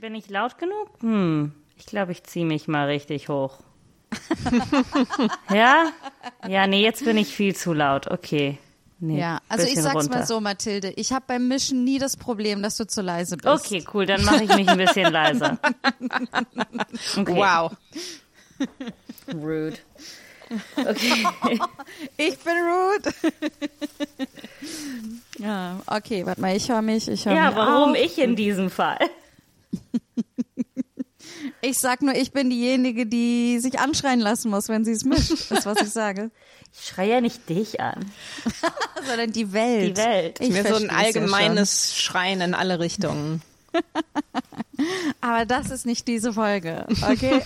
Bin ich laut genug? Hm, ich glaube, ich ziehe mich mal richtig hoch. ja? Ja, nee, jetzt bin ich viel zu laut. Okay. Nee, ja, also ich sag's runter. mal so, Mathilde, ich habe beim Mischen nie das Problem, dass du zu leise bist. Okay, cool, dann mache ich mich ein bisschen leiser. Okay. Wow. Rude. Okay. Ich bin rude. ja, okay, warte mal, ich höre mich, ich höre Ja, warum auf. ich in diesem Fall? Ich sag nur, ich bin diejenige, die sich anschreien lassen muss, wenn sie es mischt. Das ist, was ich sage. Ich schreie ja nicht dich an. Sondern die Welt. Die Welt. Ich Mir so ein ja allgemeines Schreien in alle Richtungen. Aber das ist nicht diese Folge, okay?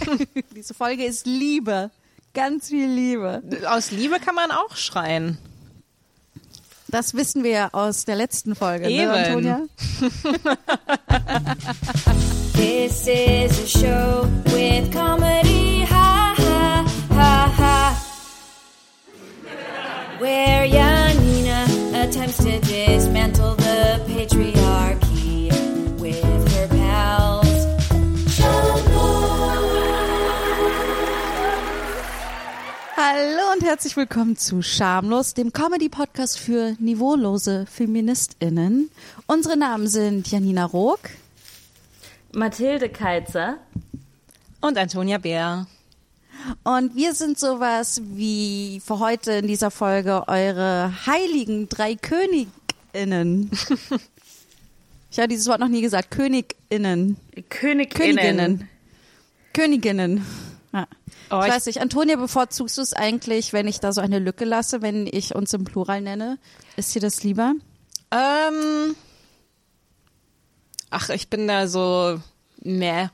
diese Folge ist Liebe. Ganz viel Liebe. Aus Liebe kann man auch schreien. Das wissen wir aus der letzten Folge, Eben. ne, Antonia? This is a show with comedy, ha ha ha ha. Where Janina attempts to Hallo und herzlich willkommen zu Schamlos, dem Comedy-Podcast für niveaulose FeministInnen. Unsere Namen sind Janina Rook. Mathilde Keizer. Und Antonia Bär. Und wir sind sowas wie für heute in dieser Folge eure heiligen drei KönigInnen. ich habe dieses Wort noch nie gesagt. KönigInnen. Königinnen. Königinnen. Königinnen. Oh, ich ich- weiß nicht, Antonia, bevorzugst du es eigentlich, wenn ich da so eine Lücke lasse, wenn ich uns im Plural nenne? Ist dir das lieber? Ähm, ach, ich bin da so, meh.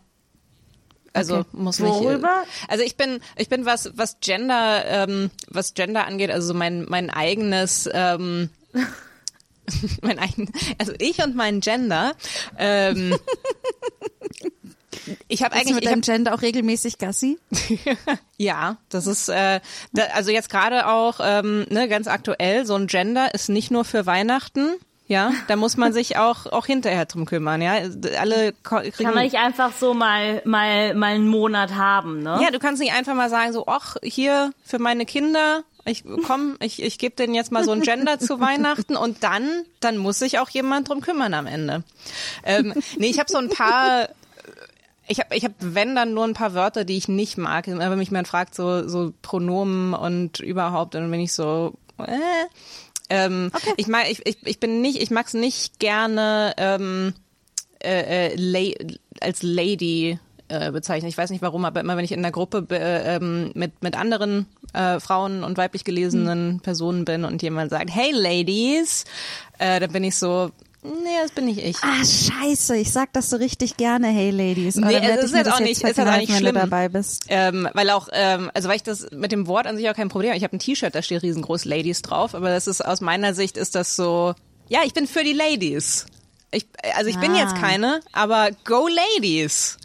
Also Okay. muss nicht. Worüber? Also ich bin, ich bin was, was Gender, ähm, was Gender angeht, also mein mein eigenes, ähm, mein eigen, also ich und mein Gender. Ähm, ich habe Eigentlich mit ich deinem hab, Gender auch regelmäßig Gassi? ja, das ist, äh, da, also jetzt gerade auch, ähm, ne, ganz aktuell, so ein Gender ist nicht nur für Weihnachten. Ja, da muss man sich auch auch hinterher drum kümmern. Ja, alle kriegen. Kann man nicht einfach so mal, mal, mal einen Monat haben, ne? Ja, du kannst nicht einfach mal sagen, so, ach, hier für meine Kinder, ich komm, ich, ich gebe denen jetzt mal so ein Gender zu Weihnachten und dann, dann muss sich auch jemand drum kümmern am Ende. Ähm, nee, ich habe so ein paar, ich habe, ich hab, wenn dann nur ein paar Wörter, die ich nicht mag. Wenn mich jemand fragt, so, so Pronomen und überhaupt, dann bin ich so, äh, ähm, ich mag, ich, ich, ich bin nicht, ich mag's nicht gerne ähm, äh, äh, la als Lady äh, bezeichnen. Ich weiß nicht warum, aber immer wenn ich in der Gruppe äh, ähm, mit mit anderen äh, Frauen und weiblich gelesenen Personen bin und jemand sagt, hey Ladies, äh, dann bin ich so, nee, das bin nicht ich. Ah, scheiße, ich sag das so richtig gerne, hey Ladies. Nee, Oder es werd ist ich mir jetzt das auch nicht- ist jetzt auch nicht wenn schlimm. du dabei bist. Ähm, weil auch, ähm, also weil ich das mit dem Wort an sich auch kein Problem habe. Ich habe ein T-Shirt, da steht riesengroß Ladies drauf, aber das ist aus meiner Sicht ist das so, ja, ich bin für die Ladies. Ich, also ich bin Ah. jetzt keine, aber go Ladies.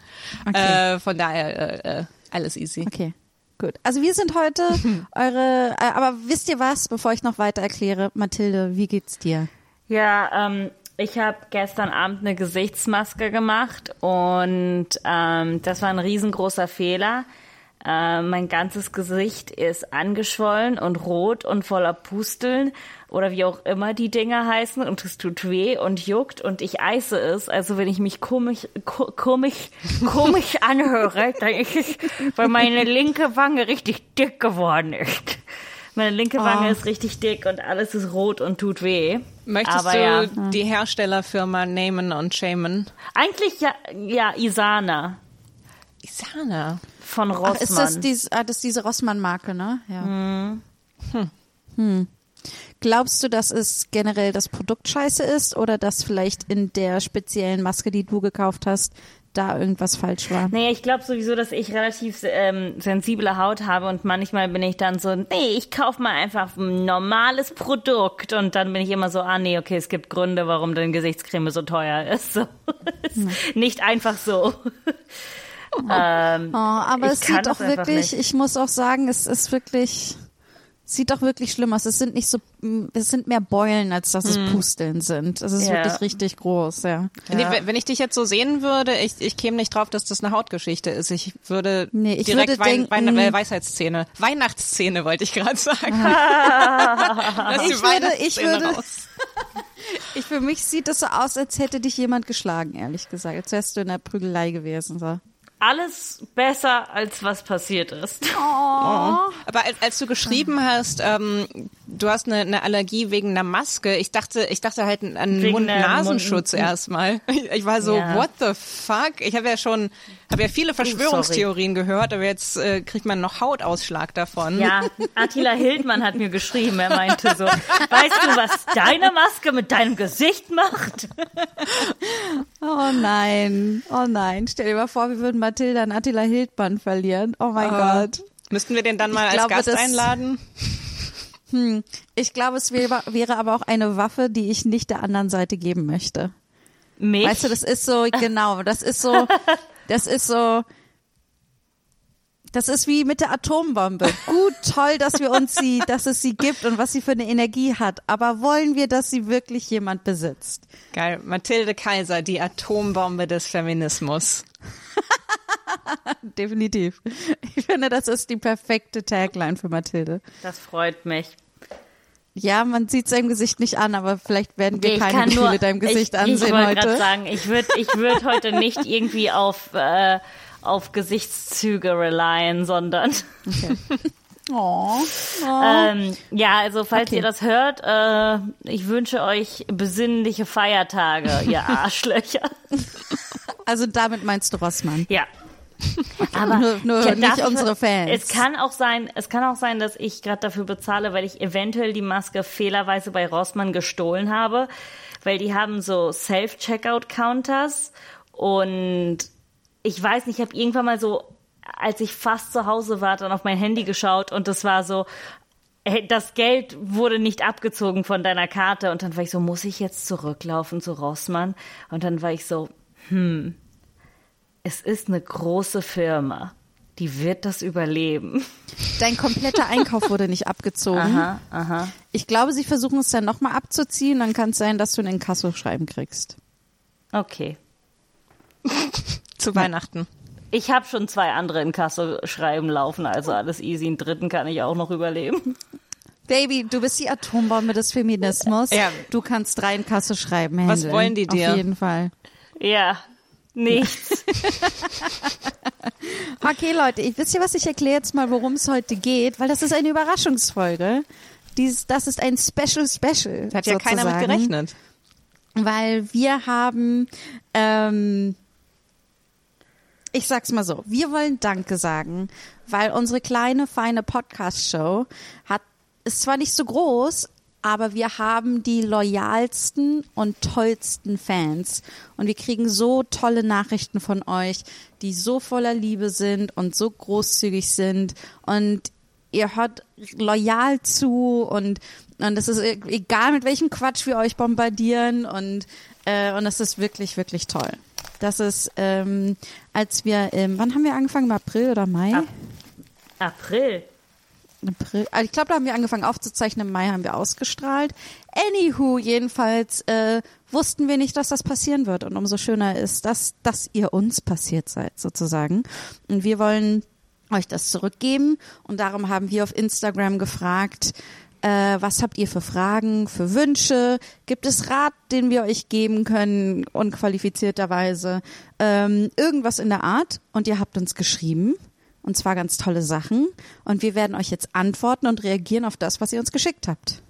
Okay. Äh, von daher äh, äh, alles easy. Okay, gut. Also wir sind heute eure, äh, aber wisst ihr was, bevor ich noch weiter erkläre, Mathilde, wie geht's dir? Ja, ähm, ich habe gestern Abend eine Gesichtsmaske gemacht und ähm, das war ein riesengroßer Fehler. Äh, mein ganzes Gesicht ist angeschwollen und rot und voller Pusteln oder wie auch immer die Dinger heißen und es tut weh und juckt und ich eise es. Also wenn ich mich komisch, ko- komisch, komisch anhöre, dann ist es, weil meine linke Wange richtig dick geworden ist. Meine linke Wange Oh. ist richtig dick und alles ist rot und tut weh. Möchtest Aber du ja. die Herstellerfirma namen und shamen? Eigentlich ja, ja Isana Isana. von Ach, Rossmann. ist das, dies, ah, das ist diese Rossmann-Marke, ne? Ja. Hm. Glaubst du, dass es generell das Produkt scheiße ist oder dass vielleicht in der speziellen Maske, die du gekauft hast, da irgendwas falsch war? Naja, ich glaube sowieso, dass ich relativ ähm, sensible Haut habe und manchmal bin ich dann so, nee, ich kauf mal einfach ein normales Produkt und dann bin ich immer so, ah nee, okay, es gibt Gründe, warum deine Gesichtscreme so teuer ist. So. Ist Nicht einfach so. ähm, Oh, aber es sieht auch wirklich, ich muss auch sagen, es ist wirklich Sieht doch wirklich schlimm aus. Es sind nicht so, es sind mehr Beulen, als dass es Pusteln sind. Es ist Ja. wirklich richtig groß, ja. Nee, wenn- ich dich jetzt so sehen würde, ich, ich käme nicht drauf, dass das eine Hautgeschichte ist. Ich würde Nee, ich direkt würde Wein, denken- Wein, äh, Weisheitsszene, Weihnachtsszene wollte ich gerade sagen. Die Ich würde- ich würde- raus. Ich, für mich sieht es so aus, als hätte dich jemand geschlagen, ehrlich gesagt. Als wärst du in der Prügelei gewesen, so. Alles besser, als was passiert ist. Aber als, als du geschrieben hast, ähm, du hast eine, eine Allergie wegen einer Maske, ich dachte, ich dachte halt an Mund-Nasenschutz erstmal. Ich, ich war so, Ja. what the fuck? Ich habe ja schon, habe ja viele Verschwörungstheorien gehört, aber jetzt äh, kriegt man noch Hautausschlag davon. Ja, Attila Hildmann hat mir geschrieben, er meinte so, weißt du, was deine Maske mit deinem Gesicht macht? Oh nein, oh nein. Stell dir mal vor, wir würden Mathilda und Attila Hildmann verlieren. Oh mein Gott. Müssten wir den dann mal Ich als glaube, Gast einladen? Ich glaube, es wäre, wäre aber auch eine Waffe, die ich nicht der anderen Seite geben möchte. Mich? Weißt du, das ist so, genau, das ist so, das ist so, das ist wie mit der Atombombe. Gut, toll, dass wir uns sie, dass es sie gibt und was sie für eine Energie hat. Aber wollen wir, dass sie wirklich jemand besitzt? Geil. Mathilde Kaiser, die Atombombe des Feminismus. Definitiv. Ich finde, das ist die perfekte Tagline für Mathilde. Das freut mich. Ja, man sieht seinem Gesicht nicht an, aber vielleicht werden wir Ich keine Gefühle nur, deinem Gesicht ich, ansehen ich wollte gerade heute. sagen, ich würde ich würd heute nicht irgendwie auf, äh, auf Gesichtszüge relyen, sondern Oh. ähm, ja, also falls Okay. ihr das hört, äh, ich wünsche euch besinnliche Feiertage, ihr Arschlöcher. Also damit meinst du Rossmann. Ja. Aber Nur- nur Ja, nicht ich- unsere Fans. Es kann auch sein, es kann auch sein, dass ich gerade dafür bezahle, weil ich eventuell die Maske fehlerweise bei Rossmann gestohlen habe, weil die haben so Self-Checkout-Counters und ich weiß nicht, ich habe irgendwann mal so, als ich fast zu Hause war, dann auf mein Handy geschaut und das war so, das Geld wurde nicht abgezogen von deiner Karte und dann war ich so, muss ich jetzt zurücklaufen zu Rossmann? Und dann war ich so, hm, es ist eine große Firma. Die wird das überleben. Dein kompletter Einkauf wurde nicht abgezogen. Aha, aha. Ich glaube, sie versuchen es dann nochmal abzuziehen, dann kann es sein, dass du ein Inkasso-Schreiben kriegst. Okay. Zu Weihnachten. Ich habe schon zwei andere in Kasse schreiben laufen, also alles easy. Einen dritten kann ich auch noch überleben. Baby, du bist die Atombombe des Feminismus. Ja. Du kannst drei Inkasso schreiben. Was handeln. wollen die dir? Auf jeden Fall. Ja, nichts. Okay, Leute, ich wisst ihr was? Ich erkläre jetzt mal, worum es heute geht, weil das ist eine Überraschungsfolge. Dies, das ist ein Special Special. Da hat ja keiner mit sozusagen. gerechnet. weil wir haben, ähm, ich sag's mal so, wir wollen Danke sagen, weil unsere kleine, feine Podcast-Show hat, ist zwar nicht so groß, aber wir haben die loyalsten und tollsten Fans. Und wir kriegen so tolle Nachrichten von euch, die so voller Liebe sind und so großzügig sind. Und ihr hört loyal zu und und es ist e- egal mit welchem Quatsch wir euch bombardieren und äh, und es ist wirklich wirklich toll. Das ist ähm, als wir im, wann haben wir angefangen im April oder Mai? April. April. Also ich glaube, da haben wir angefangen aufzuzeichnen. Im Mai haben wir ausgestrahlt. Anywho, jedenfalls äh, wussten wir nicht, dass das passieren wird. Und umso schöner ist, dass, dass ihr uns passiert seid, sozusagen. Und wir wollen euch das zurückgeben. Und darum haben wir auf Instagram gefragt, äh, was habt ihr für Fragen, für Wünsche? Gibt es Rat, den wir euch geben können, unqualifizierterweise? Ähm, irgendwas in der Art. Und ihr habt uns geschrieben. Und zwar ganz tolle Sachen. Und wir werden euch jetzt antworten und reagieren auf das, was ihr uns geschickt habt.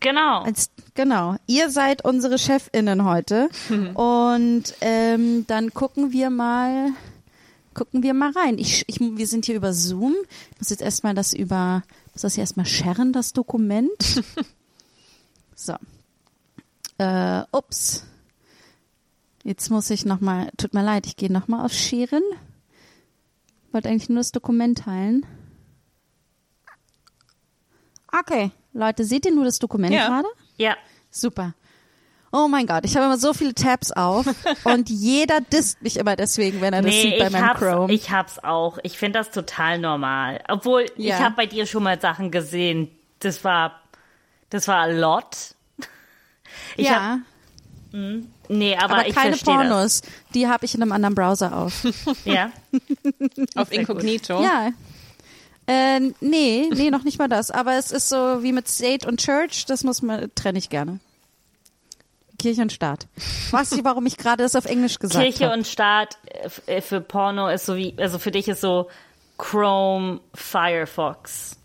Genau. Als, genau. Ihr seid unsere ChefInnen heute. Und ähm, dann gucken wir mal, gucken wir mal rein. Ich, ich, wir sind hier über Zoom. Ich muss jetzt erstmal das über, muss das hier erstmal sharen, das Dokument. so. Äh, ups. Jetzt muss ich nochmal, tut mir leid, ich gehe nochmal auf Scheren. Wollte eigentlich nur das Dokument teilen. Okay, Leute, seht ihr nur das Dokument Ja. gerade? Ja. Super. Oh mein Gott, ich habe immer so viele Tabs auf und jeder disst mich immer deswegen, wenn er das Nee, sieht bei ich meinem hab's, Chrome. ich hab's auch. Ich finde das total normal. Obwohl, ich Ja. habe bei dir schon mal Sachen gesehen. Das war, das war a lot. Ich ja, hab, nee, aber, aber ich keine verstehe Pornos. Die habe ich in einem anderen Browser auf. das. Ja. Auf. Inkognito. Ja. Äh, nee, nee, noch nicht mal das. Aber es ist so wie mit State und Church, das muss man, trenne ich gerne. Kirche und Staat. Weiß nicht, warum ich gerade das auf Englisch gesagt Kirche habe. und Staat äh, äh, für Porno ist so wie, also für dich ist so Chrome, Firefox.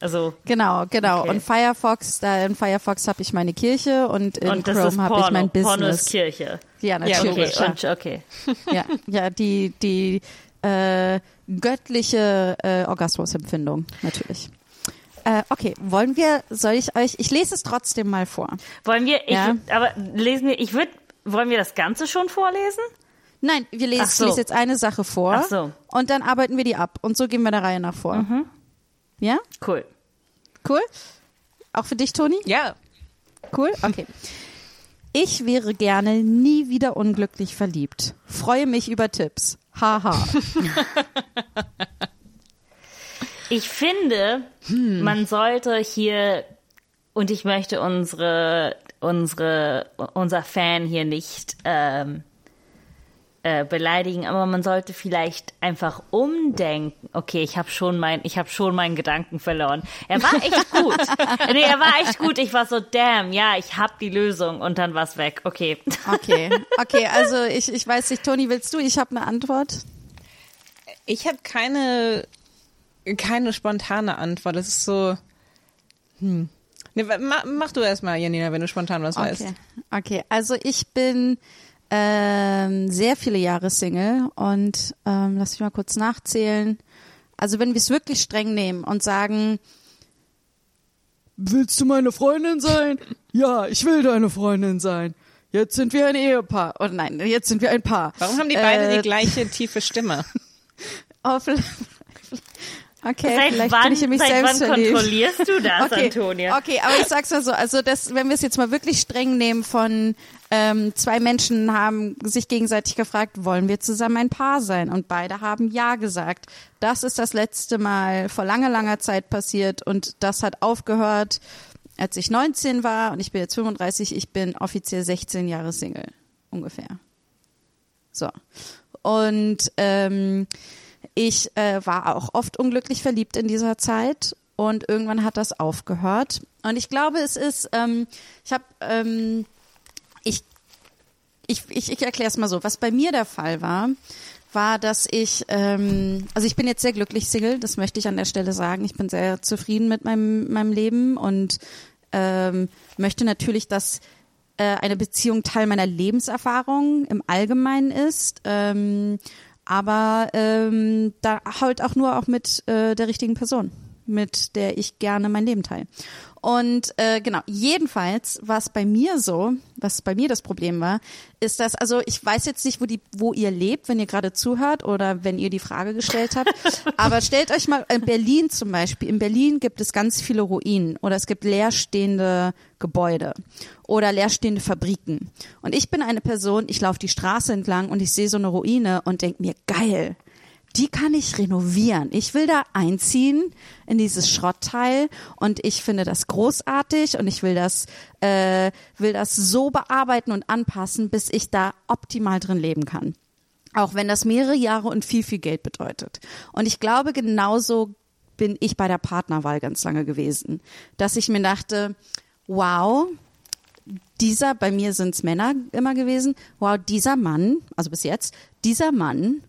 Also, Genau, genau. Okay. Und Firefox, da in Firefox habe ich meine Kirche und in und Chrome habe ich mein Porno ist Business. Kirche. Ja, Ja, natürlich. Okay, Ja. und, okay. ja, ja, die, die äh, göttliche äh, Orgasmusempfindung, natürlich. Äh, okay, wollen wir, soll ich euch, ich lese es trotzdem mal vor. Wollen wir, ich, Ja. aber lesen wir, ich würde, wollen wir das Ganze schon vorlesen? Nein, wir lesen, so. ich lese jetzt eine Sache vor Ach so. Mhm. und dann arbeiten wir die ab und so gehen wir der Reihe nach vor. Ja? Cool. Cool? Auch für dich, Toni? Ja. Cool? Okay. Ich wäre gerne nie wieder unglücklich verliebt. Freue mich über Tipps. Haha. Ich finde, Hm. man sollte hier, und ich möchte unsere, unsere, unser Fan hier nicht ähm, äh, beleidigen, aber man sollte vielleicht einfach umdenken. Okay, ich habe schon mein, ich habe schon meinen Gedanken verloren. Er war echt gut. nee, er war echt gut. Ich war so, damn, ja, ich habe die Lösung und dann war's weg. Okay. Okay. Okay, also ich, ich weiß nicht, Toni, willst du? Ich habe eine Antwort. Ich habe keine, keine spontane Antwort. Das ist so. Hm. Nee, mach, mach du erst mal, Janina, wenn du spontan was weißt. Okay. Okay, also ich bin ähm, sehr viele Jahre Single und ähm, lass mich mal kurz nachzählen. Also wenn wir es wirklich streng nehmen und sagen, willst du meine Freundin sein? Ja, ich will deine Freundin sein. Jetzt sind wir ein Ehepaar. Oh nein, jetzt sind wir ein Paar. Warum haben die beide Äh, die gleiche tiefe Stimme? Oh, vielleicht- okay, Seit vielleicht wann, bin ich in mich seit wann selbst verliebt. kontrollierst du das, okay, Antonia? Okay, aber ich sag's mal so, also das, wenn wir es jetzt mal wirklich streng nehmen von ähm, zwei Menschen haben sich gegenseitig gefragt, wollen wir zusammen ein Paar sein? Und beide haben ja gesagt. Das ist das letzte Mal vor langer, langer Zeit passiert und das hat aufgehört, als ich 19 war und ich bin jetzt 35, ich bin offiziell 16 Jahre Single. Ungefähr. So. Und ähm, ich äh, war auch oft unglücklich verliebt in dieser Zeit und irgendwann hat das aufgehört. Und ich glaube, es ist, ähm, ich habe, ähm, ich, ich, ich erkläre es mal so. Was bei mir der Fall war, war, dass ich, ähm, also ich bin jetzt sehr glücklich Single, das möchte ich an der Stelle sagen. Ich bin sehr zufrieden mit meinem, meinem Leben und ähm, möchte natürlich, dass äh, eine Beziehung Teil meiner Lebenserfahrung im Allgemeinen ist. Ähm, aber ähm, da halt auch nur auch mit äh, der richtigen Person, mit der ich gerne mein Leben teile. Und äh, genau, jedenfalls, was bei mir so, was bei mir das Problem war, ist das, also ich weiß jetzt nicht, wo die, wo ihr lebt, wenn ihr gerade zuhört oder wenn ihr die Frage gestellt habt, aber stellt euch mal in Berlin zum Beispiel, in Berlin gibt es ganz viele Ruinen oder es gibt leerstehende Gebäude oder leerstehende Fabriken. Und ich bin eine Person, ich laufe die Straße entlang und ich sehe so eine Ruine und denke mir, geil, die kann ich renovieren. Ich will da einziehen in dieses Schrottteil und ich finde das großartig und ich will das, äh, will das so bearbeiten und anpassen, bis ich da optimal drin leben kann. Auch wenn das mehrere Jahre und viel, viel Geld bedeutet. Und ich glaube, genauso bin ich bei der Partnerwahl ganz lange gewesen, dass ich mir dachte, wow, dieser, bei mir sind es Männer immer gewesen, wow, dieser Mann, also bis jetzt, dieser Mann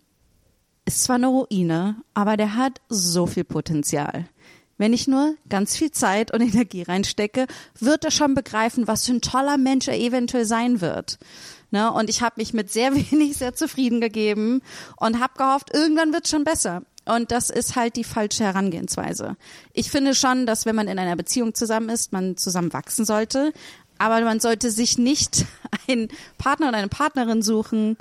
ist zwar eine Ruine, aber der hat so viel Potenzial. Wenn ich nur ganz viel Zeit und Energie reinstecke, wird er schon begreifen, was für ein toller Mensch er eventuell sein wird. Ne? Und ich habe mich mit sehr wenig sehr zufrieden gegeben und habe gehofft, irgendwann wird schon besser. Und das ist halt die falsche Herangehensweise. Ich finde schon, dass wenn man in einer Beziehung zusammen ist, man zusammen wachsen sollte. Aber man sollte sich nicht einen Partner oder eine Partnerin suchen,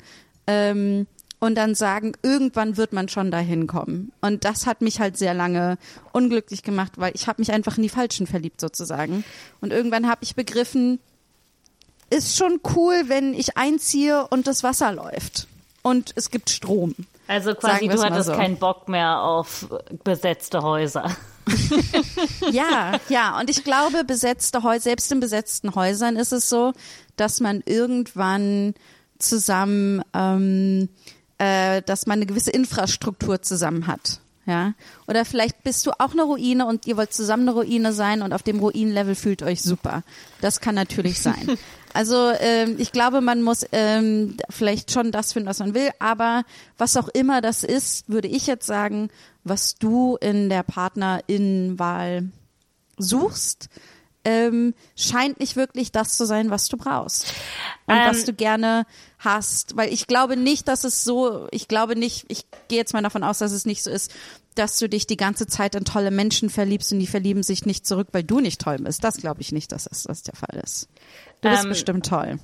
ähm, und dann sagen, irgendwann wird man schon dahin kommen. Und das hat mich halt sehr lange unglücklich gemacht, weil ich habe mich einfach in die Falschen verliebt sozusagen. Und irgendwann habe ich begriffen, ist schon cool, wenn ich einziehe und das Wasser läuft und es gibt Strom. Also quasi, du hattest so. keinen Bock mehr auf besetzte Häuser. Ja, ja, und ich glaube, besetzte Häuser, selbst in besetzten Häusern ist es so, dass man irgendwann zusammen, ähm, äh, dass man eine gewisse Infrastruktur zusammen hat. Ja, oder vielleicht bist du auch eine Ruine und ihr wollt zusammen eine Ruine sein und auf dem Ruinenlevel fühlt euch super. Das kann natürlich sein. Also ähm, ich glaube, man muss ähm, vielleicht schon das finden, was man will, aber was auch immer das ist, würde ich jetzt sagen, was du in der Partnerinnenwahl suchst, ähm, scheint nicht wirklich das zu sein, was du brauchst und Ähm, was du gerne hast. Weil ich glaube nicht, dass es so, ich glaube nicht, ich gehe jetzt mal davon aus, dass es nicht so ist, dass du dich die ganze Zeit in tolle Menschen verliebst und die verlieben sich nicht zurück, weil du nicht toll bist. Das glaube ich nicht, dass es das der Fall ist. Du bist Ähm, bestimmt toll.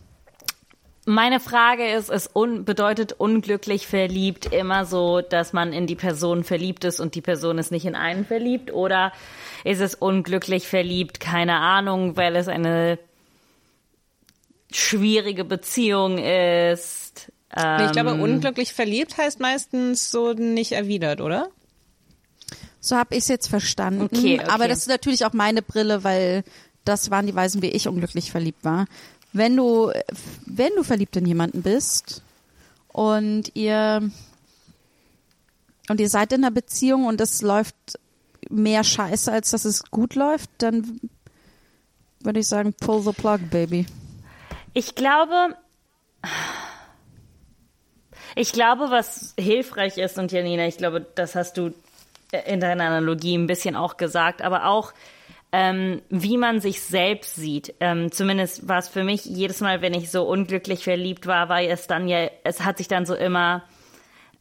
Meine Frage ist, es un bedeutet unglücklich verliebt immer so, dass man in die Person verliebt ist und die Person ist nicht in einen verliebt? Oder ist es unglücklich verliebt, keine Ahnung, weil es eine schwierige Beziehung ist? Nee, ich glaube, Ähm, unglücklich verliebt heißt meistens so nicht erwidert, oder? So habe ich es jetzt verstanden. Okay, okay. Aber das ist natürlich auch meine Brille, weil das waren die Weisen, wie ich unglücklich verliebt war. Wenn du, wenn du verliebt in jemanden bist und ihr und ihr seid in einer Beziehung und es läuft mehr Scheiße, als dass es gut läuft, dann würde ich sagen, pull the plug, baby. Ich glaube, ich glaube, was hilfreich ist, und Janina, ich glaube, das hast du in deiner Analogie ein bisschen auch gesagt, aber auch, ähm, wie man sich selbst sieht. Ähm, zumindest war es für mich jedes Mal, wenn ich so unglücklich verliebt war, war es dann ja, es hat sich dann so immer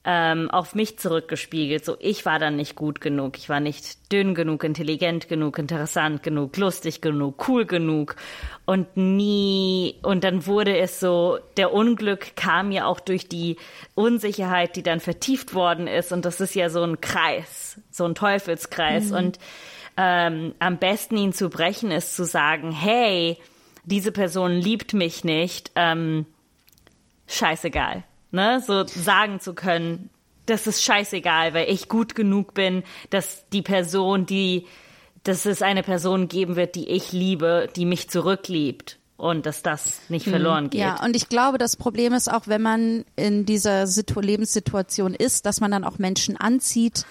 ähm, auf mich zurückgespiegelt. So, ich war dann nicht gut genug. Ich war nicht dünn genug, intelligent genug, interessant genug, lustig genug, cool genug. Und nie, und dann wurde es so, der Unglück kam ja auch durch die Unsicherheit, die dann vertieft worden ist. Und das ist ja so ein Kreis, so ein Teufelskreis. Und ähm, am besten ihn zu brechen ist zu sagen, hey, diese Person liebt mich nicht, ähm, scheißegal. Ne? So sagen zu können, das ist scheißegal, weil ich gut genug bin, dass die Person, die, dass es eine Person geben wird, die ich liebe, die mich zurückliebt und dass das nicht verloren geht. Ja, und ich glaube, das Problem ist auch, wenn man in dieser Situ Lebenssituation ist, dass man dann auch Menschen anzieht,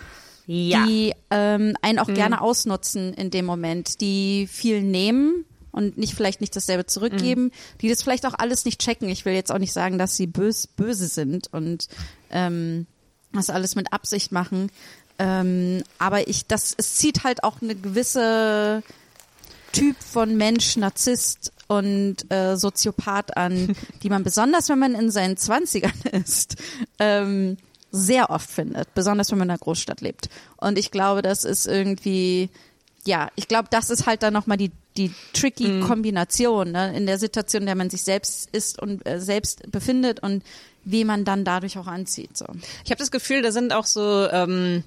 Ja. die ähm, einen auch gerne ausnutzen in dem Moment, die viel nehmen und nicht vielleicht nicht dasselbe zurückgeben, die das vielleicht auch alles nicht checken. Ich will jetzt auch nicht sagen, dass sie bös, böse sind und ähm, das alles mit Absicht machen. Ähm, aber ich, das, es zieht halt auch eine gewisse Typ von Mensch, Narzisst und äh, Soziopath an, die man besonders, wenn man in seinen Zwanzigern ist, ähm, sehr oft findet, besonders wenn man in einer Großstadt lebt. Und ich glaube, das ist irgendwie, ja, ich glaube, das ist halt dann nochmal die, die tricky Kombination, ne, in der Situation, in der man sich selbst ist und äh, selbst befindet und wie man dann dadurch auch anzieht. So. Ich habe das Gefühl, da sind auch so, ähm,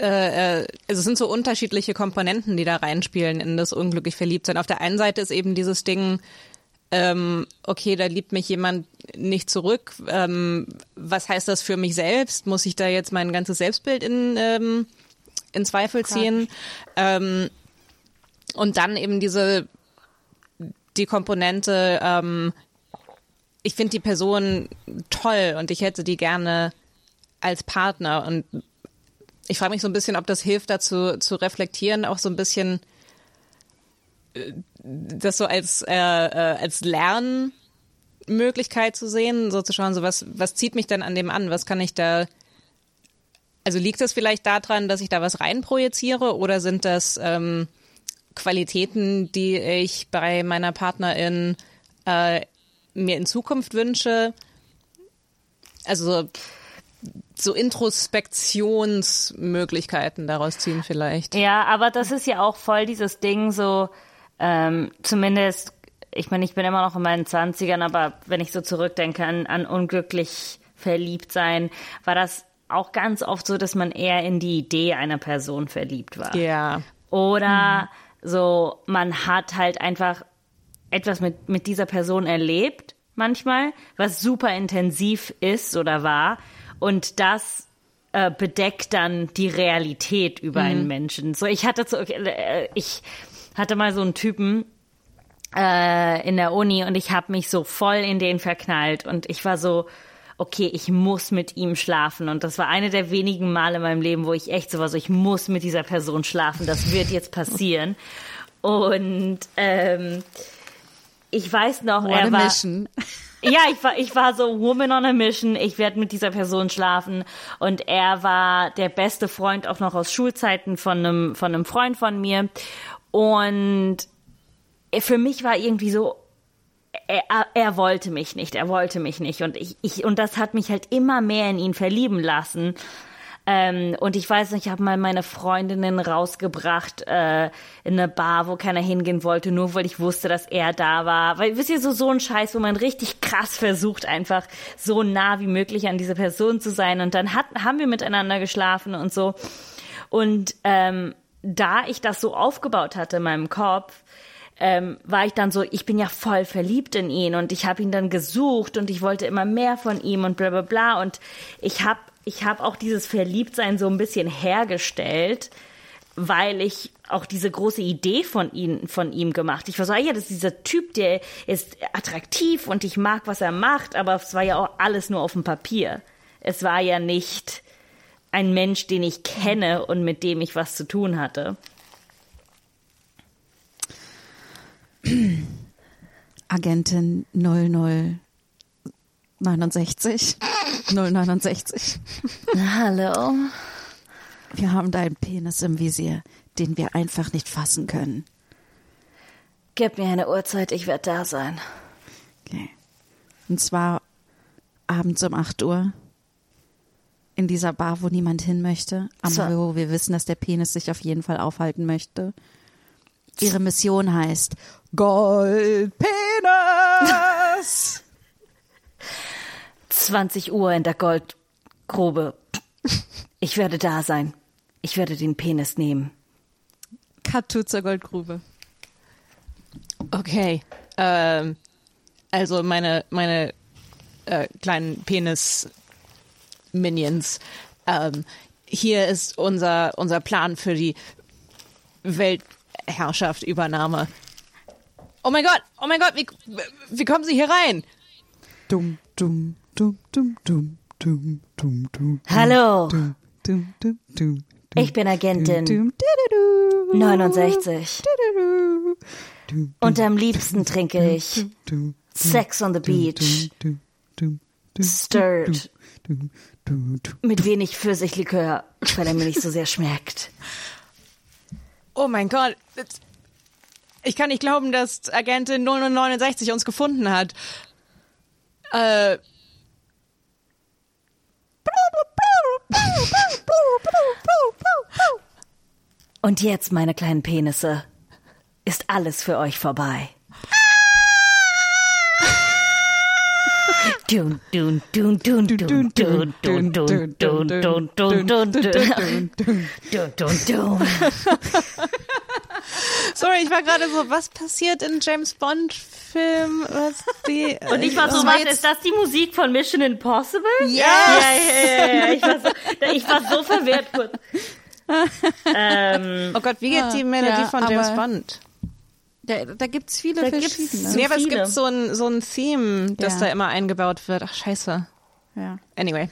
äh, äh, also es sind so unterschiedliche Komponenten, die da reinspielen in das unglücklich Verliebtsein. Auf der einen Seite ist eben dieses Ding, ähm, okay, da liebt mich jemand nicht zurück. Ähm, was heißt das für mich selbst? Muss ich da jetzt mein ganzes Selbstbild in, ähm, in Zweifel ziehen? Ähm, und dann eben diese die Komponente, ähm, ich finde die Person toll und ich hätte die gerne als Partner. Und ich frage mich so ein bisschen, ob das hilft dazu zu reflektieren, auch so ein bisschen das so als, äh, äh, als Lernmöglichkeit zu sehen, so zu schauen, so was, was zieht mich denn an dem an? Was kann ich da, also liegt das vielleicht daran, dass ich da was reinprojiziere oder sind das ähm, Qualitäten, die ich bei meiner Partnerin äh, mir in Zukunft wünsche? Also so Introspektionsmöglichkeiten daraus ziehen vielleicht. Ja, aber das ist ja auch voll dieses Ding so, ähm, zumindest, ich meine, ich bin immer noch in meinen Zwanzigern, aber wenn ich so zurückdenke an, an unglücklich verliebt sein, war das auch ganz oft so, dass man eher in die Idee einer Person verliebt war. Ja. Oder so, man hat halt einfach etwas mit, mit dieser Person erlebt, manchmal, was super intensiv ist oder war. Und das äh, bedeckt dann die Realität über einen Menschen. So, ich hatte so, äh, ich hatte mal so einen Typen äh, in der Uni und ich habe mich so voll in den verknallt und ich war so, okay, ich muss mit ihm schlafen. Und das war eine der wenigen Male in meinem Leben, wo ich echt so war, so ich muss mit dieser Person schlafen. Das wird jetzt passieren. Und ähm, ich weiß noch, What er a war. mission. Ja, ich war, ich war so Woman on a Mission. Ich werde mit dieser Person schlafen. Und er war der beste Freund auch noch aus Schulzeiten von einem, von einem Freund von mir. Und für mich war irgendwie so, er, er wollte mich nicht, er wollte mich nicht. Und ich, ich, und das hat mich halt immer mehr in ihn verlieben lassen. Ähm, und ich weiß nicht, ich habe mal meine Freundinnen rausgebracht äh, in eine Bar, wo keiner hingehen wollte, nur weil ich wusste, dass er da war. Weil, wisst ihr, so, so ein Scheiß, wo man richtig krass versucht, einfach so nah wie möglich an diese Person zu sein. Und dann hat, haben wir miteinander geschlafen und so. Und ähm, da ich das so aufgebaut hatte in meinem Kopf, ähm, war ich dann so, ich bin ja voll verliebt in ihn und ich habe ihn dann gesucht und ich wollte immer mehr von ihm und bla bla bla und ich habe ich hab auch dieses Verliebtsein so ein bisschen hergestellt, weil ich auch diese große Idee von ihm, von ihm gemacht. Ich war so, ah ja, das ist dieser Typ, der ist attraktiv und ich mag, was er macht, aber es war ja auch alles nur auf dem Papier. Es war ja nicht ein Mensch, den ich kenne und mit dem ich was zu tun hatte. Agentin 0069. 069. Hallo. Wir haben deinen Penis im Visier, den wir einfach nicht fassen können. Gib mir eine Uhrzeit, ich werde da sein. Okay. Und zwar abends um 8 Uhr in dieser Bar, wo niemand hin möchte, aber So. wo wir wissen, dass der Penis sich auf jeden Fall aufhalten möchte. Ihre Mission heißt Goldpenis. 20 Uhr in der Goldgrube. Ich werde da sein. Ich werde den Penis nehmen. Cut to zur Goldgrube. Okay. Ähm, also meine, meine äh, kleinen Penis-Minions. Ähm, hier ist unser, unser Plan für die Weltherrschaft-Übernahme. Oh mein Gott, oh mein Gott, wie, wie kommen Sie hier rein? Dum, dum, dum, dum, dum, dum, dum, dum. Hallo, Dum, dum, dum, dum, ich bin Agentin dum, dididu, 69 dididu, dum, und am liebsten trinke ich dum, Sex on the Beach, dum, dum, dum, stirred, dum, dum, dum. Mit wenig Pfirsichlikör, weil er mir nicht so sehr schmeckt. Oh mein Gott. Ich kann nicht glauben, dass Agentin 0069 uns gefunden hat. Äh. Und jetzt, meine kleinen Penisse, ist alles für euch vorbei. Sorry, ich war gerade so, was passiert in James Bond Film? Was die, Und ich war so, was, ist das die Musik von Mission Impossible? Yes! Ja, ja, ja, ja. Ich war so, ich war so verwirrt kurz. ähm, Oh Gott, wie geht die Melodie ja, von James Bond? Da, da gibt's viele Da verschiedene. Nee, aber es viele. gibt so ein, so ein Theme, das Ja. da immer eingebaut wird. Ach, scheiße. Ja. Anyway.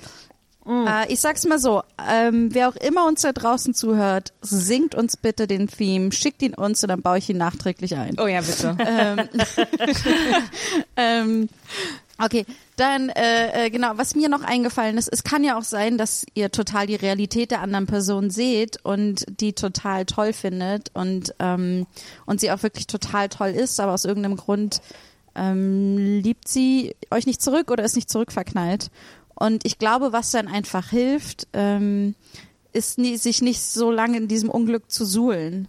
Äh, ich sag's mal so, ähm, wer auch immer uns da draußen zuhört, singt uns bitte den Theme, schickt ihn uns und dann baue ich ihn nachträglich ein. Oh ja, bitte. Ähm, okay, dann äh, äh, genau, was mir noch eingefallen ist, es kann ja auch sein, dass ihr total die Realität der anderen Person seht und die total toll findet und ähm, und sie auch wirklich total toll ist, aber aus irgendeinem Grund ähm, liebt sie euch nicht zurück oder ist nicht zurückverknallt. Und ich glaube, was dann einfach hilft, ähm, ist nie, sich nicht so lange in diesem Unglück zu suhlen.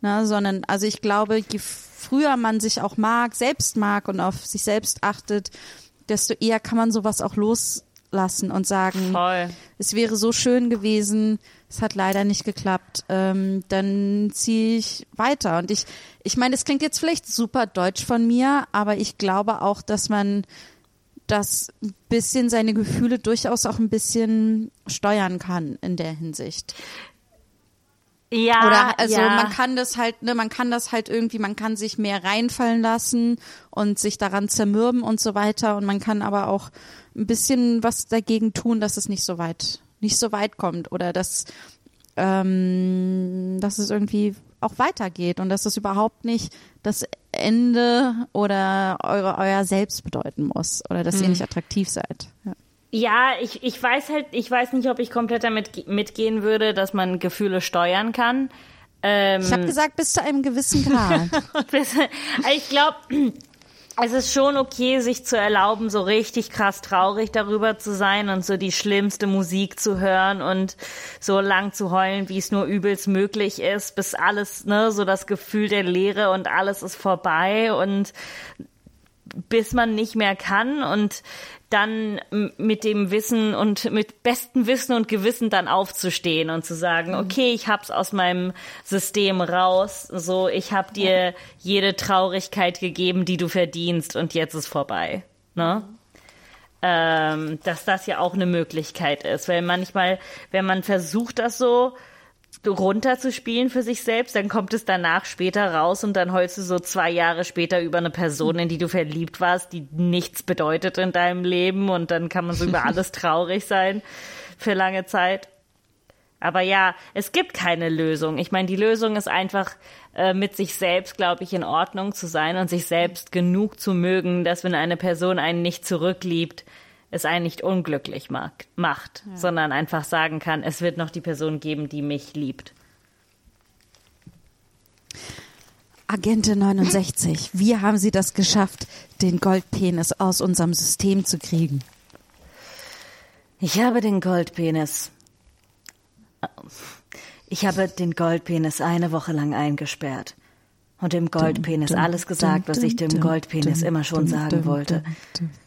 Ne, sondern, also ich glaube, je früher man sich auch mag, selbst mag und auf sich selbst achtet, desto eher kann man sowas auch loslassen und sagen, Voll. es wäre so schön gewesen, es hat leider nicht geklappt, ähm, dann ziehe ich weiter. Und ich, ich meine, es klingt jetzt vielleicht super deutsch von mir, aber ich glaube auch, dass man das ein bisschen seine Gefühle durchaus auch ein bisschen steuern kann in der Hinsicht. Ja, Oder also ja. man kann das halt, ne, man kann das halt irgendwie, man kann sich mehr reinfallen lassen und sich daran zermürben und so weiter. Und man kann aber auch ein bisschen was dagegen tun, dass es nicht so weit, nicht so weit kommt oder dass, ähm, dass es irgendwie auch weitergeht und dass es überhaupt nicht das Ende oder eure, euer Selbst bedeuten muss oder dass ihr nicht attraktiv seid. Ja. Ja, ich, ich weiß halt, ich weiß nicht, ob ich komplett damit ge- mitgehen würde, dass man Gefühle steuern kann. Ähm, Ich habe gesagt, bis zu einem gewissen Grad. ich glaube, es ist schon okay, sich zu erlauben, so richtig krass traurig darüber zu sein und so die schlimmste Musik zu hören und so lang zu heulen, wie es nur übelst möglich ist, bis alles, ne, so das Gefühl der Leere und alles ist vorbei und bis man nicht mehr kann und dann mit dem Wissen und mit bestem Wissen und Gewissen dann aufzustehen und zu sagen, okay, ich hab's aus meinem System raus, so ich hab dir jede Traurigkeit gegeben, die du verdienst und jetzt ist vorbei, ne? Ähm, dass das ja auch eine Möglichkeit ist, weil manchmal, wenn man versucht, das so runterzuspielen für sich selbst, dann kommt es danach später raus und dann heulst du so zwei Jahre später über eine Person, in die du verliebt warst, die nichts bedeutet in deinem Leben und dann kann man so über alles traurig sein für lange Zeit. Aber ja, es gibt keine Lösung. Ich meine, die Lösung ist einfach, äh, mit sich selbst, glaube ich, in Ordnung zu sein und sich selbst genug zu mögen, dass wenn eine Person einen nicht zurückliebt, es einen nicht unglücklich mag, macht, sondern einfach sagen kann, es wird noch die Person geben, die mich liebt. Agente 69, wie haben Sie das geschafft, den Goldpenis aus unserem System zu kriegen? Ich habe den Goldpenis. Ich habe den Goldpenis eine Woche lang eingesperrt. Und dem Goldpenis alles gesagt, was ich dem Goldpenis immer schon sagen wollte.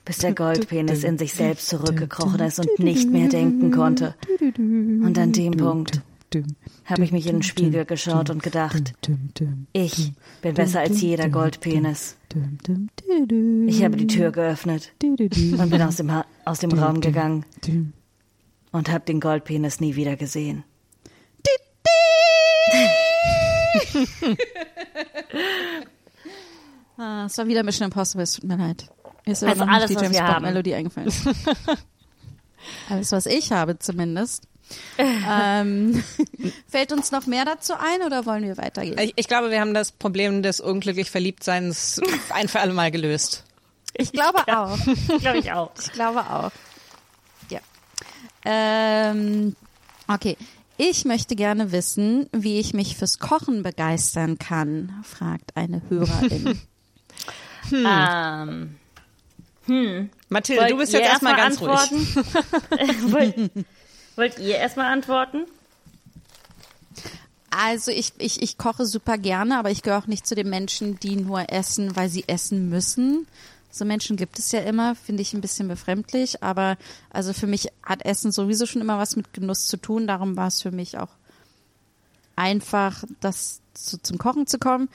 Bis der Goldpenis in sich selbst zurückgekrochen ist und nicht mehr denken konnte. Und an dem Punkt habe ich mich in den Spiegel geschaut und gedacht, ich bin besser als jeder Goldpenis. Ich habe die Tür geöffnet und bin aus dem, ha aus dem Raum gegangen und habe den Goldpenis nie wieder gesehen. Ah, es war wieder Mission Impossible, es tut mir leid. Mir ist Also noch nicht alles, die was James wir Bond haben. Melodie eingefallen. alles, was ich habe zumindest. ähm, fällt uns noch mehr dazu ein oder wollen wir weitergehen? Ich, ich glaube, wir haben das Problem des unglücklich Verliebtseins ein für alle Mal gelöst. Ich glaube auch. Glaube ich auch. Ich glaube auch. Ja. Ähm, okay. Ich möchte gerne wissen, wie ich mich fürs Kochen begeistern kann, fragt eine Hörerin. Ähm, Mathilde, wollt du bist jetzt erstmal ganz ruhig. antworten? wollt, wollt ihr erstmal antworten? Also ich, ich, ich koche super gerne, aber ich gehöre auch nicht zu den Menschen, die nur essen, weil sie essen müssen. So Menschen gibt es ja immer, finde ich ein bisschen befremdlich, aber also für mich hat Essen sowieso schon immer was mit Genuss zu tun, darum war es für mich auch einfach, das zu, zum Kochen zu kommen.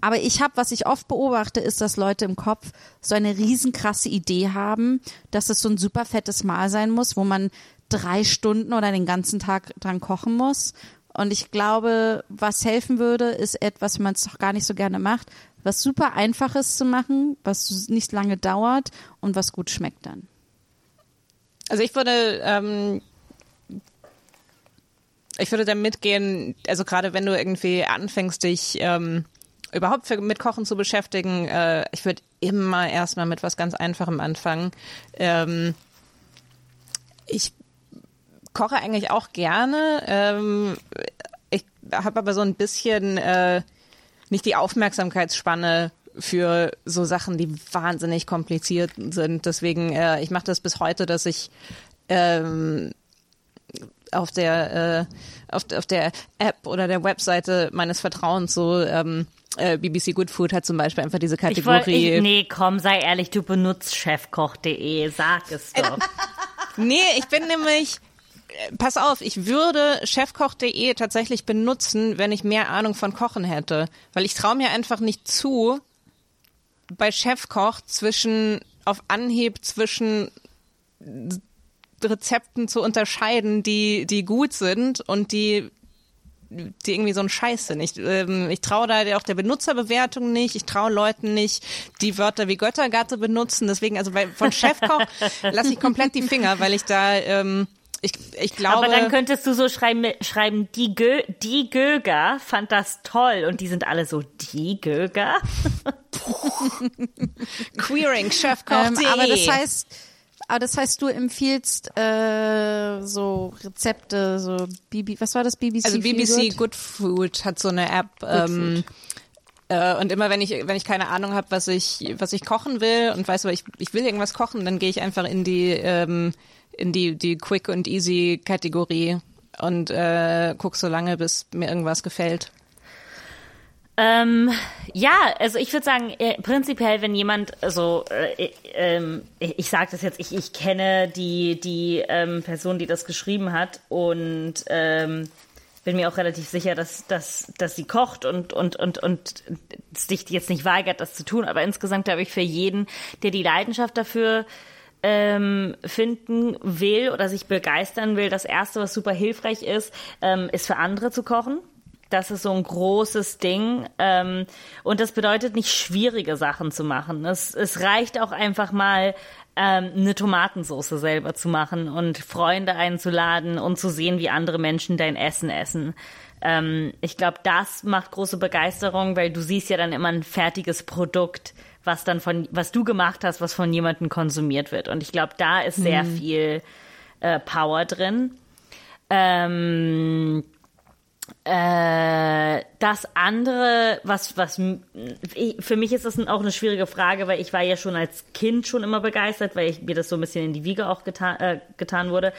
Aber ich habe, was ich oft beobachte, ist, dass Leute im Kopf so eine riesenkrasse Idee haben, dass es so ein super fettes Mahl sein muss, wo man drei Stunden oder den ganzen Tag dran kochen muss. Und ich glaube, was helfen würde, ist etwas, man es doch gar nicht so gerne macht, was super einfaches zu machen, was nicht lange dauert und was gut schmeckt dann. Also ich würde, ähm, ich würde da mitgehen, also gerade wenn du irgendwie anfängst, dich ähm, überhaupt für, mit Kochen zu beschäftigen, äh, ich würde immer erstmal mit was ganz Einfachem anfangen. Ähm, ich koche eigentlich auch gerne. Ähm, ich habe aber so ein bisschen äh, nicht die Aufmerksamkeitsspanne für so Sachen, die wahnsinnig kompliziert sind. Deswegen, äh, ich mache das bis heute, dass ich ähm, auf der äh, auf, auf der App oder der Webseite meines Vertrauens so ähm, äh, BBC Good Food hat zum Beispiel einfach diese Ich wollte, Kategorie. ich, nee, komm, sei ehrlich, du benutzt chefkoch.de, sag es doch. Nee, ich bin nämlich, pass auf, ich würde chefkoch.de tatsächlich benutzen, wenn ich mehr Ahnung von Kochen hätte. Weil ich traue mir einfach nicht zu, bei Chefkoch zwischen, auf Anhieb zwischen Rezepten zu unterscheiden, die, die gut sind und die die irgendwie so ein Scheiß sind. Ich, ähm, ich traue da auch der Benutzerbewertung nicht. Ich traue Leuten nicht, die Wörter wie Göttergatte benutzen. Deswegen, also bei, von Chefkoch lasse ich komplett die Finger, weil ich da, ähm, ich, ich glaube. Aber dann könntest du so schreiben, schreiben die, Gö, die Göger fand das toll und die sind alle so, die Göger? Queering, Chefkoch. Ähm, aber das heißt, aber das heißt, du empfiehlst äh, so Rezepte, so BB, was war das BBC? Also BBC Good? Good Food hat so eine App. Ähm, äh, und immer wenn ich wenn ich keine Ahnung habe, was ich was ich kochen will und weiß, aber ich ich will irgendwas kochen, dann gehe ich einfach in die ähm, in die die Quick und Easy Kategorie und äh, guck so lange, bis mir irgendwas gefällt. Ähm, ja, also ich würde sagen, äh, prinzipiell, wenn jemand, also äh, ähm, ich, sage das jetzt, ich, ich kenne die, die ähm, Person, die das geschrieben hat und ähm, bin mir auch relativ sicher, dass, dass, dass sie kocht und, und, und, und sich jetzt nicht weigert, das zu tun. Aber insgesamt glaube ich, für jeden, der die Leidenschaft dafür ähm, finden will oder sich begeistern will, das Erste, was super hilfreich ist, ähm, ist für andere zu kochen. Das ist so ein großes Ding. Ähm, und das bedeutet nicht schwierige Sachen zu machen. Es, es reicht auch einfach mal, ähm, eine Tomatensauce selber zu machen und Freunde einzuladen und zu sehen, wie andere Menschen dein Essen essen. Ähm, ich glaube, das macht große Begeisterung, weil du siehst ja dann immer ein fertiges Produkt, was dann von, was du gemacht hast, was von jemandem konsumiert wird. Und ich glaube, da ist sehr viel äh, Power drin. Ähm, äh, das andere, was, was, für mich ist das auch eine schwierige Frage, weil ich war ja schon als Kind schon immer begeistert, weil ich, mir das so ein bisschen in die Wiege auch getan, äh, getan wurde.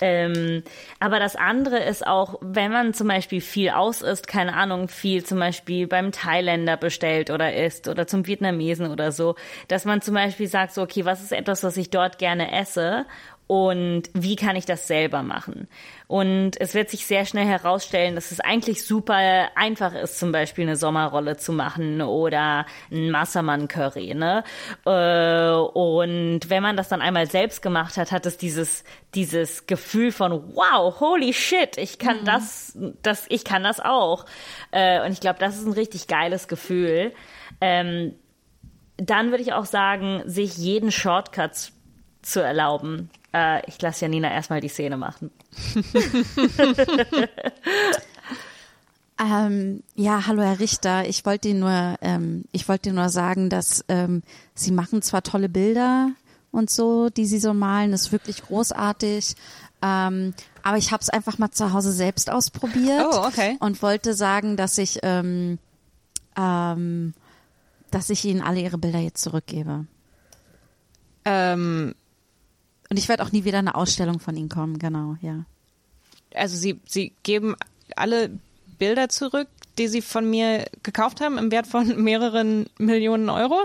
Ähm, aber das andere ist auch, wenn man zum Beispiel viel aus isst, keine Ahnung, viel zum Beispiel beim Thailänder bestellt oder isst oder zum Vietnamesen oder so, dass man zum Beispiel sagt, so, okay, was ist etwas, was ich dort gerne esse und wie kann ich das selber machen? Und es wird sich sehr schnell herausstellen, dass es eigentlich super einfach ist, zum Beispiel eine Sommerrolle zu machen oder ein Massaman-Curry. Ne? Äh, Und wenn man das dann einmal selbst gemacht hat, hat es dieses, dieses Gefühl von, wow, holy shit, ich kann das, das, ich kann das auch. Äh, Und ich glaube, das ist ein richtig geiles Gefühl. Ähm, dann würde ich auch sagen, sich jeden Shortcut zu erlauben. Äh, ich lasse Janina erstmal die Szene machen. Ähm, ja, hallo Herr Richter. Ich wollte Ihnen nur, ähm, ich wollte Ihnen nur sagen, dass ähm, Sie machen zwar tolle Bilder und so, die Sie so malen, das ist wirklich großartig. Ähm, aber ich habe es einfach mal zu Hause selbst ausprobiert Oh, okay. und wollte sagen, dass ich, ähm, ähm, dass ich Ihnen alle Ihre Bilder jetzt zurückgebe. Ähm, Und ich werde auch nie wieder eine Ausstellung von Ihnen kommen, genau, ja. also sie, sie geben alle Bilder zurück, die sie von mir gekauft haben, im Wert von mehreren Millionen Euro.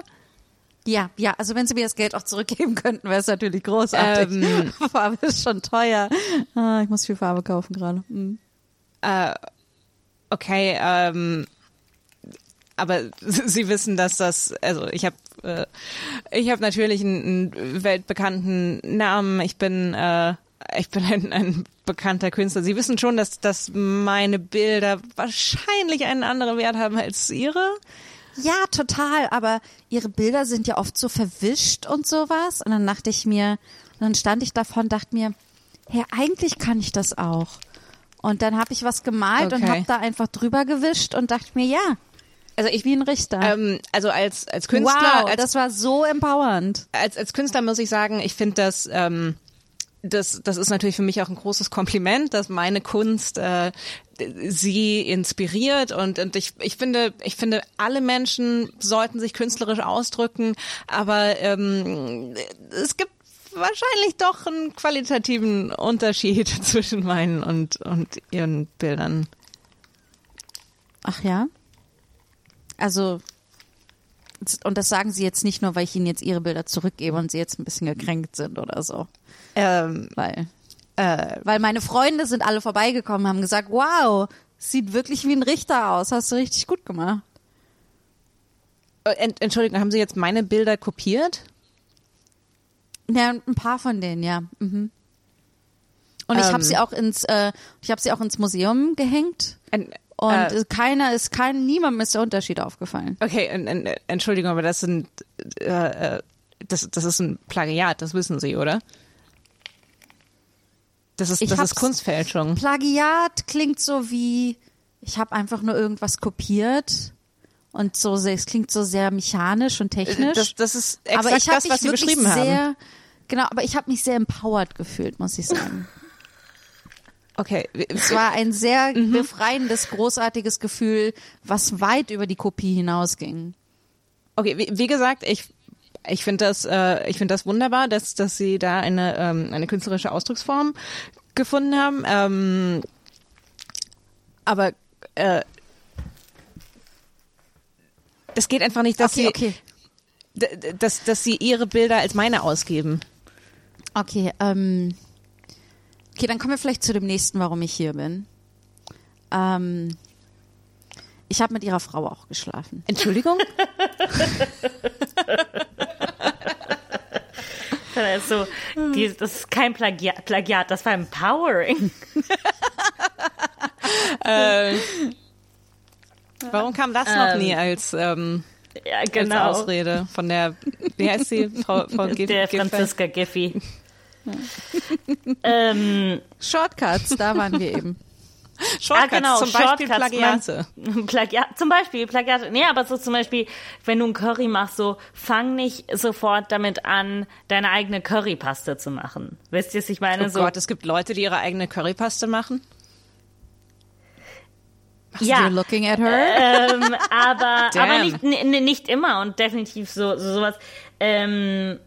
Ja, ja, also wenn Sie mir das Geld auch zurückgeben könnten, wäre es natürlich großartig. Ähm. Farbe ist schon teuer. Ah, ich muss viel Farbe kaufen gerade. Mhm. Okay, ähm, aber Sie wissen, dass das, also ich habe, äh, ich habe natürlich einen, einen weltbekannten Namen. Ich bin, äh, ich bin ein, ein bekannter Künstler. Sie wissen schon, dass, dass meine Bilder wahrscheinlich einen anderen Wert haben als Ihre. Ja, total, aber Ihre Bilder sind ja oft so verwischt und sowas. Und dann dachte ich mir, dann stand ich davon und dachte mir, hey, eigentlich kann ich das auch. Und dann habe ich was gemalt und Okay. habe da einfach drüber gewischt und dachte mir, ja, Also ich wie ein Richter. ähm, also als als Künstler, wow, als das war so empowernd. als, als Künstler muss ich sagen, ich finde das, ähm, das, das ist natürlich für mich auch ein großes Kompliment, dass meine Kunst äh, sie inspiriert und, und ich, ich finde, ich finde, alle Menschen sollten sich künstlerisch ausdrücken, aber ähm, es gibt wahrscheinlich doch einen qualitativen Unterschied zwischen meinen und, und ihren Bildern. Ach ja? Also, Und das sagen sie jetzt nicht nur, weil ich ihnen jetzt ihre Bilder zurückgebe und sie jetzt ein bisschen gekränkt sind oder so. Ähm, Weil, äh, weil meine Freunde sind alle vorbeigekommen, haben gesagt, wow, sieht wirklich wie ein Richter aus, hast du richtig gut gemacht. äh, ent, Entschuldigung, haben Sie jetzt meine Bilder kopiert? Ja, ein paar von denen, ja. Mhm. Und ich Ähm. habe sie auch ins, äh, ich habe sie auch ins Museum gehängt. En, Und äh, keiner ist, kein, niemandem ist der Unterschied aufgefallen. okay, en, en, Entschuldigung, aber das sind, äh, äh, das, das ist ein Plagiat, das wissen Sie, oder? Das ist, Ich das ist Kunstfälschung. Plagiat klingt so wie, ich habe einfach nur irgendwas kopiert und so, es klingt so sehr mechanisch und technisch. Das, das ist exakt aber ich das, mich was Sie beschrieben haben. sehr, genau, aber ich habe mich sehr empowered gefühlt, muss ich sagen. Okay, Es war ein sehr befreiendes, großartiges Gefühl, was weit über die Kopie hinausging. Okay, wie, wie gesagt, ich ich finde das äh, ich finde das wunderbar, dass dass Sie da eine ähm, eine künstlerische Ausdrucksform gefunden haben. Ähm, aber äh, das geht einfach nicht, dass Okay, Sie okay. dass dass Sie Ihre Bilder als meine ausgeben. Okay, ähm, okay, dann kommen wir vielleicht zu dem nächsten, warum ich hier bin. Ähm, ich habe mit ihrer Frau auch geschlafen. Entschuldigung? Das ist so, die, das ist kein Plagiat, Plagiat, das war empowering. Warum kam das noch nie als ähm, Ja, als genau. Ausrede von der wie heißt sie Frau Frau Giff- Der Giffey? Franziska Giffey. Ähm, Shortcuts, da waren wir eben. Shortcuts, ah, genau, zum Beispiel Shortcuts, Plagiate. Man, Plagiat, zum Beispiel Plagiat. Nee, aber so zum Beispiel, wenn du ein Curry machst, so fang nicht sofort damit an, deine eigene Currypaste zu machen. Wisst ihr, was ich meine? Oh so, Gott, es gibt Leute, die ihre eigene Currypaste machen. ja. You're looking at her. ähm, aber, aber nicht, nicht immer und definitiv so, so sowas. Ähm,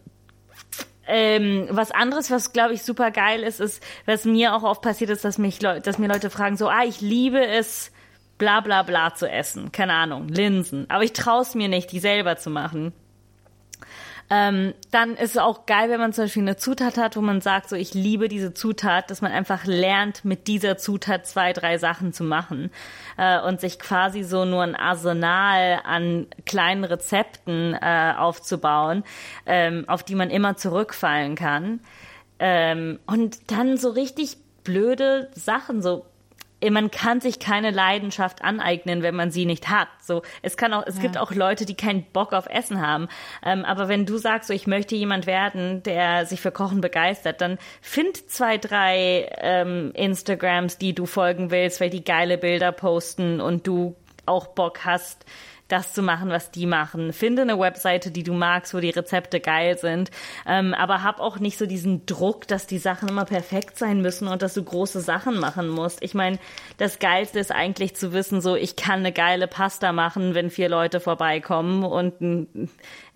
ähm, was anderes, was glaube ich super geil ist, ist, was mir auch oft passiert ist, dass mich Leu dass mir Leute fragen, so, ah, ich liebe es, bla bla bla zu essen. Keine Ahnung, Linsen. Aber ich traue es mir nicht, die selber zu machen. Ähm, dann ist es auch geil, wenn man zum Beispiel eine Zutat hat, wo man sagt, so ich liebe diese Zutat, dass man einfach lernt, mit dieser Zutat zwei, drei Sachen zu machen äh, und sich quasi so nur ein Arsenal an kleinen Rezepten äh, aufzubauen, ähm, auf die man immer zurückfallen kann. Ähm, und dann so richtig blöde Sachen, so man kann sich keine Leidenschaft aneignen, wenn man sie nicht hat. So, es kann auch, es gibt auch Leute, die keinen Bock auf Essen haben. Ähm, aber wenn du sagst, so, ich möchte jemand werden, der sich für Kochen begeistert, dann find zwei, drei ähm, Instagrams, die du folgen willst, weil die geile Bilder posten und du auch Bock hast, das zu machen, was die machen. Finde eine Webseite, die du magst, wo die Rezepte geil sind. Ähm, aber hab auch nicht so diesen Druck, dass die Sachen immer perfekt sein müssen und dass du große Sachen machen musst. Ich meine, das Geilste ist eigentlich zu wissen, so ich kann eine geile Pasta machen, wenn vier Leute vorbeikommen und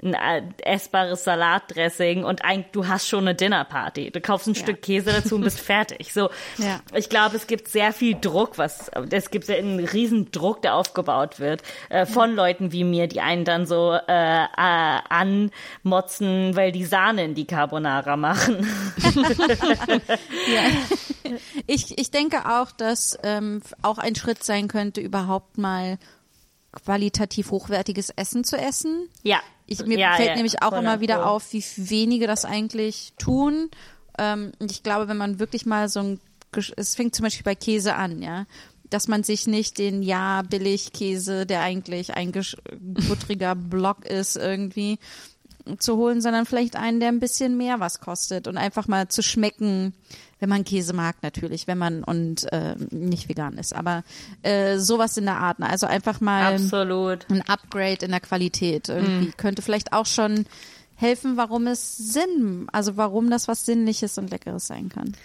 ein äh, essbares Salatdressing und ein, du hast schon eine Dinnerparty. Du kaufst ein Stück Käse dazu und bist fertig. So, Ja. ich glaube, es gibt sehr viel Druck, was es gibt einen riesen Druck, der aufgebaut wird äh, von Leuten wie mir, die einen dann so äh, äh, anmotzen, weil die Sahne in die Carbonara machen. Ja. Ich, ich denke auch, dass ähm, auch ein Schritt sein könnte, überhaupt mal qualitativ hochwertiges Essen zu essen. ja. Ich, mir ja, fällt ja, nämlich auch immer wieder auf, wie wenige das eigentlich tun. Ähm, und ich glaube, wenn man wirklich mal so ein, es fängt zum Beispiel bei Käse an, ja, dass man sich nicht den ja billig Käse, der eigentlich ein buttriger Block ist, irgendwie zu holen, sondern vielleicht einen, der ein bisschen mehr was kostet und einfach mal zu schmecken, wenn man Käse mag natürlich, wenn man und äh, nicht vegan ist, aber äh, sowas in der Art. ne? Also einfach mal Absolut. ein Upgrade in der Qualität irgendwie könnte vielleicht auch schon helfen, warum es Sinn, also warum das was Sinnliches und Leckeres sein kann.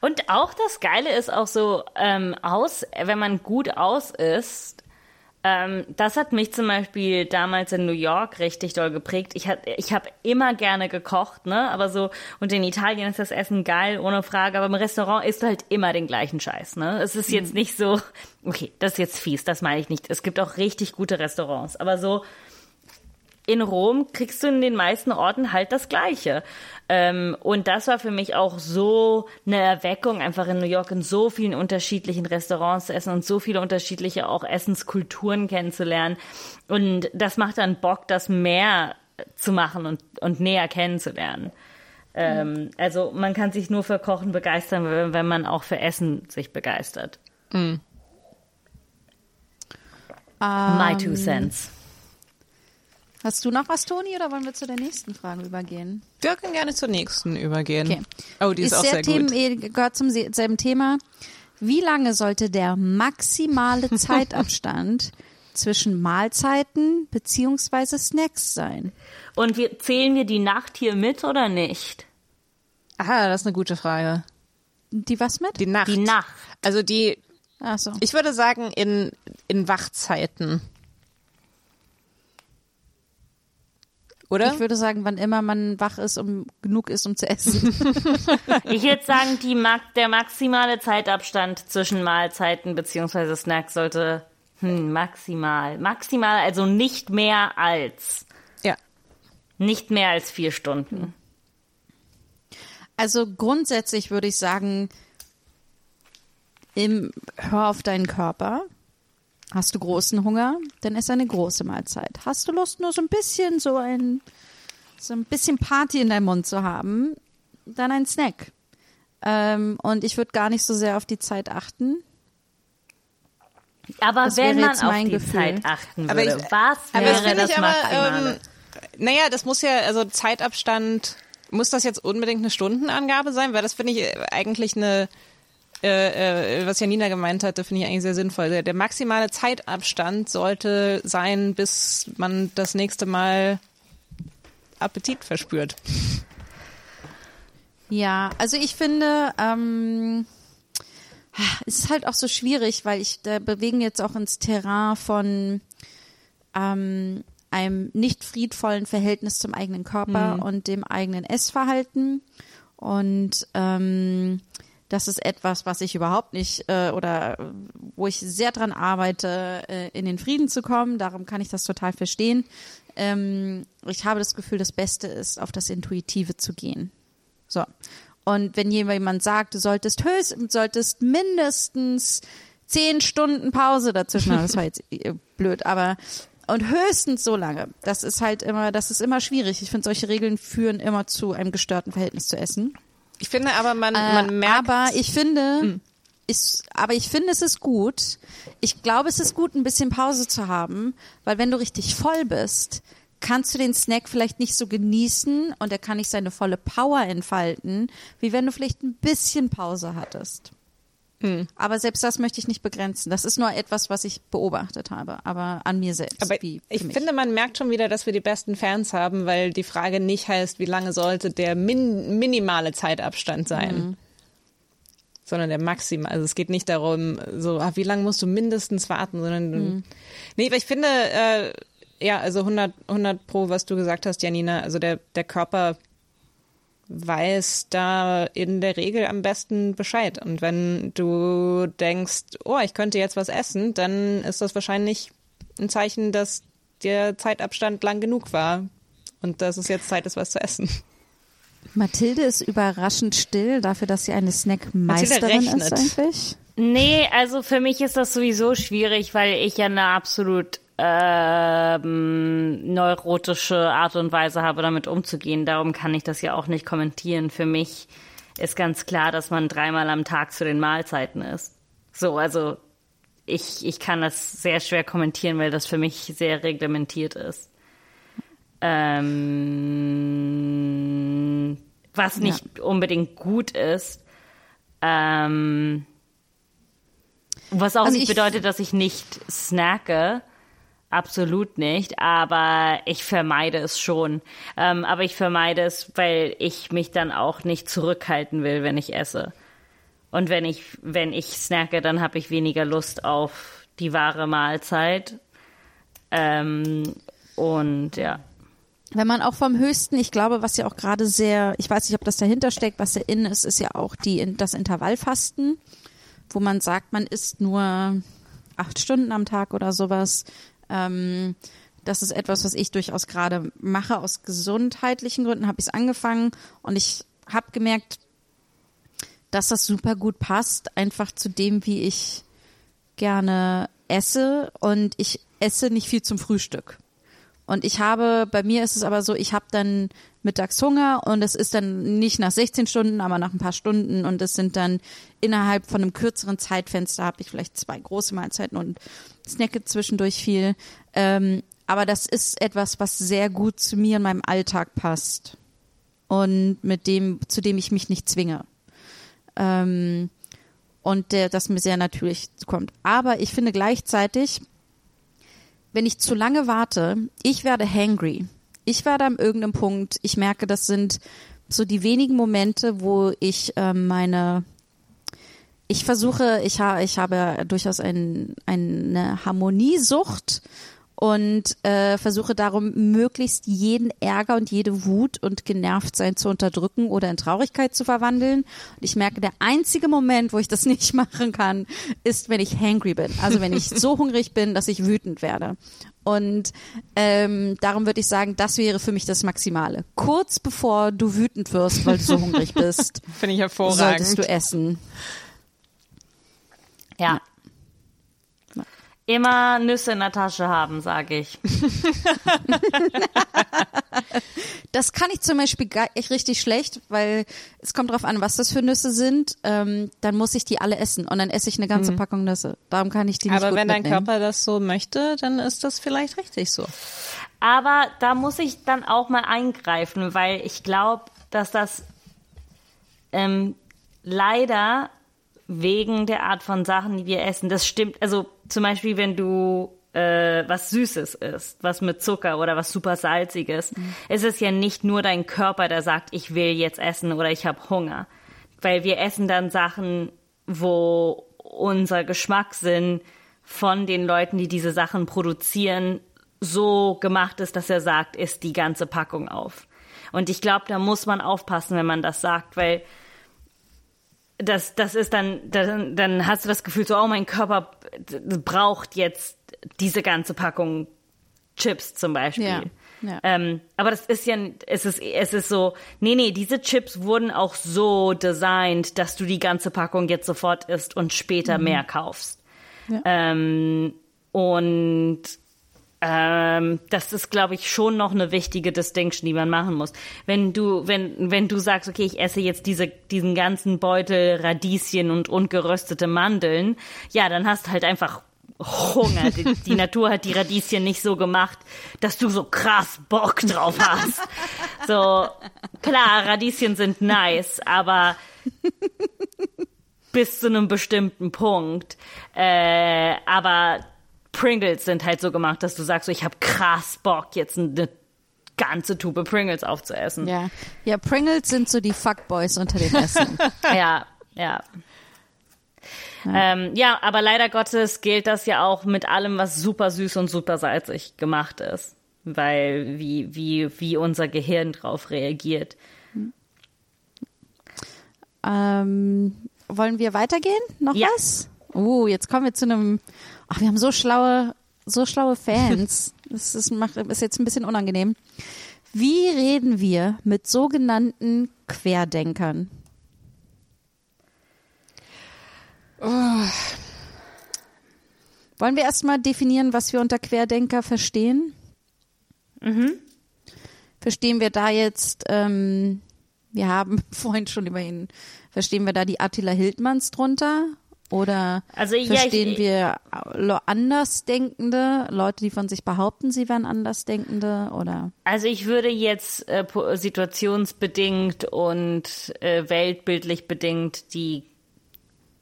Und auch das Geile ist auch so, ähm, aus, wenn man gut aus ist, ähm, das hat mich zum Beispiel damals in New York richtig doll geprägt. Ich, hat- ich habe immer gerne gekocht, ne? Aber so, und in Italien ist das Essen geil, ohne Frage. Aber im Restaurant isst du halt immer den gleichen Scheiß, ne? Es ist jetzt nicht so, okay, das ist jetzt fies, das meine ich nicht. Es gibt auch richtig gute Restaurants. Aber so, in Rom kriegst du in den meisten Orten halt das Gleiche. Ähm, und das war für mich auch so eine Erweckung, einfach in New York in so vielen unterschiedlichen Restaurants zu essen und so viele unterschiedliche auch Essenskulturen kennenzulernen. Und das macht dann Bock, das mehr zu machen und, und näher kennenzulernen. Ähm, also man kann sich nur für Kochen begeistern, wenn, wenn man auch für Essen sich begeistert. My two cents. Hast du noch was, Toni, oder wollen wir zu der nächsten Frage übergehen? Wir können gerne zur nächsten übergehen. Okay. Oh, die ist, auch sehr Themen, gut. eh, gehört zum se- selben Thema. Wie lange sollte der maximale Zeitabstand zwischen Mahlzeiten beziehungsweise Snacks sein? Und wir, zählen wir die Nacht hier mit oder nicht? Aha, das ist eine gute Frage. Die was mit? Die Nacht. Die Nacht. Also die, Ach so. ich würde sagen, in, in Wachzeiten. Oder? Ich würde sagen, wann immer man wach ist, um genug ist, um zu essen. Ich würde sagen, die der maximale Zeitabstand zwischen Mahlzeiten beziehungsweise Snacks sollte hm, maximal, maximal, also nicht mehr als, ja. nicht mehr als vier Stunden. Also grundsätzlich würde ich sagen, im, hör auf deinen Körper. Hast du großen Hunger, dann ist eine große Mahlzeit. Hast du Lust, nur so ein bisschen so ein, so ein bisschen Party in deinem Mund zu haben, dann ein Snack. Ähm, und ich würde gar nicht so sehr auf die Zeit achten. Aber Das wenn man jetzt auf die Gefühl. Zeit achten Aber würde, ich- was Aber das wäre das ich aber, Maximale? ähm, naja, das muss ja, also Zeitabstand, muss das jetzt unbedingt eine Stundenangabe sein? Weil das finde ich äh, eigentlich eine, äh, äh, was Janina gemeint hatte, finde ich eigentlich sehr sinnvoll. Der, der maximale Zeitabstand sollte sein, bis man das nächste Mal Appetit verspürt. Ja, also ich finde, ähm, es ist halt auch so schwierig, weil ich da bewegen jetzt auch ins Terrain von ähm, einem nicht friedvollen Verhältnis zum eigenen Körper und dem eigenen Essverhalten. Und ähm, das ist etwas, was ich überhaupt nicht äh, oder äh, wo ich sehr dran arbeite, äh, in den Frieden zu kommen. Darum kann ich das total verstehen. Ähm, ich habe das Gefühl, das Beste ist, auf das Intuitive zu gehen. So. Und wenn jemand sagt, du solltest höchst, solltest mindestens zehn Stunden Pause dazwischen, haben, das war jetzt äh, blöd, aber und höchstens so lange. Das ist halt immer, das ist immer schwierig. Ich finde, solche Regeln führen immer zu einem gestörten Verhältnis zu Essen. Ich finde aber, man, Äh, man merkt. aber ich finde, ist, aber ich finde, es ist gut. Ich glaube, es ist gut, ein bisschen Pause zu haben, weil wenn du richtig voll bist, kannst du den Snack vielleicht nicht so genießen und er kann nicht seine volle Power entfalten, wie wenn du vielleicht ein bisschen Pause hattest. Aber selbst das möchte ich nicht begrenzen. Das ist nur etwas, was ich beobachtet habe, aber an mir selbst. Aber ich mich. finde, man merkt schon wieder, dass wir die besten Fans haben, weil die Frage nicht heißt, wie lange sollte der min minimale Zeitabstand sein, Mhm. sondern der maximal. Also es geht nicht darum, so, ah, wie lange musst du mindestens warten, sondern, Mhm. nee, aber ich finde, äh, ja, also 100, 100 pro, was du gesagt hast, Janina, also der, der Körper weiß da in der Regel am besten Bescheid. Und wenn du denkst, oh, ich könnte jetzt was essen, dann ist das wahrscheinlich ein Zeichen, dass der Zeitabstand lang genug war und dass es jetzt Zeit ist, was zu essen. Mathilde ist überraschend still dafür, dass sie eine Snackmeisterin ist eigentlich. Nee, also für mich ist das sowieso schwierig, weil ich ja eine absolut ähm, neurotische Art und Weise habe, damit umzugehen. Darum kann ich das ja auch nicht kommentieren. Für mich ist ganz klar, dass man dreimal am Tag zu den Mahlzeiten ist. So, also ich, ich kann das sehr schwer kommentieren, weil das für mich sehr reglementiert ist. Ähm, was nicht unbedingt gut ist. Ähm, was auch Also nicht ich- bedeutet, dass ich nicht snacke. Absolut nicht, aber ich vermeide es schon. Ähm, aber ich vermeide es, weil ich mich dann auch nicht zurückhalten will, wenn ich esse. Und wenn ich, wenn ich snacke, dann habe ich weniger Lust auf die wahre Mahlzeit. Ähm, und ja. Wenn man auch vom höchsten, ich glaube, was ja auch gerade sehr, ich weiß nicht, ob das dahinter steckt, was ja in ist, ist ja auch die, das Intervallfasten, wo man sagt, man isst nur acht Stunden am Tag oder sowas. Ähm, Das ist etwas, was ich durchaus gerade mache. Aus gesundheitlichen Gründen habe ich es angefangen und ich habe gemerkt, dass das super gut passt, einfach zu dem, wie ich gerne esse und ich esse nicht viel zum Frühstück. Und ich habe, bei mir ist es aber so, ich habe dann mittags Hunger und es ist dann nicht nach 16 Stunden, aber nach ein paar Stunden und es sind dann innerhalb von einem kürzeren Zeitfenster habe ich vielleicht zwei große Mahlzeiten und snacke zwischendurch viel. Ähm, aber das ist etwas, was sehr gut zu mir in meinem Alltag passt und mit dem, zu dem ich mich nicht zwinge. Ähm, und der, das mir sehr natürlich kommt. Aber ich finde gleichzeitig, wenn ich zu lange warte, ich werde hangry. Ich werde an irgendeinem Punkt, ich merke, das sind so die wenigen Momente, wo ich äh, meine, ich versuche, ich, ha, ich habe durchaus ein, eine Harmoniesucht und äh, versuche darum, möglichst jeden Ärger und jede Wut und genervt sein zu unterdrücken oder in Traurigkeit zu verwandeln. Und ich merke, der einzige Moment, wo ich das nicht machen kann, ist, wenn ich hangry bin. Also wenn ich so hungrig bin, dass ich wütend werde. Und ähm, darum würde ich sagen, das wäre für mich das Maximale. Kurz bevor du wütend wirst, weil du so hungrig bist, Finde ich hervorragend. solltest du essen. Ja. Immer Nüsse in der Tasche haben, sage ich. Das kann ich zum Beispiel gar, echt richtig schlecht, weil es kommt drauf an, was das für Nüsse sind. Ähm, dann muss ich die alle essen und dann esse ich eine ganze Packung Nüsse. Darum kann ich die nicht Aber gut wenn dein mitnehmen. Körper das so möchte, dann ist das vielleicht richtig so. Aber da muss ich dann auch mal eingreifen, weil ich glaube, dass das ähm, leider wegen der Art von Sachen, die wir essen, das stimmt. Also zum Beispiel, wenn du äh, was Süßes isst, was mit Zucker oder was super Salziges, ist es ja nicht nur dein Körper, der sagt, ich will jetzt essen oder ich habe Hunger. Weil wir essen dann Sachen, wo unser Geschmackssinn von den Leuten, die diese Sachen produzieren, so gemacht ist, dass er sagt, isst die ganze Packung auf. Und ich glaube, da muss man aufpassen, wenn man das sagt, weil das, das ist dann, dann, dann hast du das Gefühl so, oh, mein Körper braucht jetzt diese ganze Packung Chips zum Beispiel. Ja, ja. Ähm, aber das ist ja, es ist, es ist so, nee, nee, diese Chips wurden auch so designt, dass du die ganze Packung jetzt sofort isst und später mehr kaufst. Ja. Ähm, und ähm, das ist, glaube ich, schon noch eine wichtige Distinction, die man machen muss. Wenn du, wenn, wenn du sagst, okay, ich esse jetzt diese, diesen ganzen Beutel Radieschen und ungeröstete Mandeln, ja, dann hast halt einfach Hunger. Die, die Natur hat die Radieschen nicht so gemacht, dass du so krass Bock drauf hast. So, klar, Radieschen sind nice, aber bis zu einem bestimmten Punkt. Äh, aber Pringles sind halt so gemacht, dass du sagst, so, ich habe krass Bock, jetzt eine ganze Tube Pringles aufzuessen. Ja. ja, Pringles sind so die Fuckboys unter den Essen. ja. ja. Ähm, ja, aber leider Gottes gilt das ja auch mit allem, was super süß und super salzig gemacht ist. Weil wie, wie, wie unser Gehirn drauf reagiert. ähm, wollen wir weitergehen? Noch Ja. was? Uh, jetzt kommen wir zu einem. Ach, wir haben so schlaue, so schlaue Fans. Das ist, macht, ist jetzt ein bisschen unangenehm. Wie reden wir mit sogenannten Querdenkern? Wollen wir erstmal definieren, was wir unter Querdenker verstehen? Verstehen wir da jetzt, ähm, wir haben vorhin schon über ihn, verstehen wir da die Attila Hildmanns drunter? Oder Also, ja, verstehen ich- wir Andersdenkende, Leute, die von sich behaupten, sie wären Andersdenkende? Oder Also ich würde jetzt äh, situationsbedingt und äh, weltbildlich bedingt die,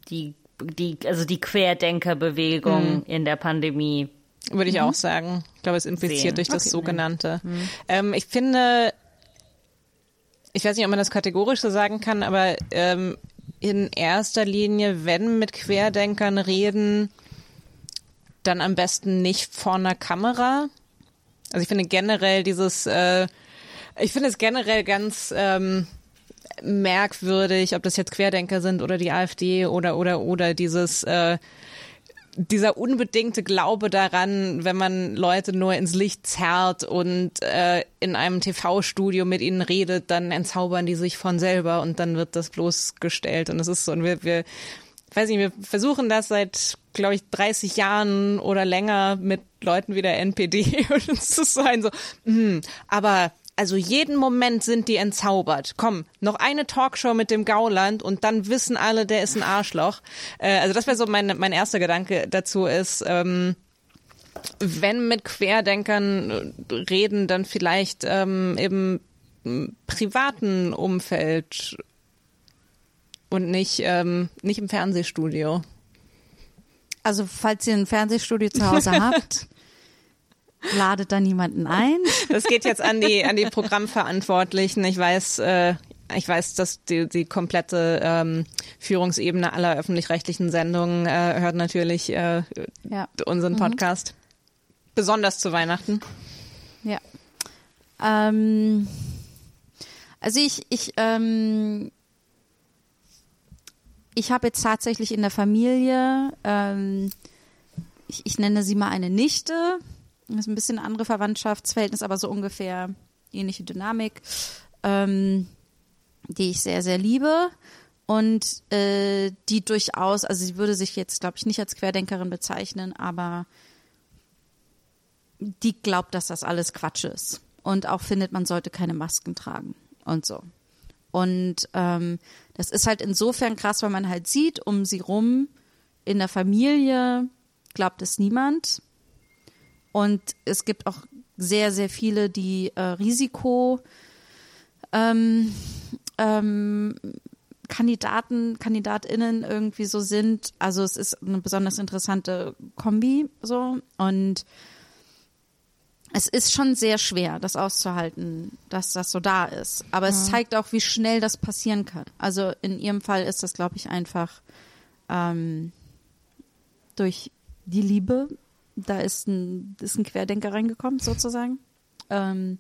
die, die, also die Querdenkerbewegung in der Pandemie. Würde ich auch sagen. Ich glaube, es impliziert Sehen. durch das Okay. sogenannte. Ähm, ich finde, ich weiß nicht, ob man das kategorisch so sagen kann, aber ähm, in erster Linie, wenn mit Querdenkern reden, dann am besten nicht vor einer Kamera. Also ich finde generell dieses, äh, ich finde es generell ganz ähm, merkwürdig, ob das jetzt Querdenker sind oder die AfD oder oder oder dieses äh, dieser unbedingte Glaube daran, wenn man Leute nur ins Licht zerrt und äh, in einem TV-Studio mit ihnen redet, dann entzaubern die sich von selber und dann wird das bloßgestellt. Und es ist so, und wir, wir, weiß nicht, wir versuchen das seit, glaube ich, 30 Jahren oder länger mit Leuten wie der NPD und uns zu sein, so, hm, aber also jeden Moment sind die entzaubert. Komm, noch eine Talkshow mit dem Gauland und dann wissen alle, der ist ein Arschloch. Äh, also das wäre so mein, mein erster Gedanke dazu ist, ähm, wenn mit Querdenkern reden, dann vielleicht ähm, im privaten Umfeld und nicht, ähm, nicht im Fernsehstudio. Also falls ihr ein Fernsehstudio zu Hause habt, ladet da niemanden ein. Das geht jetzt an die, an die Programmverantwortlichen. Ich weiß, äh, ich weiß, dass die, die komplette ähm, Führungsebene aller öffentlich-rechtlichen Sendungen äh, hört natürlich äh, Ja. unseren Podcast. Besonders zu Weihnachten. Ja. Ähm, also ich, ich, ähm, ich habe jetzt tatsächlich in der Familie, ähm, ich, ich nenne sie mal eine Nichte, das ist ein bisschen andere Verwandtschaftsverhältnis, aber so ungefähr ähnliche Dynamik, ähm, die ich sehr, sehr liebe und äh, die durchaus, also sie würde sich jetzt, glaube ich, nicht als Querdenkerin bezeichnen, aber die glaubt, dass das alles Quatsch ist und auch findet, man sollte keine Masken tragen und so. Und ähm, das ist halt insofern krass, weil man halt sieht, um sie rum in der Familie glaubt es niemand. Und es gibt auch sehr, sehr viele, die äh, Risiko ähm, ähm, Kandidaten, KandidatInnen irgendwie so sind. Also es ist eine besonders interessante Kombi so und es ist schon sehr schwer, das auszuhalten, dass das so da ist. Aber es zeigt auch, wie schnell das passieren kann. Also in ihrem Fall ist das, glaube ich, einfach ähm, durch die Liebe. Da ist ein, ist ein Querdenker reingekommen, sozusagen. Ähm,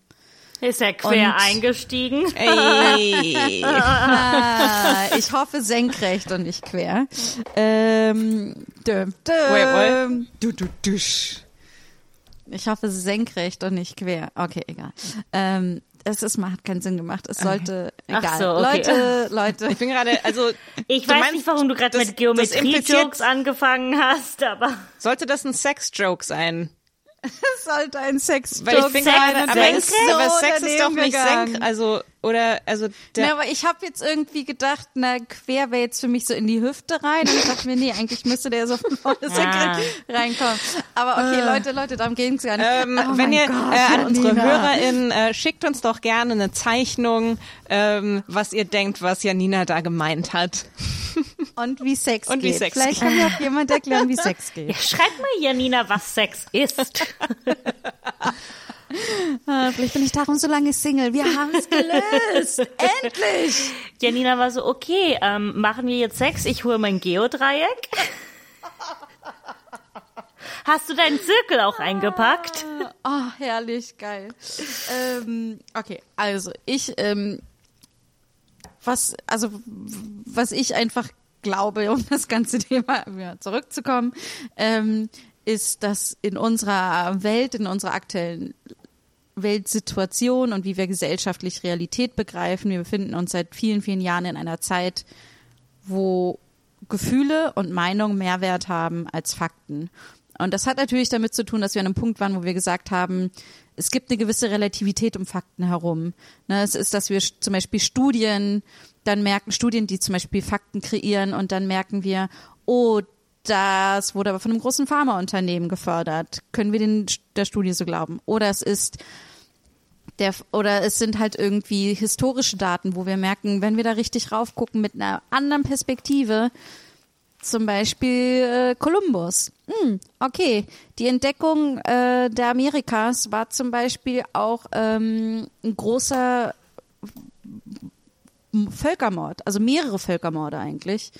Ist er quer Und- eingestiegen? Ey. ah, ich hoffe senkrecht und nicht quer. Ähm, düm, düm, du, du, dusch. Ich hoffe senkrecht und nicht quer. Okay, egal. Ähm, es ist, hat keinen Sinn gemacht. Es sollte, Ach egal. so, okay. Leute, Leute. Ich bin gerade, also Ich weiß meinst, nicht, warum du gerade mit Geometrie-Jokes angefangen hast, aber sollte das ein Sex-Joke sein? Es sollte ein Sex Weil ich bin Sex gerade, aber, ist, aber Sex ist doch nicht senk, also oder also der Ja, aber ich habe jetzt irgendwie gedacht, na, quer wäre jetzt für mich so in die Hüfte rein. Und ich dachte mir, nee, eigentlich müsste der so von vorne Ah. reinkommen. Aber okay, Leute, Leute, darum ging's gar nicht. Ähm, Oh wenn ihr Gott, äh, an unsere Janina. HörerInnen äh, schickt uns doch gerne eine Zeichnung, ähm, was ihr denkt, was Janina da gemeint hat. Und wie Sex Und wie geht. Sex Vielleicht geht. kann mir auch jemand erklären, wie Sex geht. schreib mal, Janina, was Sex ist. Ah, vielleicht bin ich darum so lange Single. Wir haben es gelöst. Endlich. Janina war so, okay, ähm, machen wir jetzt Sex? Ich hole mein Geodreieck. Hast du deinen Zirkel auch eingepackt? Oh, herrlich, geil. ähm, okay, also ich, ähm, was, also was ich einfach glaube, um das ganze Thema wieder zurückzukommen, ähm, ist, dass in unserer Welt, in unserer aktuellen Weltsituation und wie wir gesellschaftlich Realität begreifen, wir befinden uns seit vielen, vielen Jahren in einer Zeit, wo Gefühle und Meinung mehr Wert haben als Fakten. Und das hat natürlich damit zu tun, dass wir an einem Punkt waren, wo wir gesagt haben, es gibt eine gewisse Relativität um Fakten herum. Ne, es ist, dass wir zum Beispiel Studien dann merken, Studien, die zum Beispiel Fakten kreieren und dann merken wir, oh, das wurde aber von einem großen Pharmaunternehmen gefördert. Können wir den, der Studie so glauben? Oder es ist der, oder es sind halt irgendwie historische Daten, wo wir merken, wenn wir da richtig raufgucken mit einer anderen Perspektive, zum Beispiel äh, Kolumbus. Hm, okay, die Entdeckung äh, der Amerikas war zum Beispiel auch ähm, ein großer Völkermord, also mehrere Völkermorde eigentlich,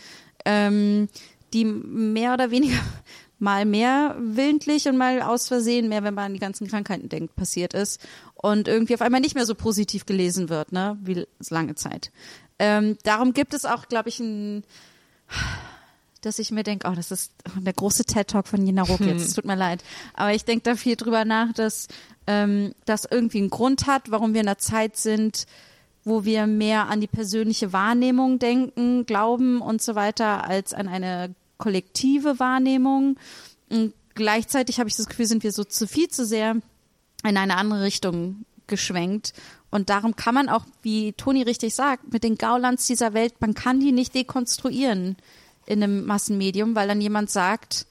ähm, die mehr oder weniger mal mehr willentlich und mal aus Versehen, mehr wenn man an die ganzen Krankheiten denkt, passiert ist und irgendwie auf einmal nicht mehr so positiv gelesen wird, ne, wie lange Zeit. Ähm, darum gibt es auch, glaube ich, ein dass ich mir denke, oh, das ist der große TED-Talk von Jena Ruck jetzt, es tut mir leid. Aber ich denke da viel drüber nach, dass ähm, das irgendwie einen Grund hat, warum wir in einer Zeit sind, wo wir mehr an die persönliche Wahrnehmung denken, glauben und so weiter, als an eine kollektive Wahrnehmung. Und gleichzeitig habe ich das Gefühl, sind wir so zu viel zu sehr in eine andere Richtung geschwenkt. Und darum kann man auch, wie Toni richtig sagt, mit den Gaulands dieser Welt, man kann die nicht dekonstruieren in einem Massenmedium, weil dann jemand sagt,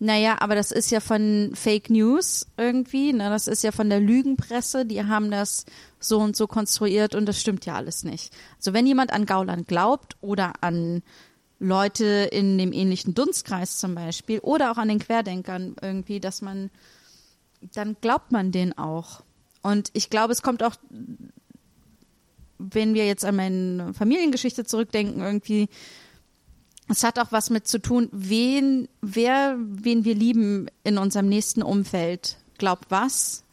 naja, aber das ist ja von Fake News irgendwie, ne? das ist ja von der Lügenpresse, die haben das so und so konstruiert und das stimmt ja alles nicht. Also wenn jemand an Gauland glaubt oder an Leute in dem ähnlichen Dunstkreis zum Beispiel oder auch an den Querdenkern irgendwie, dass man, dann glaubt man den auch. Und ich glaube, es kommt auch, wenn wir jetzt an meine Familiengeschichte zurückdenken, irgendwie, es hat auch was mit zu tun, wen, wer, wen wir lieben in unserem nächsten Umfeld, glaubt was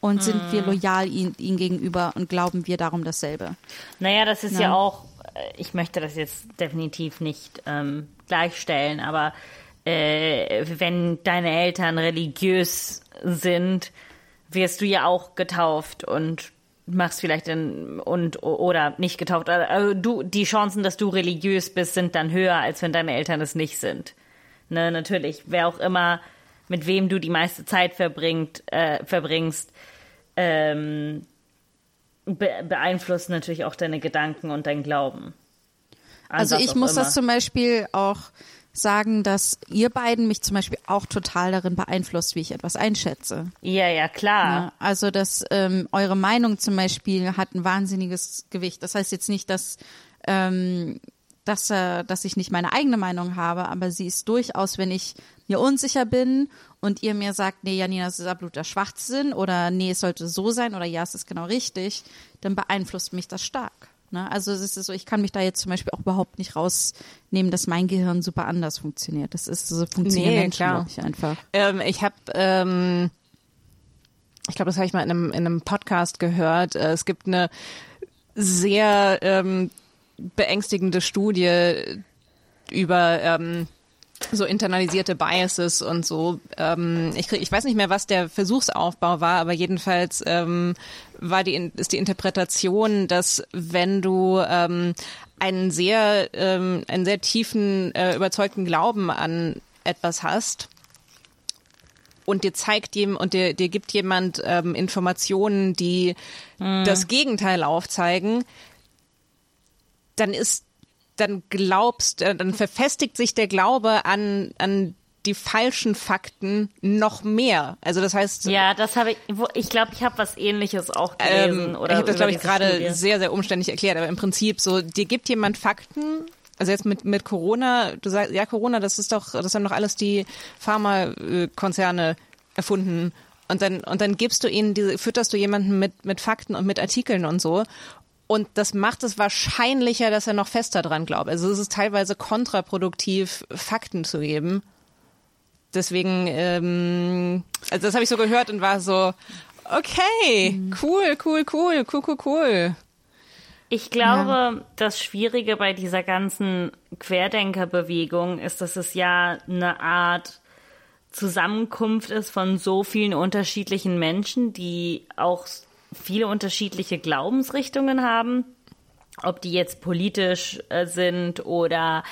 und sind wir loyal ihm, ihm gegenüber und glauben wir darum dasselbe. Naja, das ist Ja. ja auch, ich möchte das jetzt definitiv nicht ähm, gleichstellen, aber äh, wenn deine Eltern religiös sind, wirst du ja auch getauft und machst vielleicht dann und oder nicht getauft. Also du, die Chancen, dass du religiös bist, sind dann höher, als wenn deine Eltern es nicht sind. Ne, natürlich. Wer auch immer, mit wem du die meiste Zeit verbringt, äh, verbringst, ähm, be beeinflusst natürlich auch deine Gedanken und dein Glauben. An Also ich muss immer. das zum Beispiel auch sagen, dass ihr beiden mich zum Beispiel auch total darin beeinflusst, wie ich etwas einschätze. Ja, ja, klar. Ja, also dass ähm, eure Meinung zum Beispiel hat ein wahnsinniges Gewicht. Das heißt jetzt nicht, dass ähm, dass, äh, dass ich nicht meine eigene Meinung habe, aber sie ist durchaus, wenn ich mir unsicher bin und ihr mir sagt, nee, Janina, das ist absoluter Schwachsinn oder nee, es sollte so sein oder ja, es ist genau richtig, dann beeinflusst mich das stark. Ne? Also es ist so, ich kann mich da jetzt zum Beispiel auch überhaupt nicht rausnehmen, dass mein Gehirn super anders funktioniert. Das ist so funktionieren Nee, Menschen, glaube ich, einfach. Ähm, ich habe, ähm, ich glaube, das habe ich mal in einem, in einem Podcast gehört. Äh, es gibt eine sehr ähm, beängstigende Studie über ähm, so internalisierte Biases und so. Ähm, ich, krieg, ich weiß nicht mehr, was der Versuchsaufbau war, aber jedenfalls ähm, war die ist die Interpretation, dass wenn du ähm, einen sehr ähm, einen sehr tiefen äh, überzeugten Glauben an etwas hast und dir zeigt jem und dir, dir gibt jemand ähm, Informationen, die das Gegenteil aufzeigen, dann ist dann glaubst, äh, dann verfestigt sich der Glaube an an die falschen Fakten noch mehr. Also das heißt, Ja, das habe ich, wo- ich glaube, ich habe was ähnliches auch gelesen. ähm, oder ich habe das, glaube ich, gerade sehr, sehr umständlich erklärt, aber im Prinzip so, dir gibt jemand Fakten, also jetzt mit, mit Corona, du sagst, ja, Corona, das ist doch, das haben doch alles die Pharmakonzerne erfunden. Und dann, und dann gibst du ihnen diese, fütterst du jemanden mit, mit Fakten und mit Artikeln und so. Und das macht es wahrscheinlicher, dass er noch fester dran glaubt. Also es ist teilweise kontraproduktiv, Fakten zu geben. Deswegen, ähm, also das habe ich so gehört und war so, okay, cool, cool, cool, cool, cool, cool. Ich glaube, das Schwierige bei dieser ganzen Querdenkerbewegung ist, dass es ja eine Art Zusammenkunft ist von so vielen unterschiedlichen Menschen, die auch viele unterschiedliche Glaubensrichtungen haben, ob die jetzt politisch äh, sind oder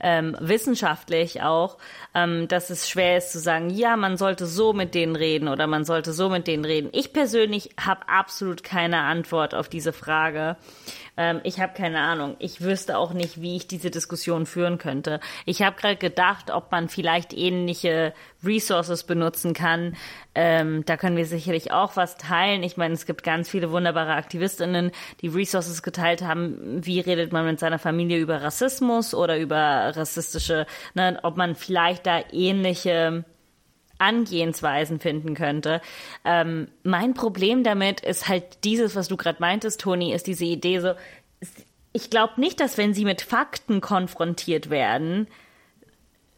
ähm, wissenschaftlich auch, ähm, dass es schwer ist zu sagen, ja, man sollte so mit denen reden oder man sollte so mit denen reden. Ich persönlich habe absolut keine Antwort auf diese Frage. Ähm, ich habe keine Ahnung. Ich wüsste auch nicht, wie ich diese Diskussion führen könnte. Ich habe gerade gedacht, ob man vielleicht ähnliche Resources benutzen kann. Ähm, da können wir sicherlich auch was teilen. Ich meine, es gibt ganz viele wunderbare Aktivistinnen, die Resources geteilt haben. Wie redet man mit seiner Familie über Rassismus oder über rassistische, ne, ob man vielleicht da ähnliche Angehensweisen finden könnte. Ähm, mein Problem damit ist halt dieses, was du gerade meintest, Toni, ist diese Idee so, ich glaube nicht, dass wenn sie mit Fakten konfrontiert werden,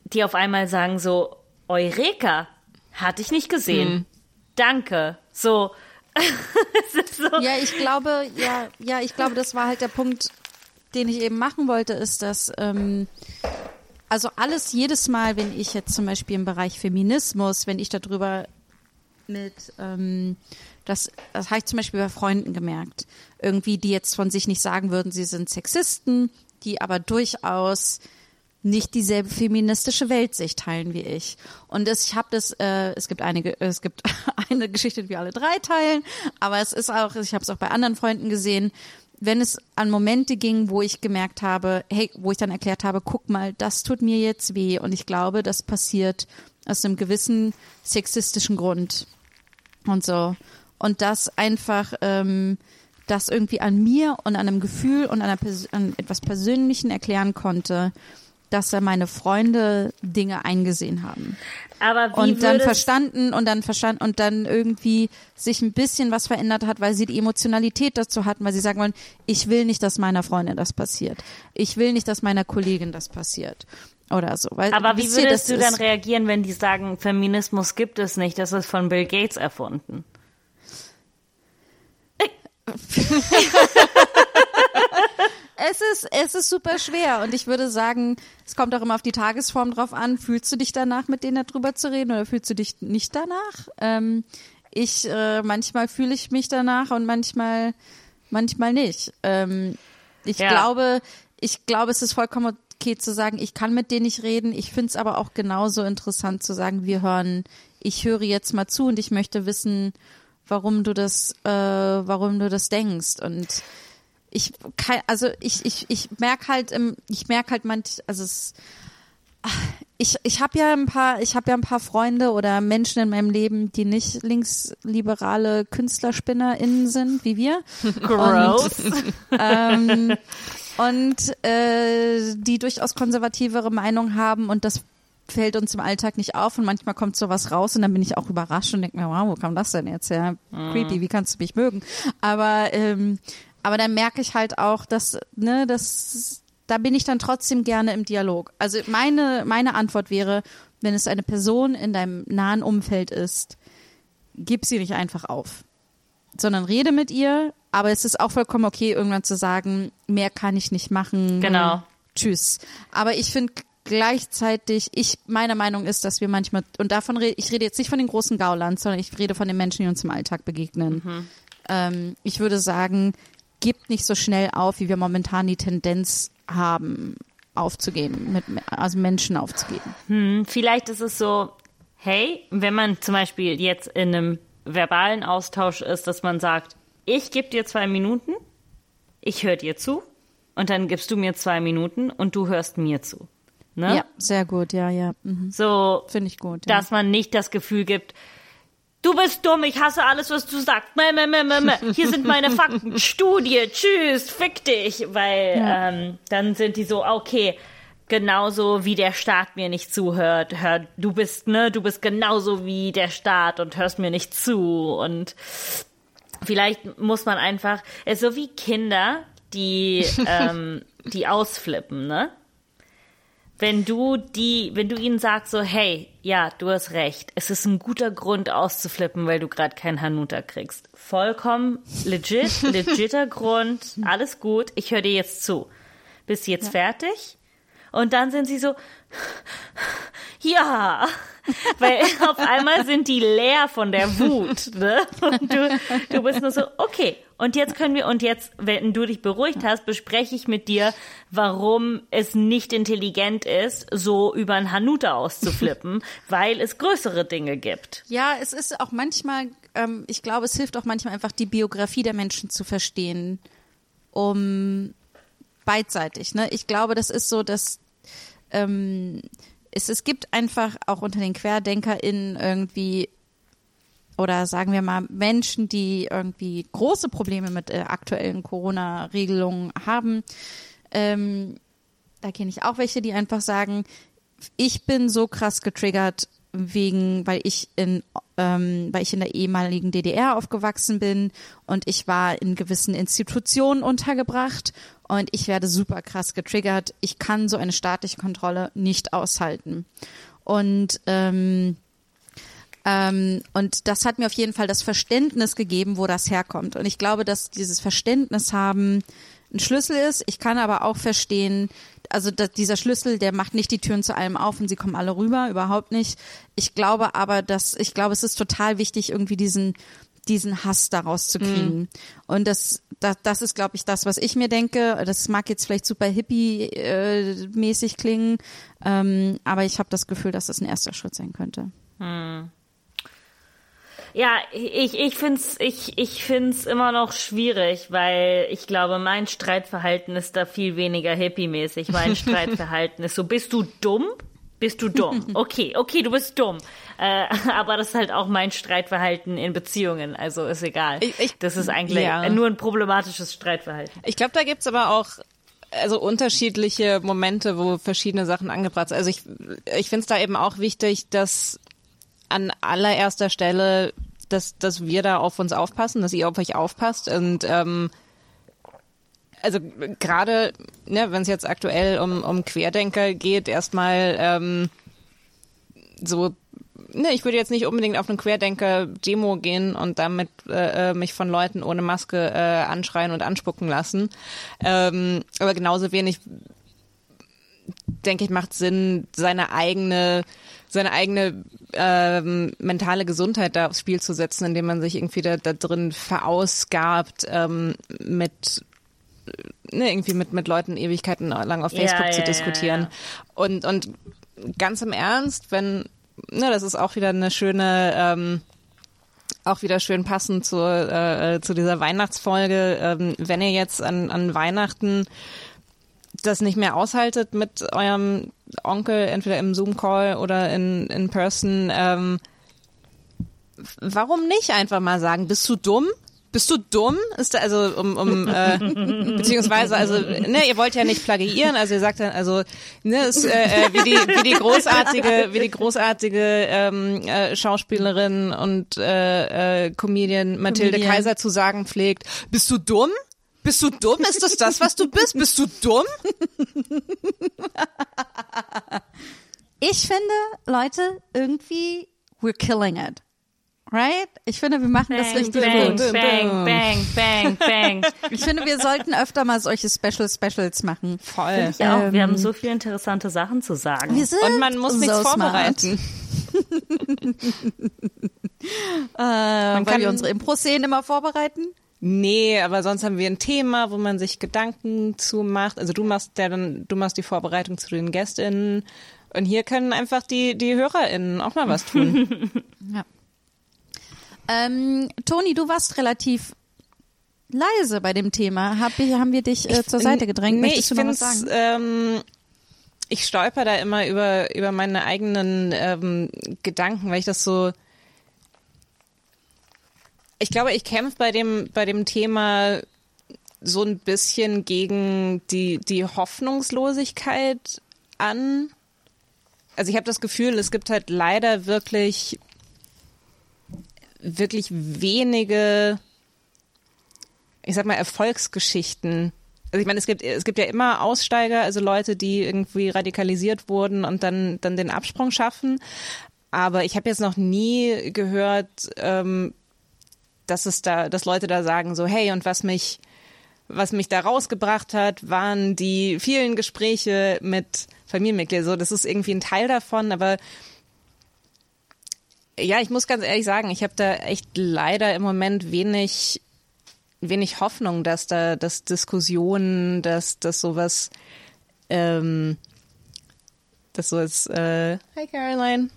die auf einmal sagen so, Eureka, hatte ich nicht gesehen. Danke. So. so. Ja, ich glaube, ja, ja, ich glaube, das war halt der Punkt, den ich eben machen wollte, ist, dass ähm, also alles jedes Mal, wenn ich jetzt zum Beispiel im Bereich Feminismus, wenn ich darüber mit, ähm, das, das habe ich zum Beispiel bei Freunden gemerkt, irgendwie, die jetzt von sich nicht sagen würden, sie sind Sexisten, die aber durchaus nicht dieselbe feministische Weltsicht teilen wie ich. Und das, ich habe das, äh, es gibt einige, es gibt eine Geschichte, die wir alle drei teilen, aber es ist auch, ich habe es auch bei anderen Freunden gesehen, wenn es an Momente ging, wo ich gemerkt habe, hey, wo ich dann erklärt habe, guck mal, das tut mir jetzt weh und ich glaube, das passiert aus einem gewissen sexistischen Grund und so. Und das einfach, ähm, das irgendwie an mir und an einem Gefühl und an, an etwas Persönlichen erklären konnte, dass da meine Freunde Dinge eingesehen haben Aber wie und dann verstanden und dann verstanden und dann irgendwie sich ein bisschen was verändert hat, weil sie die Emotionalität dazu hatten, weil sie sagen wollen, ich will nicht, dass meiner Freundin das passiert. Ich will nicht, dass meiner Kollegin das passiert. Oder so. Weil, aber wie würdest das du dann reagieren, wenn die sagen, Feminismus gibt es nicht, das ist von Bill Gates erfunden? Es ist, es ist super schwer und ich würde sagen, es kommt auch immer auf die Tagesform drauf an. Fühlst du dich danach, mit denen darüber zu reden oder fühlst du dich nicht danach? Ähm, ich, äh, manchmal fühle ich mich danach und manchmal, manchmal nicht. Ähm, ich Ja. glaube, ich glaube, es ist vollkommen okay zu sagen, ich kann mit denen nicht reden. Ich finde es aber auch genauso interessant zu sagen, wir hören, ich höre jetzt mal zu und ich möchte wissen, warum du das, äh, warum du das denkst und ich kann, also ich ich ich merk halt ich merk halt manch also es ich ich habe ja ein paar ich habe ja ein paar Freunde oder Menschen in meinem Leben, die nicht linksliberale Künstlerspinnerinnen sind wie wir Gross. ähm, und äh, die durchaus konservativere Meinung haben und das fällt uns im Alltag nicht auf und manchmal kommt sowas raus und dann bin ich auch überrascht und denke mir, wow, wo kam das denn jetzt her? Creepy, wie kannst du mich mögen? Aber ähm, aber dann merke ich halt auch, dass ne, das da bin ich dann trotzdem gerne im Dialog. Also meine meine Antwort wäre, wenn es eine Person in deinem nahen Umfeld ist, gib sie nicht einfach auf sondern rede mit ihr. Aber es ist auch vollkommen okay, irgendwann zu sagen, mehr kann ich nicht machen. Genau. Tschüss. Aber ich finde gleichzeitig, ich, meine Meinung ist, dass wir manchmal, und davon rede, ich rede jetzt nicht von den großen Gaulands, sondern ich rede von den Menschen, die uns im Alltag begegnen. Ähm, ich würde sagen, gebt nicht so schnell auf, wie wir momentan die Tendenz haben, aufzugeben, mit, also Menschen aufzugeben. Hm, Vielleicht ist es so, hey, wenn man zum Beispiel jetzt in einem verbalen Austausch ist, dass man sagt, ich gebe dir zwei Minuten, ich höre dir zu und dann gibst du mir zwei Minuten und du hörst mir zu. Ne? Ja, sehr gut, ja, ja. Mhm. So, Finde ich gut. Ja. dass man nicht das Gefühl gibt, du bist dumm, ich hasse alles, was du sagst. Mäh, mäh, mäh, mäh, mäh. Hier sind meine Fakten, Studie, tschüss, fick dich. Weil Ja. ähm, dann sind die so, okay, genauso wie der Staat mir nicht zuhört, hör, du bist, ne, du bist genauso wie der Staat und hörst mir nicht zu. Und vielleicht muss man einfach, so wie Kinder, die, ähm, die ausflippen, ne? Wenn du die, wenn du ihnen sagst so, hey, ja, du hast recht, es ist ein guter Grund auszuflippen, weil du gerade keinen Hanuta kriegst. Vollkommen legit, legitter Grund, alles gut, ich höre dir jetzt zu. Bist du jetzt fertig? Und dann sind sie so, ja, weil auf einmal sind die leer von der Wut, ne? Und du, du bist nur so, okay. Und jetzt können wir, und jetzt, wenn du dich beruhigt hast, bespreche ich mit dir, warum es nicht intelligent ist, so über ein Hanuta auszuflippen, weil es größere Dinge gibt. Ja, es ist auch manchmal, ähm, ich glaube, es hilft auch manchmal einfach die Biografie der Menschen zu verstehen, um beidseitig. Ne? Ich glaube, das ist so, dass ähm, es, es gibt einfach auch unter den QuerdenkerInnen irgendwie oder sagen wir mal Menschen, die irgendwie große Probleme mit äh, aktuellen Corona-Regelungen haben. Ähm, da kenne ich auch welche, die einfach sagen, ich bin so krass getriggert wegen, weil ich in, ähm, weil ich in der ehemaligen DDR aufgewachsen bin und ich war in gewissen Institutionen untergebracht und ich werde super krass getriggert. Ich kann so eine staatliche Kontrolle nicht aushalten. Und ähm, ähm, und das hat mir auf jeden Fall das Verständnis gegeben, wo das herkommt. Und ich glaube, dass dieses Verständnis haben ein Schlüssel ist. Ich kann aber auch verstehen, also dieser Schlüssel, der macht nicht die Türen zu allem auf und sie kommen alle rüber, überhaupt nicht. Ich glaube aber, dass, ich glaube, es ist total wichtig, irgendwie diesen, diesen Hass daraus zu kriegen. Mhm. Und das, das, das ist, glaube ich, das, was ich mir denke. Das mag jetzt vielleicht super hippie-mäßig klingen, ähm, aber ich habe das Gefühl, dass das ein erster Schritt sein könnte. Ja, ich, ich find's, ich, ich find's immer noch schwierig, weil ich glaube, mein Streitverhalten ist da viel weniger hippie-mäßig. Mein Streitverhalten ist so, bist du dumm? Bist du dumm? Okay, okay, du bist dumm. Äh, aber das ist halt auch mein Streitverhalten in Beziehungen, also ist egal. Ich- ich- das ist eigentlich ja. nur ein problematisches Streitverhalten. Ich glaube, da gibt's aber auch also unterschiedliche Momente, wo verschiedene Sachen angebracht sind. Also ich, ich finde es da eben auch wichtig, dass an allererster Stelle, dass, dass wir da auf uns aufpassen, dass ihr auf euch aufpasst und ähm, also gerade, ne, wenn es jetzt aktuell um, um Querdenker geht, erstmal ähm, so, ne, ich würde jetzt nicht unbedingt auf eine Querdenker-Demo gehen und damit äh, äh, mich von Leuten ohne Maske äh, anschreien und anspucken lassen. Ähm, aber genauso wenig denke ich, macht Sinn, seine eigene, seine eigene ähm, mentale Gesundheit da aufs Spiel zu setzen, indem man sich irgendwie da, da drin verausgabt ähm, mit ne, irgendwie mit, mit Leuten Ewigkeiten lang auf Facebook ja, zu ja, diskutieren. ja. Und, und ganz im Ernst, wenn, ne, das ist auch wieder eine schöne, ähm, auch wieder schön passend zu, äh, zu dieser Weihnachtsfolge. Ähm, wenn ihr jetzt an, an Weihnachten das nicht mehr aushaltet mit eurem Onkel, entweder im Zoom-Call oder in, in Person, ähm, warum nicht einfach mal sagen, bist du dumm? Bist du dumm? Ist da also um, um äh, beziehungsweise also ne ihr wollt ja nicht plagiieren, also ihr sagt dann also ne ist, äh, äh, wie die wie die großartige wie die großartige ähm, äh, Schauspielerin und äh, äh, Comedian Mathilde Comedian. Kaiser zu sagen pflegt, bist du dumm? Bist du dumm? Ist das das, was du bist? Bist du dumm? Ich finde, Leute, irgendwie, we're killing it. Right? Ich finde, wir machen das Bang, richtig bang, gut. bang, bang, bang, bang. Ich finde, wir sollten öfter mal solche Special Specials machen. Voll. Ja, auch, wir haben so viele interessante Sachen zu sagen. Wir sind Und man muss nichts so smart. vorbereiten. Äh, weil kann- wir unsere Impro-Szenen immer vorbereiten. Nee, aber sonst haben wir ein Thema, wo man sich Gedanken zu macht. Also du machst ja dann, du machst die Vorbereitung zu den GästInnen. Und hier können einfach die, die HörerInnen auch mal was tun. Ja. Ähm, Toni, du warst relativ leise bei dem Thema. Hab, haben wir dich äh, zur Seite gedrängt? Nee, Möchtest ich du noch was sagen? ähm, ich stolper da immer über, über meine eigenen ähm, Gedanken, weil ich das so. Ich glaube, ich kämpfe bei dem, bei dem Thema so ein bisschen gegen die, die Hoffnungslosigkeit an. Also ich habe das Gefühl, es gibt halt leider wirklich, wirklich wenige ich sag mal, Erfolgsgeschichten. Also ich meine, es gibt, es gibt ja immer Aussteiger, also Leute, die irgendwie radikalisiert wurden und dann, dann den Absprung schaffen. Aber ich habe jetzt noch nie gehört, ähm, dass es da, dass Leute da sagen so, hey, und was mich, was mich da rausgebracht hat, waren die vielen Gespräche mit Familienmitgliedern. So, das ist irgendwie ein Teil davon, aber ja, ich muss ganz ehrlich sagen, ich habe da echt leider im Moment wenig wenig Hoffnung, dass da dass Diskussionen, dass dass sowas ähm, dass sowas äh, Hi Caroline.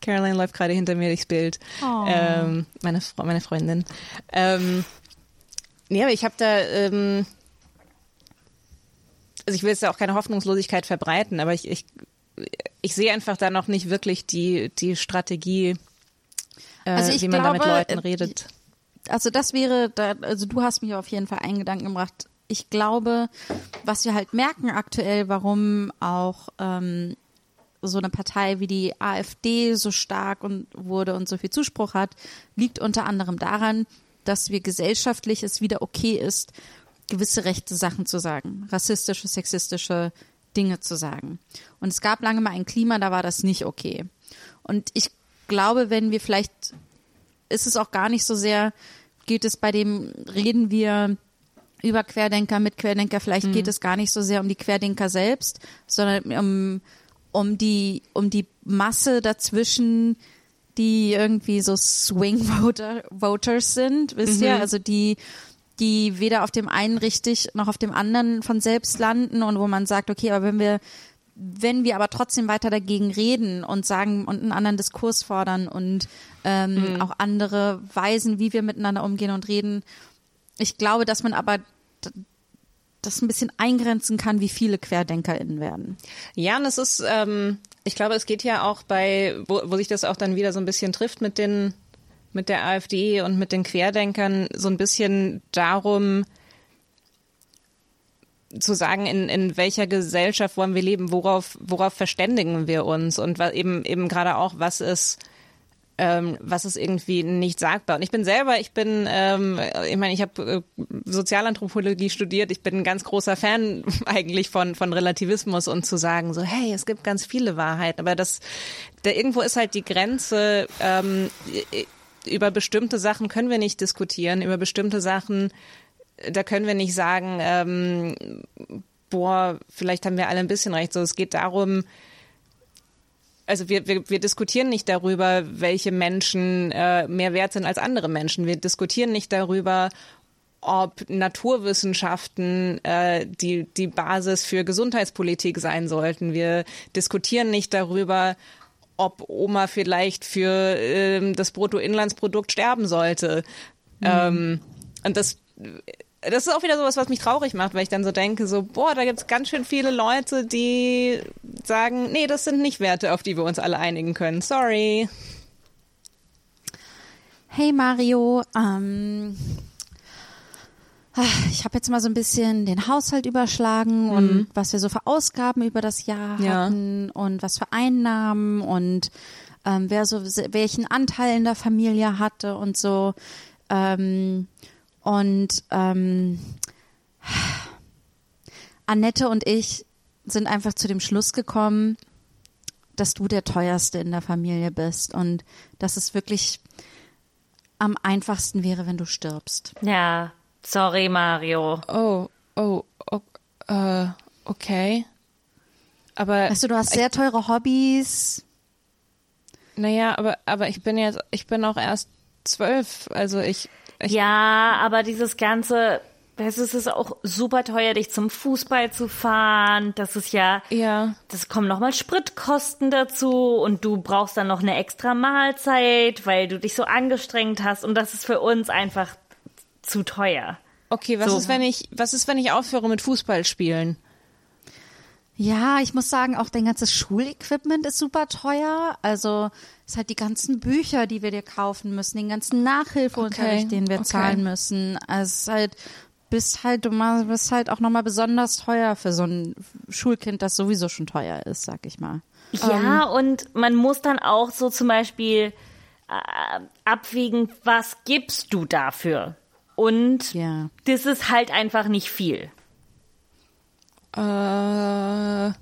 Caroline läuft gerade hinter mir durchs Bild. Oh. Ähm, meine Fre meine Freundin. Ähm, nee, aber ich habe da ähm, also ich will jetzt ja auch keine Hoffnungslosigkeit verbreiten, aber ich ich, ich sehe einfach da noch nicht wirklich die die Strategie, Also ich wie man da mit glaube, Leuten äh, redet. also das wäre, da, also du hast mich auf jeden Fall einen Gedanken gebracht. Ich glaube, was wir halt merken aktuell, warum auch ähm, so eine Partei wie die AfD so stark und wurde und so viel Zuspruch hat, liegt unter anderem daran, dass wir gesellschaftlich es wieder okay ist, gewisse rechte Sachen zu sagen, rassistische, sexistische Dinge zu sagen. Und es gab lange mal ein Klima, da war das nicht okay. Und ich glaube, wenn wir vielleicht ist es auch gar nicht so sehr, geht es bei dem, reden wir über Querdenker, mit Querdenker. Vielleicht geht es gar nicht so sehr um die Querdenker selbst, sondern um, um die, um die Masse dazwischen, die irgendwie so Swing Voter, Voters sind, wisst ihr? Also die, die weder auf dem einen richtig noch auf dem anderen von selbst landen und wo man sagt, okay, aber wenn wir wenn wir aber trotzdem weiter dagegen reden und sagen und einen anderen Diskurs fordern und ähm, auch andere Weisen, wie wir miteinander umgehen und reden, ich glaube, dass man aber das ein bisschen eingrenzen kann, wie viele QuerdenkerInnen werden. Ja, und es ist, ähm, ich glaube, es geht ja auch bei, wo, wo sich das auch dann wieder so ein bisschen trifft mit den, mit der AfD und mit den Querdenkern, so ein bisschen darum, zu sagen, in, in welcher Gesellschaft wollen wir leben, worauf, worauf verständigen wir uns? Und was eben, eben gerade auch, was ist, ähm, was ist irgendwie nicht sagbar. Und ich bin selber, ich bin, ähm, ich meine, ich habe äh, Sozialanthropologie studiert, ich bin ein ganz großer Fan eigentlich von, von Relativismus und zu sagen, so, hey, es gibt ganz viele Wahrheiten, aber das, da irgendwo ist halt die Grenze, ähm, über bestimmte Sachen können wir nicht diskutieren, über bestimmte Sachen, da können wir nicht sagen, ähm, boah, vielleicht haben wir alle ein bisschen recht. So, es geht darum, also wir, wir, wir diskutieren nicht darüber, welche Menschen äh, mehr wert sind als andere Menschen. Wir diskutieren nicht darüber, ob Naturwissenschaften äh, die, die Basis für Gesundheitspolitik sein sollten. Wir diskutieren nicht darüber, ob Oma vielleicht für ähm, das Bruttoinlandsprodukt sterben sollte. Ähm, und das das ist auch wieder sowas, was mich traurig macht, weil ich dann so denke, so, boah, da gibt's ganz schön viele Leute, die sagen, nee, das sind nicht Werte, auf die wir uns alle einigen können. Sorry. Hey Mario, ähm, ah, ich habe jetzt mal so ein bisschen den Haushalt überschlagen und was wir so für Ausgaben über das Jahr Ja. hatten und was für Einnahmen und ähm, wer so welchen Anteil in der Familie hatte und so. Ähm, und ähm, Annette und ich sind einfach zu dem Schluss gekommen, dass du der teuerste in der Familie bist und dass es wirklich am einfachsten wäre, wenn du stirbst. Ja, sorry, Mario. Oh, oh, oh äh, okay. Aber Weißt du, du hast sehr teure Hobbys. naja, aber aber ich bin jetzt, ich bin auch erst zwölf, also ich, ich Ja, aber dieses ganze, es ist auch super teuer, dich zum Fußball zu fahren. Das ist ja, ja. das kommen nochmal Spritkosten dazu und du brauchst dann noch eine extra Mahlzeit, weil du dich so angestrengt hast und das ist für uns einfach zu teuer. Okay, was So. ist, wenn ich, was ist, wenn ich aufhöre mit Fußball spielen? Ja, ich muss sagen, auch dein ganzes Schulequipment ist super teuer. Also es ist halt die ganzen Bücher, die wir dir kaufen müssen, den ganzen Nachhilfeunterricht, Okay, den wir okay. zahlen müssen. Also es ist halt bist halt du mal- bist halt auch nochmal besonders teuer für so ein Schulkind, das sowieso schon teuer ist, sag ich mal. Ja, und man muss dann auch so zum Beispiel äh, abwägen, was gibst du dafür? Und Ja. das ist halt einfach nicht viel. Äh,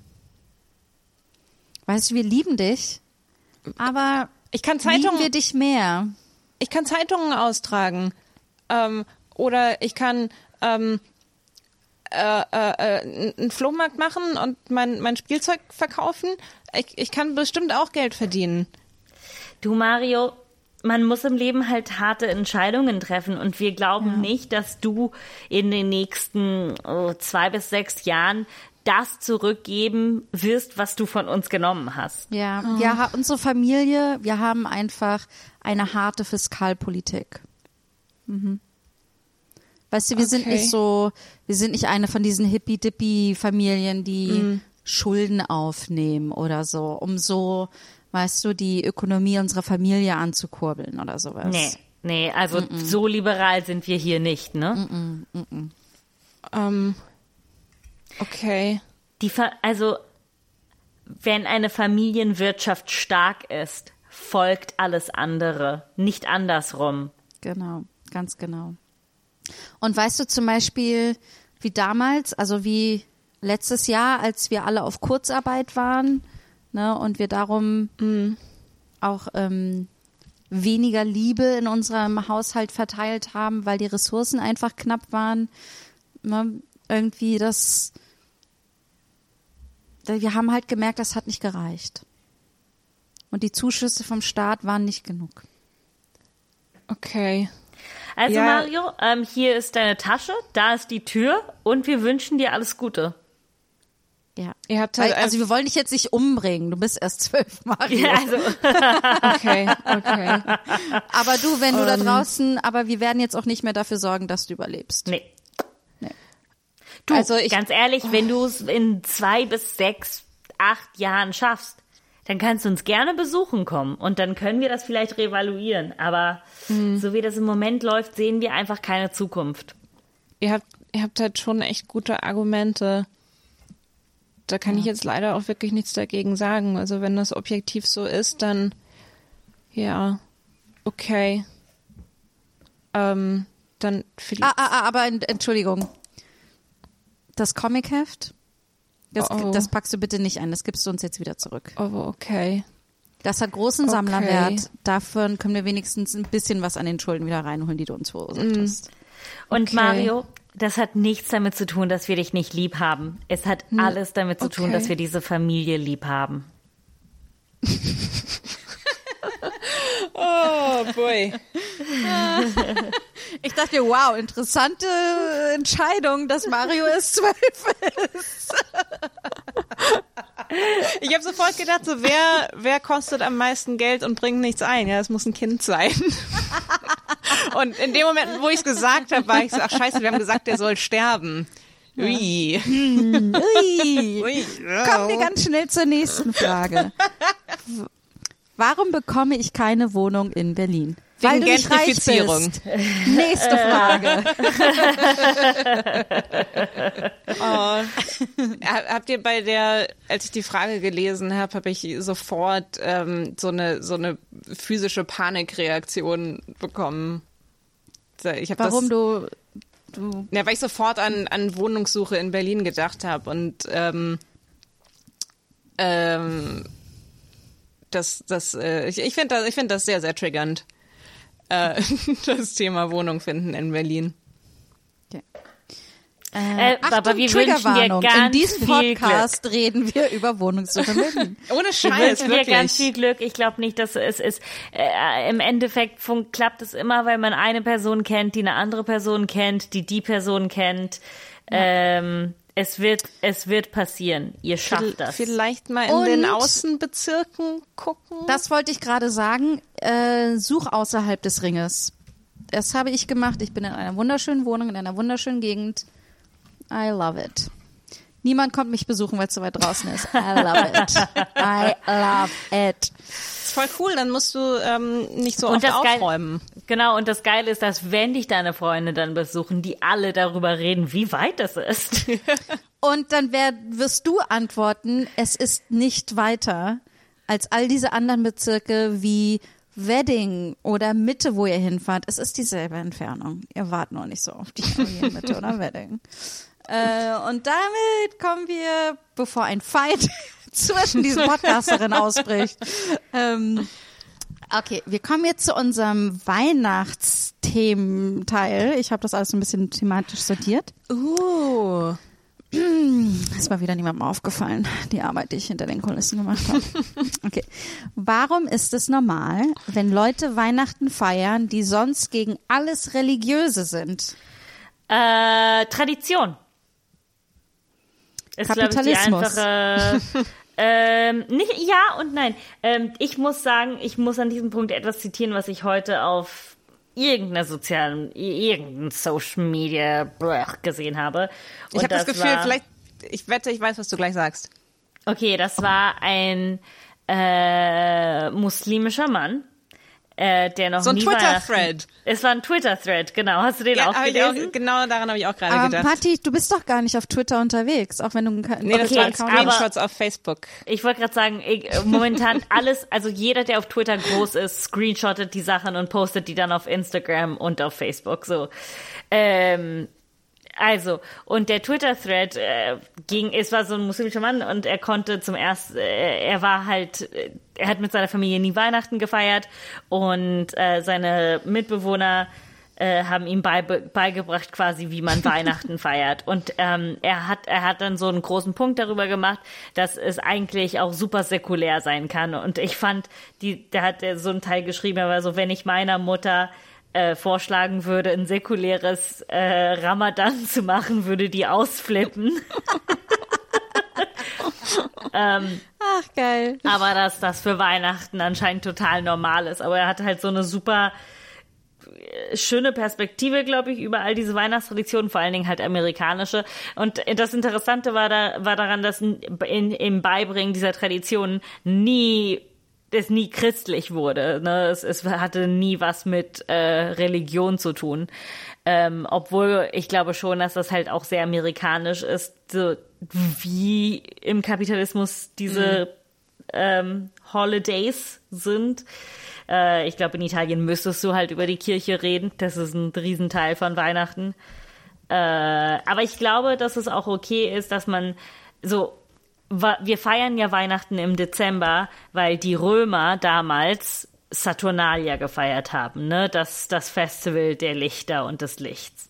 Weißt du, wir lieben dich, aber ich kann lieben Zeitungen, wir dich mehr. ich kann Zeitungen austragen. Ähm, oder ich kann ähm, äh, äh, äh, einen Flohmarkt machen und mein, mein Spielzeug verkaufen. Ich, ich kann bestimmt auch Geld verdienen. Du, Mario, man muss im Leben halt harte Entscheidungen treffen und wir glauben nicht, dass du in den nächsten oh, zwei bis sechs Jahren das zurückgeben wirst, was du von uns genommen hast. Ja, ja, ha- unsere Familie, wir haben einfach eine harte Fiskalpolitik. Mhm. Weißt du, wir sind Okay. nicht so, wir sind nicht eine von diesen hippie-dippie-Familien, die Schulden aufnehmen oder so, um so, weißt du, die Ökonomie unserer Familie anzukurbeln oder sowas. Nee, nee, also so liberal sind wir hier nicht, ne? Ähm, okay. Die Fa also wenn eine Familienwirtschaft stark ist, folgt alles andere, nicht andersrum. Genau, ganz genau. Und weißt du zum Beispiel, wie damals, also wie letztes Jahr, als wir alle auf Kurzarbeit waren, ne, und wir darum auch ähm, weniger Liebe in unserem Haushalt verteilt haben, weil die Ressourcen einfach knapp waren. ne, irgendwie das. Wir haben halt gemerkt, das hat nicht gereicht. Und die Zuschüsse vom Staat waren nicht genug. Okay. Also Ja. Mario, ähm, hier ist deine Tasche, da ist die Tür und wir wünschen dir alles Gute. Ja. Ihr habt Weil, halt also wir wollen dich jetzt nicht umbringen. Du bist erst zwölf, Mario. Ja, also, okay, okay. Aber du, wenn du da draußen, aber wir werden jetzt auch nicht mehr dafür sorgen, dass du überlebst. nee. Nee. Du, Also ich- ganz ehrlich, wenn du es in zwei bis sechs, acht Jahren schaffst, dann kannst du uns gerne besuchen kommen und dann können wir das vielleicht revaluieren. Aber Mhm. so wie das im Moment läuft, sehen wir einfach keine Zukunft. Ihr habt, ihr habt halt schon echt gute Argumente. Da kann ich jetzt leider auch wirklich nichts dagegen sagen. Also wenn das objektiv so ist, dann ja, okay. Ähm, dann vielleicht. Ah, ah, ah, aber en- Entschuldigung. Das Comicheft, das, Oh, oh. das packst du bitte nicht ein. Das gibst du uns jetzt wieder zurück. Aber okay. Das hat großen Okay. Sammlerwert. Davon können wir wenigstens ein bisschen was an den Schulden wieder reinholen, die du uns verursacht hast. Und Okay. Mario, das hat nichts damit zu tun, dass wir dich nicht lieb haben. Es hat alles damit zu tun, okay. dass wir diese Familie lieb haben. Oh boy. Ich dachte, wow, interessante Entscheidung, dass Mario es zwölf ist. Ich habe sofort gedacht, so wer, wer kostet am meisten Geld und bringt nichts ein? Ja, das muss ein Kind sein. Und in dem Moment, wo ich es gesagt habe, war ich so, ach scheiße, wir haben gesagt, der soll sterben. Ui. Ui. Ui. Kommen wir ganz schnell zur nächsten Frage. Warum bekomme ich keine Wohnung in Berlin? Weil Wegen reich Gentrifizierung. Nächste Frage. Ha- Habt ihr bei der, als ich die Frage gelesen habe, habe ich sofort ähm, so eine so eine physische Panikreaktion bekommen. Ich Warum das, du, du Ja, weil ich sofort an, an Wohnungssuche in Berlin gedacht habe und ähm, ähm, das, das, äh, ich, ich finde das, ich finde das sehr, sehr triggernd. Äh, das Thema Wohnung finden in Berlin. Äh, Achtung, aber wir wünschen dir ganz In diesem viel Podcast reden wir über Wohnungssuche in Berlin. Ohne Wir Scheiß, wünschen dir wirklich. ganz viel Glück. Ich glaube nicht, dass es ist. Äh, Im Endeffekt fun- klappt es immer, weil man eine Person kennt, die eine andere Person kennt, die die Person kennt. Ähm, es wird, es wird passieren. Ihr schafft das. Vielleicht mal in Und- den Außenbezirken gucken. Das wollte ich gerade sagen. Äh, such außerhalb des Ringes. Das habe ich gemacht. Ich bin in einer wunderschönen Wohnung, in einer wunderschönen Gegend. I love it. Niemand kommt mich besuchen, weil es so weit draußen ist. I love it. I love it. ist voll cool, dann musst du ähm, nicht so Und oft das Geil- aufräumen. Genau, und das Geile ist, dass wenn dich deine Freunde dann besuchen, die alle darüber reden, wie weit das ist. Und dann wer, wirst du antworten, es ist nicht weiter als all diese anderen Bezirke wie Wedding oder Mitte, wo ihr hinfahrt. Es ist dieselbe Entfernung. Ihr wart noch nicht so auf die Familie Mitte oder Wedding. Äh, und damit kommen wir, bevor ein Fight zwischen diesen Podcasterinnen ausbricht. Ähm, okay, wir kommen jetzt zu unserem Weihnachtsthementeil. Ich habe das alles ein bisschen thematisch sortiert. Uh. Ist mal wieder niemandem aufgefallen, die Arbeit, die ich hinter den Kulissen gemacht habe. Okay. Warum ist es normal, wenn Leute Weihnachten feiern, die sonst gegen alles Religiöse sind? Äh, Tradition. Ist, glaub ich, Kapitalismus. einfache, ähm, nicht, ja und nein. Ähm, ich muss sagen, ich muss an diesem Punkt etwas zitieren, was ich heute auf irgendeiner sozialen, irgendein Social Media blech, gesehen habe. Ich Und habe das Gefühl, war, vielleicht, ich wette, ich weiß, was du gleich sagst. Okay, das war ein äh, muslimischer Mann, äh, der noch So ein nie Twitter-Thread. Es war ein Twitter-Thread, genau. Hast du den auch hab ich gelesen? auch, genau daran habe ich auch gerade Aber gedacht. Patti, du bist doch gar nicht auf Twitter unterwegs, auch wenn du nee, das Okay, waren aber- Screenshots auf Facebook. Ich wollte gerade sagen, ich, äh, momentan alles, also jeder, der auf Twitter groß ist, screenshottet die Sachen und postet die dann auf Instagram und auf Facebook. So. Ähm, also, und der Twitter-Thread äh, ging, es war so ein muslimischer Mann und er konnte zum ersten, äh, er war halt, äh, er hat mit seiner Familie nie Weihnachten gefeiert und äh, seine Mitbewohner äh, haben ihm bei, beigebracht quasi, wie man Weihnachten feiert. Und ähm, er hat er hat dann so einen großen Punkt darüber gemacht, dass es eigentlich auch super säkulär sein kann. Und ich fand, die, da hat er so einen Teil geschrieben, aber so, wenn ich meiner Mutter äh, vorschlagen würde, ein säkuläres äh, Ramadan zu machen, würde die ausflippen. ähm, Ach, geil. aber dass das für Weihnachten anscheinend total normal ist. Aber er hat halt so eine super äh, schöne Perspektive, glaube ich, über all diese Weihnachtstraditionen, vor allen Dingen halt amerikanische. Und das Interessante war da, war daran, dass in, im Beibringen dieser Traditionen nie es nie christlich wurde. Ne? Es, es hatte nie was mit äh, Religion zu tun. Ähm, obwohl ich glaube schon, dass das halt auch sehr amerikanisch ist, so wie im Kapitalismus diese mhm. ähm, Holidays sind. Äh, ich glaube, in Italien müsstest du halt über die Kirche reden. Das ist ein Riesenteil von Weihnachten. Äh, aber ich glaube, dass es auch okay ist, dass man so wir feiern ja Weihnachten im Dezember, weil die Römer damals Saturnalia gefeiert haben, ne? Das, das Festival der Lichter und des Lichts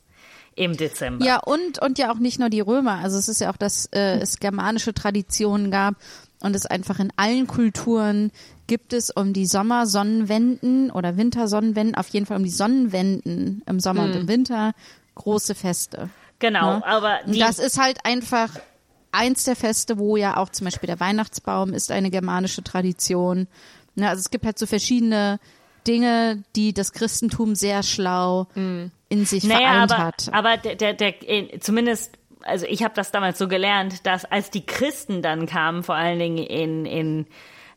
im Dezember. Ja, und, und ja auch nicht nur die Römer. Also es ist ja auch, dass äh, es germanische Traditionen gab und es einfach in allen Kulturen gibt es um die Sommersonnenwenden oder Wintersonnenwenden, auf jeden Fall um die Sonnenwenden im Sommer mhm. und im Winter große Feste. Genau, ne? aber die, das ist halt einfach eins der Feste, wo ja auch zum Beispiel der Weihnachtsbaum ist eine germanische Tradition. Ne, also es gibt halt so verschiedene Dinge, die das Christentum sehr schlau mm. in sich naja, vereint aber, hat. Aber der, der, der zumindest, also ich habe das damals so gelernt, dass als die Christen dann kamen, vor allen Dingen in, in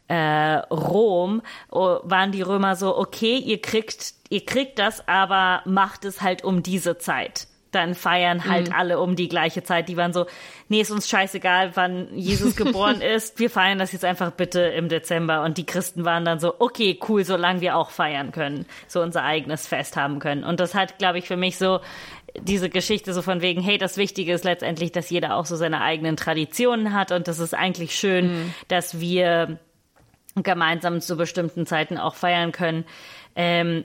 äh, Rom, oh, waren die Römer so, okay, ihr kriegt, ihr kriegt das, aber macht es halt um diese Zeit dann feiern halt mhm. alle um die gleiche Zeit. Die waren so, nee, ist uns scheißegal, wann Jesus geboren ist. Wir feiern das jetzt einfach bitte im Dezember. Und die Christen waren dann so, okay, cool, solange wir auch feiern können, so unser eigenes Fest haben können. Und das hat, glaube ich, für mich so diese Geschichte so von wegen, hey, das Wichtige ist letztendlich, dass jeder auch so seine eigenen Traditionen hat. Und das ist eigentlich schön, mhm. dass wir gemeinsam zu bestimmten Zeiten auch feiern können. Ähm,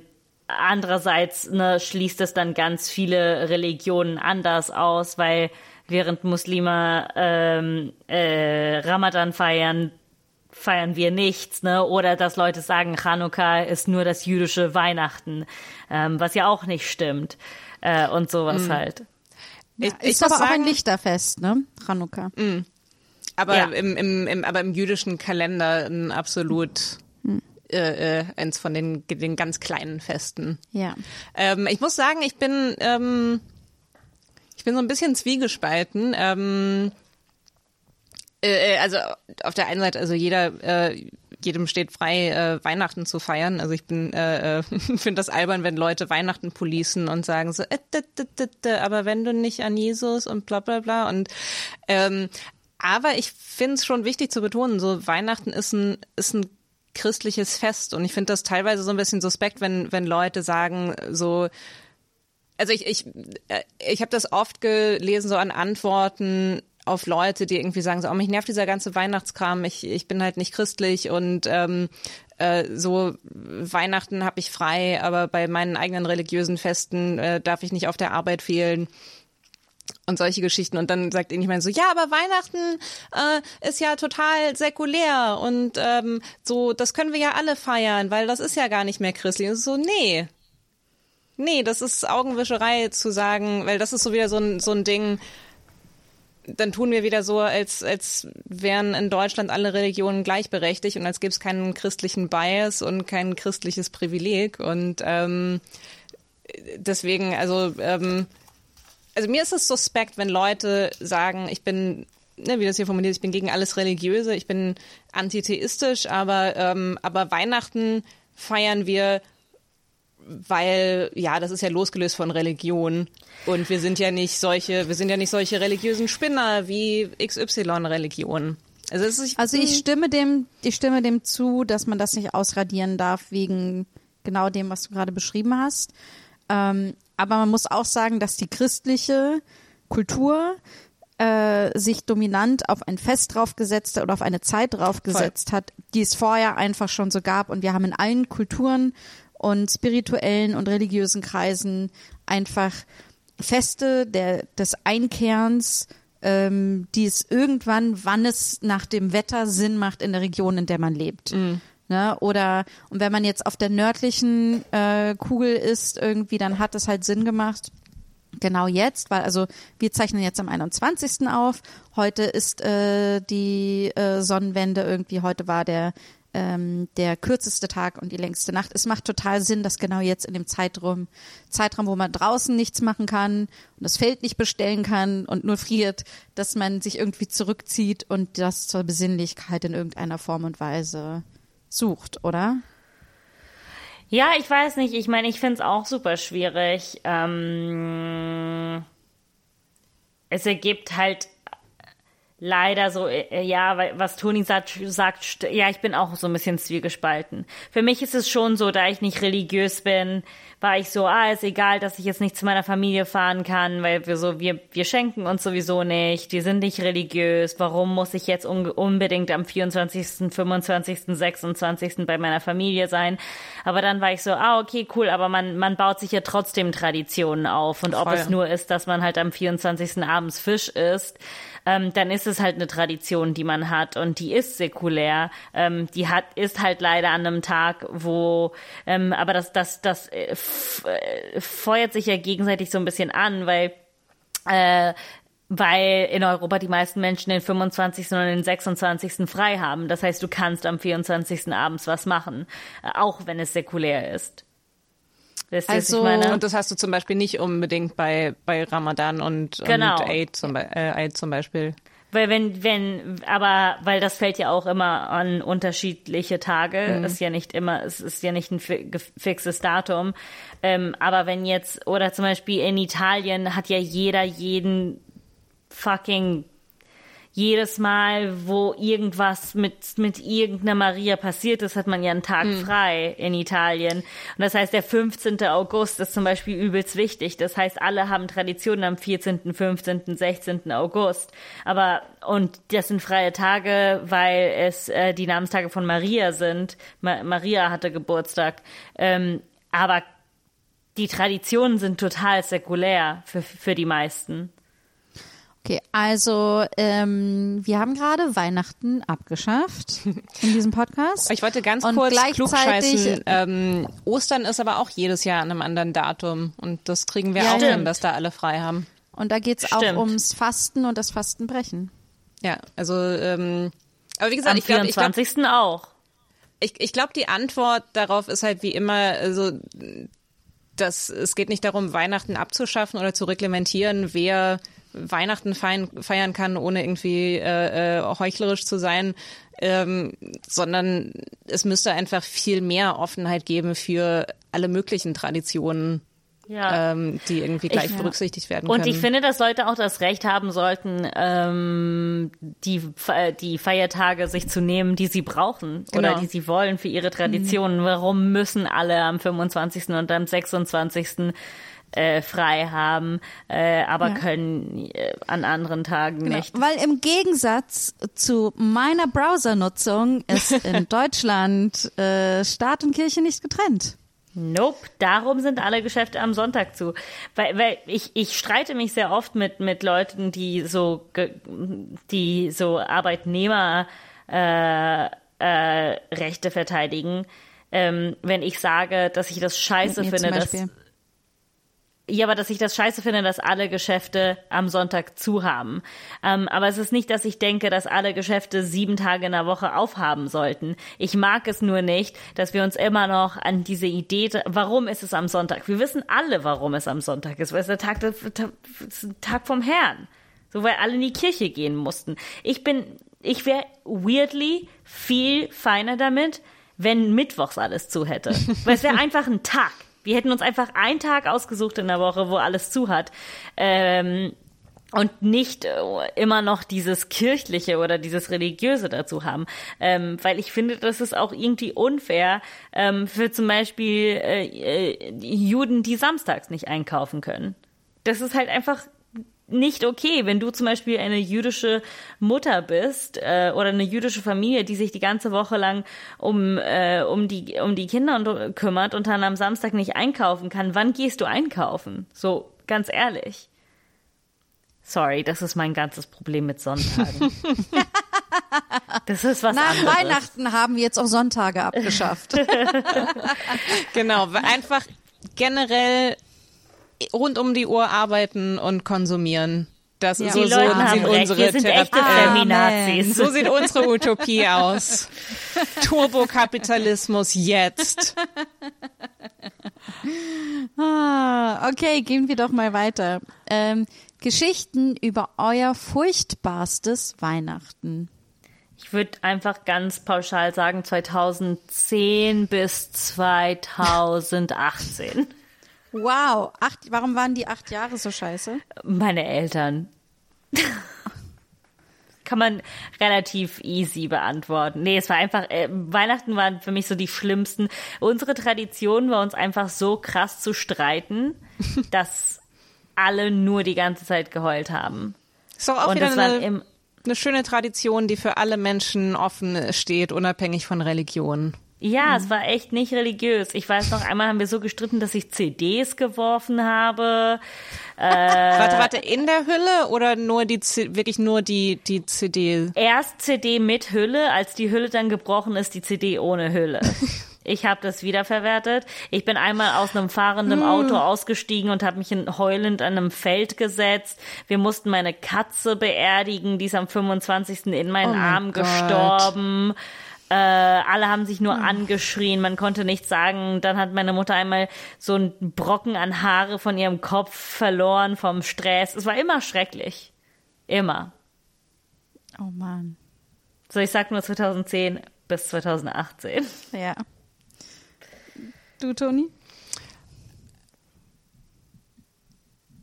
Andererseits ne, schließt es dann ganz viele Religionen anders aus, weil während Muslime ähm, äh, Ramadan feiern, feiern wir nichts, ne? Oder dass Leute sagen, Chanukka ist nur das jüdische Weihnachten, ähm, was ja auch nicht stimmt äh, und sowas mhm. halt. Ja, ich, ist aber sagen, auch ein Lichterfest, ne? Chanukka. Mhm. Aber ja. im, im, im, aber im jüdischen Kalender ein absolut mhm äh, äh, eins von den, den ganz kleinen Festen. Ja. Ähm, ich muss sagen, ich bin, ähm, ich bin so ein bisschen zwiegespalten. Ähm, äh, äh also auf der einen Seite, also jeder, äh, jedem steht frei, äh, Weihnachten zu feiern. Also ich bin, äh, äh finde das albern, wenn Leute Weihnachten policen und sagen so, äh, d, d, d, aber wenn du nicht an Jesus und bla bla bla und ähm, aber ich finde es schon wichtig zu betonen, so Weihnachten ist ein, ist ein christliches Fest. Und ich finde das teilweise so ein bisschen suspekt, wenn, wenn Leute sagen, so, also ich, ich, äh, ich habe das oft gelesen, so an Antworten auf Leute, die irgendwie sagen, so, oh, mich nervt dieser ganze Weihnachtskram, ich, ich bin halt nicht christlich und ähm, äh, so Weihnachten habe ich frei, aber bei meinen eigenen religiösen Festen äh, darf ich nicht auf der Arbeit fehlen und solche Geschichten. Und dann sagt irgendjemand so, ja, aber Weihnachten äh, ist ja total säkulär und ähm, so, das können wir ja alle feiern, weil das ist ja gar nicht mehr christlich. Und so, nee. Nee, das ist Augenwischerei zu sagen, weil das ist so wieder so ein, so ein Ding, dann tun wir wieder so, als, als wären in Deutschland alle Religionen gleichberechtigt und als gäbe es keinen christlichen Bias und kein christliches Privileg. Und ähm, deswegen, also ähm, also mir ist es suspekt, wenn Leute sagen, ich bin, ne, wie das hier formuliert, ich bin gegen alles Religiöse, ich bin antitheistisch, aber, ähm, aber Weihnachten feiern wir, weil, ja, das ist ja losgelöst von Religion. Und wir sind ja nicht solche, wir sind ja nicht solche religiösen Spinner wie XY-Religionen. Also, ich, also ich stimme dem, ich stimme dem zu, dass man das nicht ausradieren darf wegen genau dem, was du gerade beschrieben hast. Ähm, aber man muss auch sagen, dass die christliche Kultur äh, sich dominant auf ein Fest draufgesetzt oder auf eine Zeit draufgesetzt Voll. hat, die es vorher einfach schon so gab. Und wir haben in allen Kulturen und spirituellen und religiösen Kreisen einfach Feste der, des Einkehrens, ähm, die es irgendwann, wann es nach dem Wetter Sinn macht in der Region, in der man lebt. Ne? Oder und wenn man jetzt auf der nördlichen äh, Kugel ist, irgendwie, dann hat es halt Sinn gemacht. Genau jetzt, weil also wir zeichnen jetzt am 21. auf. Heute ist äh, die äh, Sonnenwende irgendwie, heute war der ähm, der kürzeste Tag und die längste Nacht. Es macht total Sinn, dass genau jetzt in dem Zeitraum, Zeitraum, wo man draußen nichts machen kann und das Feld nicht bestellen kann und nur friert, dass man sich irgendwie zurückzieht und das zur Besinnlichkeit in irgendeiner Form und Weise sucht, oder? Ja, ich weiß nicht. Ich meine, ich finde es auch super schwierig. Ähm, es ergibt halt leider so, äh, ja, weil- was Toni sagt, sagt, ja, ich bin auch so ein bisschen zwiegespalten. Für mich ist es schon so, da ich nicht religiös bin, war ich so, ah, ist egal, dass ich jetzt nicht zu meiner Familie fahren kann, weil wir so, wir, wir schenken uns sowieso nicht, die sind nicht religiös, warum muss ich jetzt un unbedingt am 24., 25., 26. bei meiner Familie sein? Aber dann war ich so, ah, okay, cool, aber man, man baut sich ja trotzdem Traditionen auf und ob Voll. es nur ist, dass man halt am 24. abends Fisch isst, ähm, dann ist es halt eine Tradition, die man hat und die ist säkulär. Ähm, die hat ist halt leider an einem Tag, wo ähm, aber das das das äh, äh, feuert sich ja gegenseitig so ein bisschen an, weil äh, weil in Europa die meisten Menschen den 25. und den 26. frei haben. Das heißt, du kannst am 24. abends was machen, äh, auch wenn es säkulär ist. Wisst ihr, was Also- ich meine? Und das hast du zum Beispiel nicht unbedingt bei, bei Ramadan und, Genau. und Eid, zum, äh, Eid zum Beispiel. Weil wenn, wenn, aber weil das fällt ja auch immer an unterschiedliche Tage, ist ja nicht immer, es ist ja nicht ein fixes Datum. Ähm, aber wenn jetzt, oder zum Beispiel in Italien hat ja jeder jeden fucking jedes Mal, wo irgendwas mit, mit irgendeiner Maria passiert ist, hat man ja einen Tag frei in Italien. Und das heißt, der 15. August ist zum Beispiel übelst wichtig. Das heißt, alle haben Traditionen am 14., 15., 16. August. Aber, und das sind freie Tage, weil es äh, die Namenstage von Maria sind. Ma Maria hatte Geburtstag. Ähm, aber die Traditionen sind total säkulär für, für die meisten. Okay, also ähm, wir haben gerade Weihnachten abgeschafft in diesem Podcast. Ich wollte ganz Und kurz gleichzeitig- klugscheißen. Ähm, Ostern ist aber auch jedes Jahr an einem anderen Datum. Und das kriegen wir Ja, auch stimmt. hin, dass da alle frei haben. Und da geht's auch Stimmt. ums Fasten und das Fastenbrechen. Ja, also, ähm, aber wie gesagt, Am ich glaube, ich glaub, 24. auch. ich, ich glaub, die Antwort darauf ist halt wie immer, also, dass es geht nicht darum, Weihnachten abzuschaffen oder zu reglementieren, wer Weihnachten feiern, feiern kann, ohne irgendwie äh, äh, heuchlerisch zu sein, ähm, sondern es müsste einfach viel mehr Offenheit geben für alle möglichen Traditionen, Ja. ähm, die irgendwie gleich Ich- berücksichtigt werden Und können. ich finde, dass Leute auch das Recht haben sollten, ähm, die, die Feiertage sich zu nehmen, die sie brauchen oder Genau. die sie wollen für ihre Traditionen. Warum müssen alle am 25. und am 26. Äh, frei haben, äh, aber Ja. können äh, an anderen Tagen Genau. nicht? Weil im Gegensatz zu meiner Browsernutzung ist in Deutschland äh, Staat und Kirche nicht getrennt. Nope, darum sind alle Geschäfte am Sonntag zu. Weil, weil ich, ich streite mich sehr oft mit, mit Leuten, die so, die so Arbeitnehmer, äh, äh, Rechte verteidigen. Ähm, wenn ich sage, dass ich das scheiße finde, dass. Ja, aber dass ich das scheiße finde, dass alle Geschäfte am Sonntag zu haben. Ähm, aber es ist nicht, dass ich denke, dass alle Geschäfte sieben Tage in der Woche aufhaben sollten. Ich mag es nur nicht, dass wir uns immer noch an diese Idee, warum ist es am Sonntag? Wir wissen alle, warum es am Sonntag ist, weil es der Tag, der, der, ein Tag vom Herrn. So, weil alle in die Kirche gehen mussten. Ich bin, ich wäre weirdly viel feiner damit, wenn mittwochs alles zu hätte. Weil es wäre einfach ein Tag. Wir hätten uns einfach einen Tag ausgesucht in der Woche, wo alles zu hat. Ähm, und nicht äh, immer noch dieses kirchliche oder dieses religiöse dazu haben, ähm, weil ich finde, das ist auch irgendwie unfair ähm, für zum Beispiel äh, äh, Juden, die samstags nicht einkaufen können. Das ist halt einfach nicht okay, wenn du zum Beispiel eine jüdische Mutter bist äh, oder eine jüdische Familie, die sich die ganze Woche lang um äh, um die um die Kinder und, kümmert und dann am Samstag nicht einkaufen kann. Wann gehst du einkaufen? So ganz ehrlich. Sorry, das ist mein ganzes Problem mit Sonntagen. das ist was Nach anderes. Weihnachten haben wir jetzt auch Sonntage abgeschafft. Genau, einfach generell rund um die Uhr arbeiten und konsumieren. Das Ja. so, so recht, unsere Therapie- Feminazis. So sieht unsere Utopie aus. Turbokapitalismus jetzt. Ah, okay, gehen wir doch mal weiter. Ähm, Geschichten über euer furchtbarstes Weihnachten. Ich würde einfach ganz pauschal sagen 2010 bis 2018. Wow, acht, warum waren die acht Jahre so scheiße? Meine Eltern. Kann man relativ easy beantworten. Nee, es war einfach, äh, Weihnachten waren für mich so die schlimmsten. Unsere Tradition war uns einfach so krass zu streiten, dass alle nur die ganze Zeit geheult haben. Ist doch auch Und wieder eine, eine schöne Tradition, die für alle Menschen offen steht, unabhängig von Religion. Ja, es war echt nicht religiös. Ich weiß noch, einmal haben wir so gestritten, dass ich CDs geworfen habe. warte, warte, in der Hülle oder nur die wirklich nur die die CD? Erst CD mit Hülle, als die Hülle dann gebrochen ist, die CD ohne Hülle. Ich habe das wiederverwertet. Ich bin einmal aus einem fahrenden Auto ausgestiegen und habe mich in, heulend an einem Feld gesetzt. Wir mussten meine Katze beerdigen, die ist am 25. in meinen Oh mein Armen Gott. Äh, alle haben sich nur angeschrien, man konnte nichts sagen. Dann hat meine Mutter einmal so einen Brocken an Haare von ihrem Kopf verloren vom Stress. Es war immer schrecklich. Immer. Oh Mann. So, ich sag nur 2010 bis 2018. Ja. Du, Toni?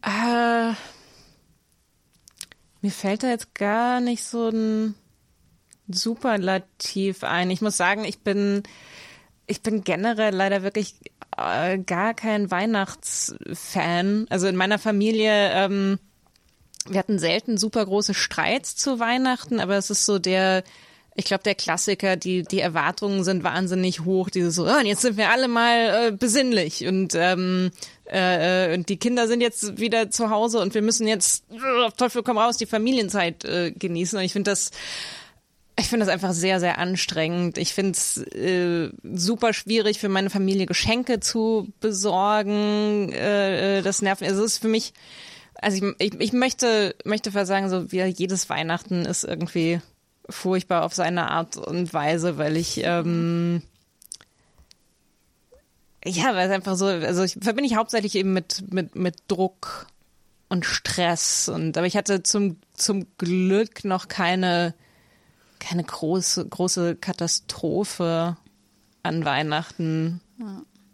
Äh, mir fällt da jetzt gar nicht so ein Superlativ ein. Ich muss sagen, ich bin, ich bin generell leider wirklich äh, gar kein Weihnachtsfan. Also in meiner Familie, ähm, wir hatten selten super große Streits zu Weihnachten, aber es ist so der, ich glaube, der Klassiker, die, die Erwartungen sind wahnsinnig hoch. Diese so, oh, und jetzt sind wir alle mal äh, besinnlich und, ähm, äh, und die Kinder sind jetzt wieder zu Hause und wir müssen jetzt äh, auf Teufel komm raus die Familienzeit äh, genießen. Und ich finde das, ich finde das einfach sehr, sehr anstrengend. Ich finde es äh, super schwierig für meine Familie Geschenke zu besorgen. Äh, äh, das nervt. Also es ist für mich, also ich, ich, ich möchte, möchte fast sagen, so wie jedes Weihnachten ist irgendwie furchtbar auf seine Art und Weise, weil ich ähm, ja, weil es einfach so, also ich verbinde ich hauptsächlich eben mit mit mit Druck und Stress und aber ich hatte zum zum Glück noch keine keine große große Katastrophe an Weihnachten.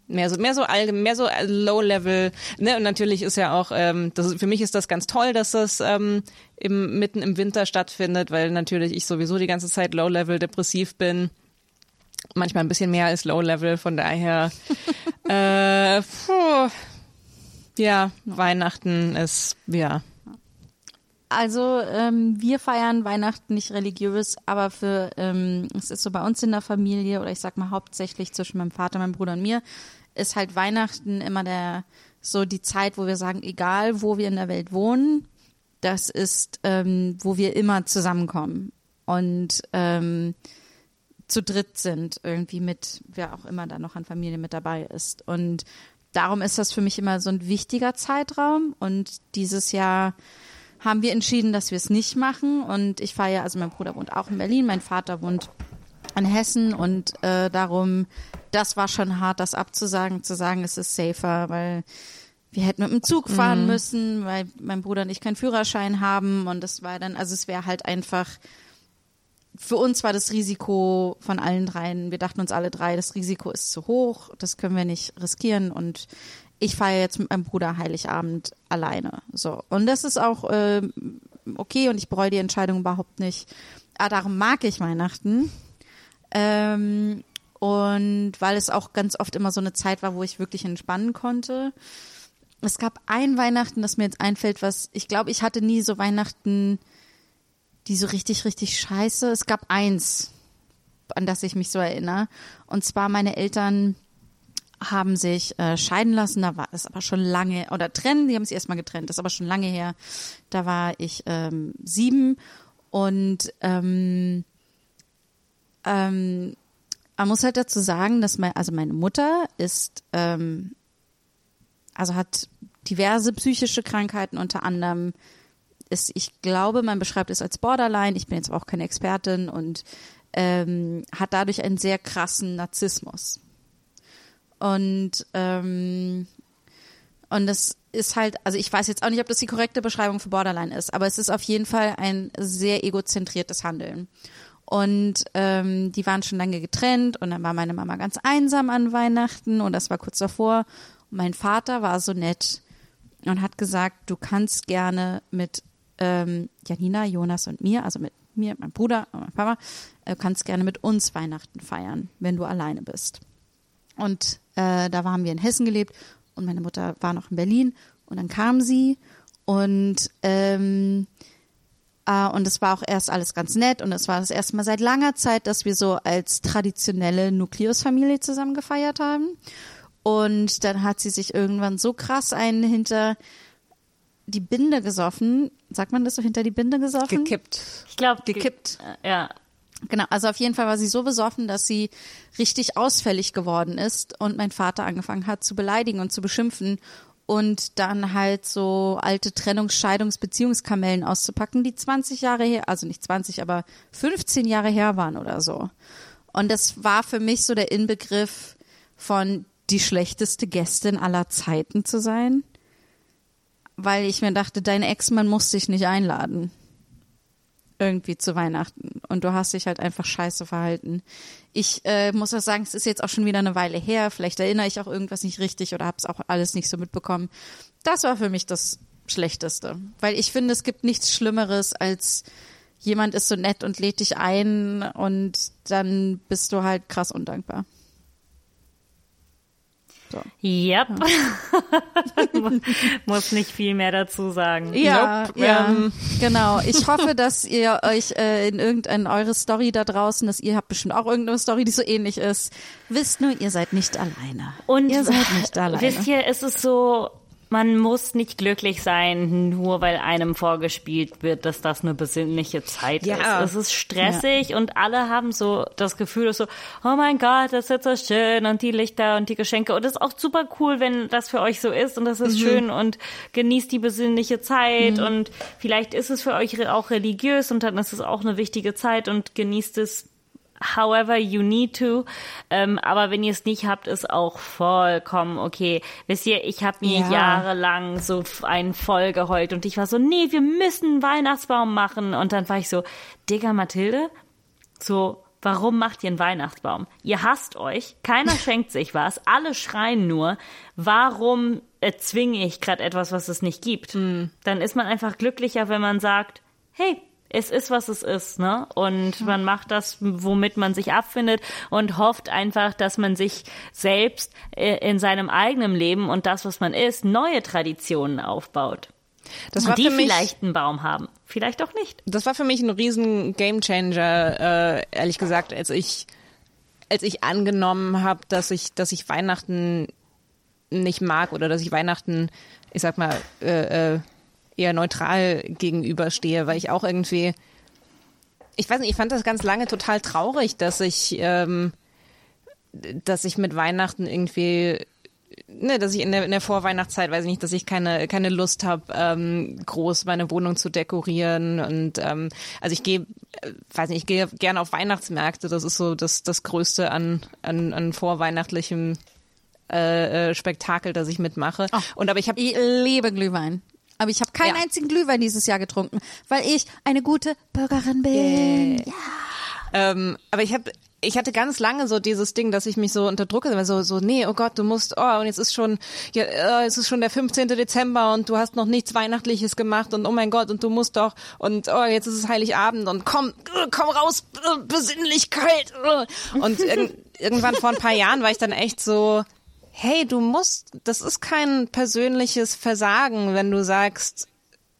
Mehr so, mehr so allgemein, mehr so Low Level. Ne? Und natürlich ist ja auch, ähm, das, für mich ist das ganz toll, dass das ähm, im, mitten im Winter stattfindet, weil natürlich ich sowieso die ganze Zeit Low Level depressiv bin. Manchmal ein bisschen mehr als Low Level, von daher. äh, puh, ja, Weihnachten ist, ja. Also ähm, wir feiern Weihnachten nicht religiös, aber für ähm, es ist so bei uns in der Familie oder ich sag mal hauptsächlich zwischen meinem Vater, meinem Bruder und mir ist halt Weihnachten immer der so die Zeit, wo wir sagen, egal wo wir in der Welt wohnen, das ist, ähm, wo wir immer zusammenkommen und ähm, zu dritt sind, irgendwie mit, wer auch immer da noch an Familie mit dabei ist. Und darum ist das für mich immer so ein wichtiger Zeitraum. Und dieses Jahr haben wir entschieden, dass wir es nicht machen. Und ich fahre ja, also mein Bruder wohnt auch in Berlin, mein Vater wohnt in Hessen. Und äh, darum, das war schon hart, das abzusagen, zu sagen, es ist safer, weil wir hätten mit dem Zug fahren müssen, weil mein Bruder und ich keinen Führerschein haben. Und das war dann, also es wäre halt einfach, für uns war das Risiko von allen dreien, wir dachten uns alle drei, das Risiko ist zu hoch, das können wir nicht riskieren. Und ich feiere jetzt mit meinem Bruder Heiligabend alleine. So. Und das ist auch äh, okay und ich bereue die Entscheidung überhaupt nicht. Aber darum mag ich Weihnachten. Ähm, und weil es auch ganz oft immer so eine Zeit war, wo ich wirklich entspannen konnte. es gab ein Weihnachten, das mir jetzt einfällt, was ich glaube, ich hatte nie so Weihnachten, die so richtig, richtig scheiße. Es gab eins, an das ich mich so erinnere. Und zwar meine Eltern haben sich äh, scheiden lassen, da war es aber schon lange, oder trennen, die haben sich erstmal getrennt, das ist aber schon lange her. Da war ich ähm, sieben. Und ähm, ähm, man muss halt dazu sagen, dass mein, also meine Mutter ist, ähm, also hat diverse psychische Krankheiten, unter anderem ist, ich glaube, man beschreibt es als Borderline, ich bin jetzt auch keine Expertin. Und ähm, hat dadurch einen sehr krassen Narzissmus. Und ähm, und das ist halt, also ich weiß jetzt auch nicht, ob das die korrekte Beschreibung für Borderline ist, aber es ist auf jeden Fall ein sehr egozentriertes Handeln. Und ähm, die waren schon lange getrennt und dann war meine Mama ganz einsam an Weihnachten und das war kurz davor. Und mein Vater war so nett und hat gesagt, du kannst gerne mit ähm, Janina, Jonas und mir, also mit mir, meinem Bruder und meinem Papa, äh, kannst gerne mit uns Weihnachten feiern, wenn du alleine bist. Und äh, da waren wir in Hessen gelebt und meine Mutter war noch in Berlin und dann kam sie und ähm, äh, und es war auch erst alles ganz nett und es war das erste Mal seit langer Zeit, dass wir so als traditionelle Nukleusfamilie zusammen gefeiert haben. Und dann hat sie sich irgendwann so krass einen hinter die Binde gesoffen. Sagt man das so hinter die Binde gesoffen? Gekippt. Ich glaube, Gekippt. Ja. Genau, also auf jeden Fall war sie so besoffen, dass sie richtig ausfällig geworden ist und mein Vater angefangen hat zu beleidigen und zu beschimpfen und dann halt so alte Trennungs-, Scheidungs-, Beziehungskamellen auszupacken, die 20 Jahre her, also nicht 20, aber 15 Jahre her waren oder so. Und das war für mich so der Inbegriff von die schlechteste Gästin aller Zeiten zu sein, weil ich mir dachte, dein Ex-Mann muss dich nicht einladen irgendwie zu Weihnachten und du hast dich halt einfach scheiße verhalten. Ich äh, muss auch sagen, es ist jetzt auch schon wieder eine Weile her. Vielleicht erinnere ich auch irgendwas nicht richtig oder habe es auch alles nicht so mitbekommen. Das war für mich das Schlechteste, weil ich finde, es gibt nichts Schlimmeres als jemand ist so nett und lädt dich ein und dann bist du halt krass undankbar. So. Yep. Muss nicht viel mehr dazu sagen. Ja, Nope, ja, ähm. genau. Ich hoffe, dass ihr euch äh, in irgendeine eure Story da draußen, dass ihr habt bestimmt auch irgendeine Story, die so ähnlich ist. Wisst nur, ihr seid nicht alleine. Und ihr seid nicht alleine. wisst ihr, es ist so, man muss nicht glücklich sein, nur weil einem vorgespielt wird, dass das eine besinnliche Zeit Ja. ist. Es ist stressig und alle haben so das Gefühl, dass so, oh mein Gott, das ist so schön und die Lichter und die Geschenke. Und es ist auch super cool, wenn das für euch so ist und das ist schön und genießt die besinnliche Zeit und vielleicht ist es für euch auch religiös und dann ist es auch eine wichtige Zeit und genießt es however you need to. Ähm, aber wenn ihr es nicht habt, ist auch vollkommen okay. Wisst ihr, ich habe mir Ja. jahrelang so einen voll geheult und ich war so, nee, wir müssen einen Weihnachtsbaum machen. Und dann war ich so, Digga, Mathilde, so, warum macht ihr einen Weihnachtsbaum? Ihr hasst euch, keiner schenkt sich was, alle schreien nur. Warum erzwinge ich gerade etwas, was es nicht gibt? Dann ist man einfach glücklicher, wenn man sagt, hey, es ist, was es ist, ne? Und man macht das, womit man sich abfindet und hofft einfach, dass man sich selbst äh, in seinem eigenen Leben und das, was man ist, neue Traditionen aufbaut. Das war die für mich, vielleicht einen Baum haben, vielleicht auch nicht. das war für mich ein riesen Gamechanger, äh, ehrlich gesagt, als ich, als ich angenommen habe, dass ich, dass ich Weihnachten nicht mag oder dass ich Weihnachten, ich sag mal, äh, äh, eher neutral gegenüberstehe, weil ich auch irgendwie, ich weiß nicht, ich fand das ganz lange total traurig, dass ich, ähm, dass ich mit Weihnachten irgendwie ne, dass ich in der, in der Vorweihnachtszeit, weiß ich nicht, dass ich keine, keine Lust habe, ähm, groß meine Wohnung zu dekorieren. Und ähm, also ich gehe, äh, weiß nicht, ich gehe gerne auf Weihnachtsmärkte. Das ist so das, das Größte an, an, an vorweihnachtlichem äh, äh, Spektakel, das ich mitmache. Und aber ich habe Ich liebe Glühwein. Aber ich habe keinen Ja. einzigen Glühwein dieses Jahr getrunken, weil ich eine gute Bürgerin bin. Ähm, aber ich habe ich hatte ganz lange so dieses Ding, dass ich mich so unterdrücke, weil so so nee, oh Gott, du musst oh und jetzt ist schon ja, äh, es ist schon der 15. Dezember und du hast noch nichts weihnachtliches gemacht und oh mein Gott und du musst doch und oh jetzt ist es Heiligabend und komm äh, komm raus äh, Besinnlichkeit und irg irgendwann vor ein paar Jahren war ich dann echt so hey, du musst, das ist kein persönliches Versagen, wenn du sagst,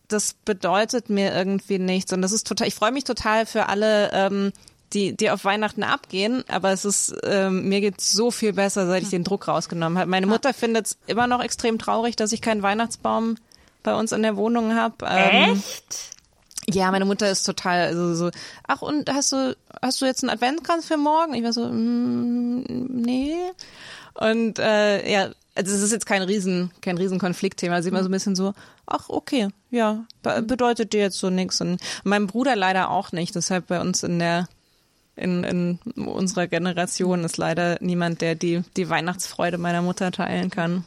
das bedeutet mir irgendwie nichts. Und das ist total, ich freue mich total für alle, ähm, die, die auf Weihnachten abgehen, aber es ist, ähm, mir geht's so viel besser, seit ich den Druck rausgenommen habe. Meine Mutter findet es immer noch extrem traurig, dass ich keinen Weihnachtsbaum bei uns in der Wohnung habe. Ähm, Echt? ja, meine Mutter ist total also so, ach und hast du hast du jetzt einen Adventskranz für morgen? Ich war so, mm, nee. Und äh, ja, also es ist jetzt kein riesen kein riesen Konfliktthema, sie immer so ein bisschen so, ach okay, ja, be bedeutet dir jetzt so nichts und mein Bruder leider auch nicht, deshalb bei uns in der in, in unserer Generation ist leider niemand, der die die Weihnachtsfreude meiner Mutter teilen kann.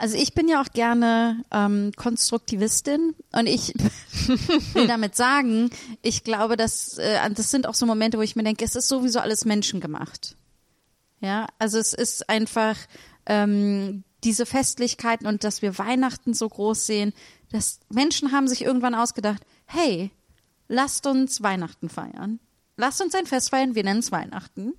Also ich bin ja auch gerne ähm, Konstruktivistin und ich will damit sagen, ich glaube, dass äh, das sind auch so Momente, wo ich mir denke, es ist sowieso alles menschengemacht. Ja, also es ist einfach ähm, diese Festlichkeiten und dass wir Weihnachten so groß sehen, dass Menschen haben sich irgendwann ausgedacht, hey, lasst uns Weihnachten feiern. Lasst uns ein Fest feiern, wir nennen es Weihnachten.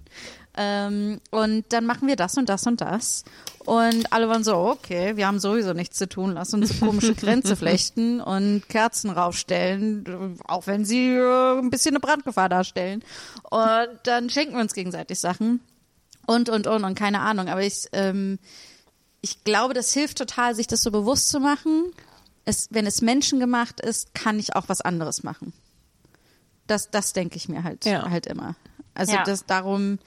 Ähm, und dann machen wir das und das und das. Und alle waren so, okay, wir haben sowieso nichts zu tun, lass uns komische Grenze flechten und Kerzen raufstellen, auch wenn sie äh, ein bisschen eine Brandgefahr darstellen. Und dann schenken wir uns gegenseitig Sachen. Und, und, und, und keine Ahnung. Aber ich, ähm, ich glaube, das hilft total, sich das so bewusst zu machen. Es, wenn es menschengemacht ist, kann ich auch was anderes machen. Das, das denke ich mir halt, Ja. halt immer. Also Ja. das darum,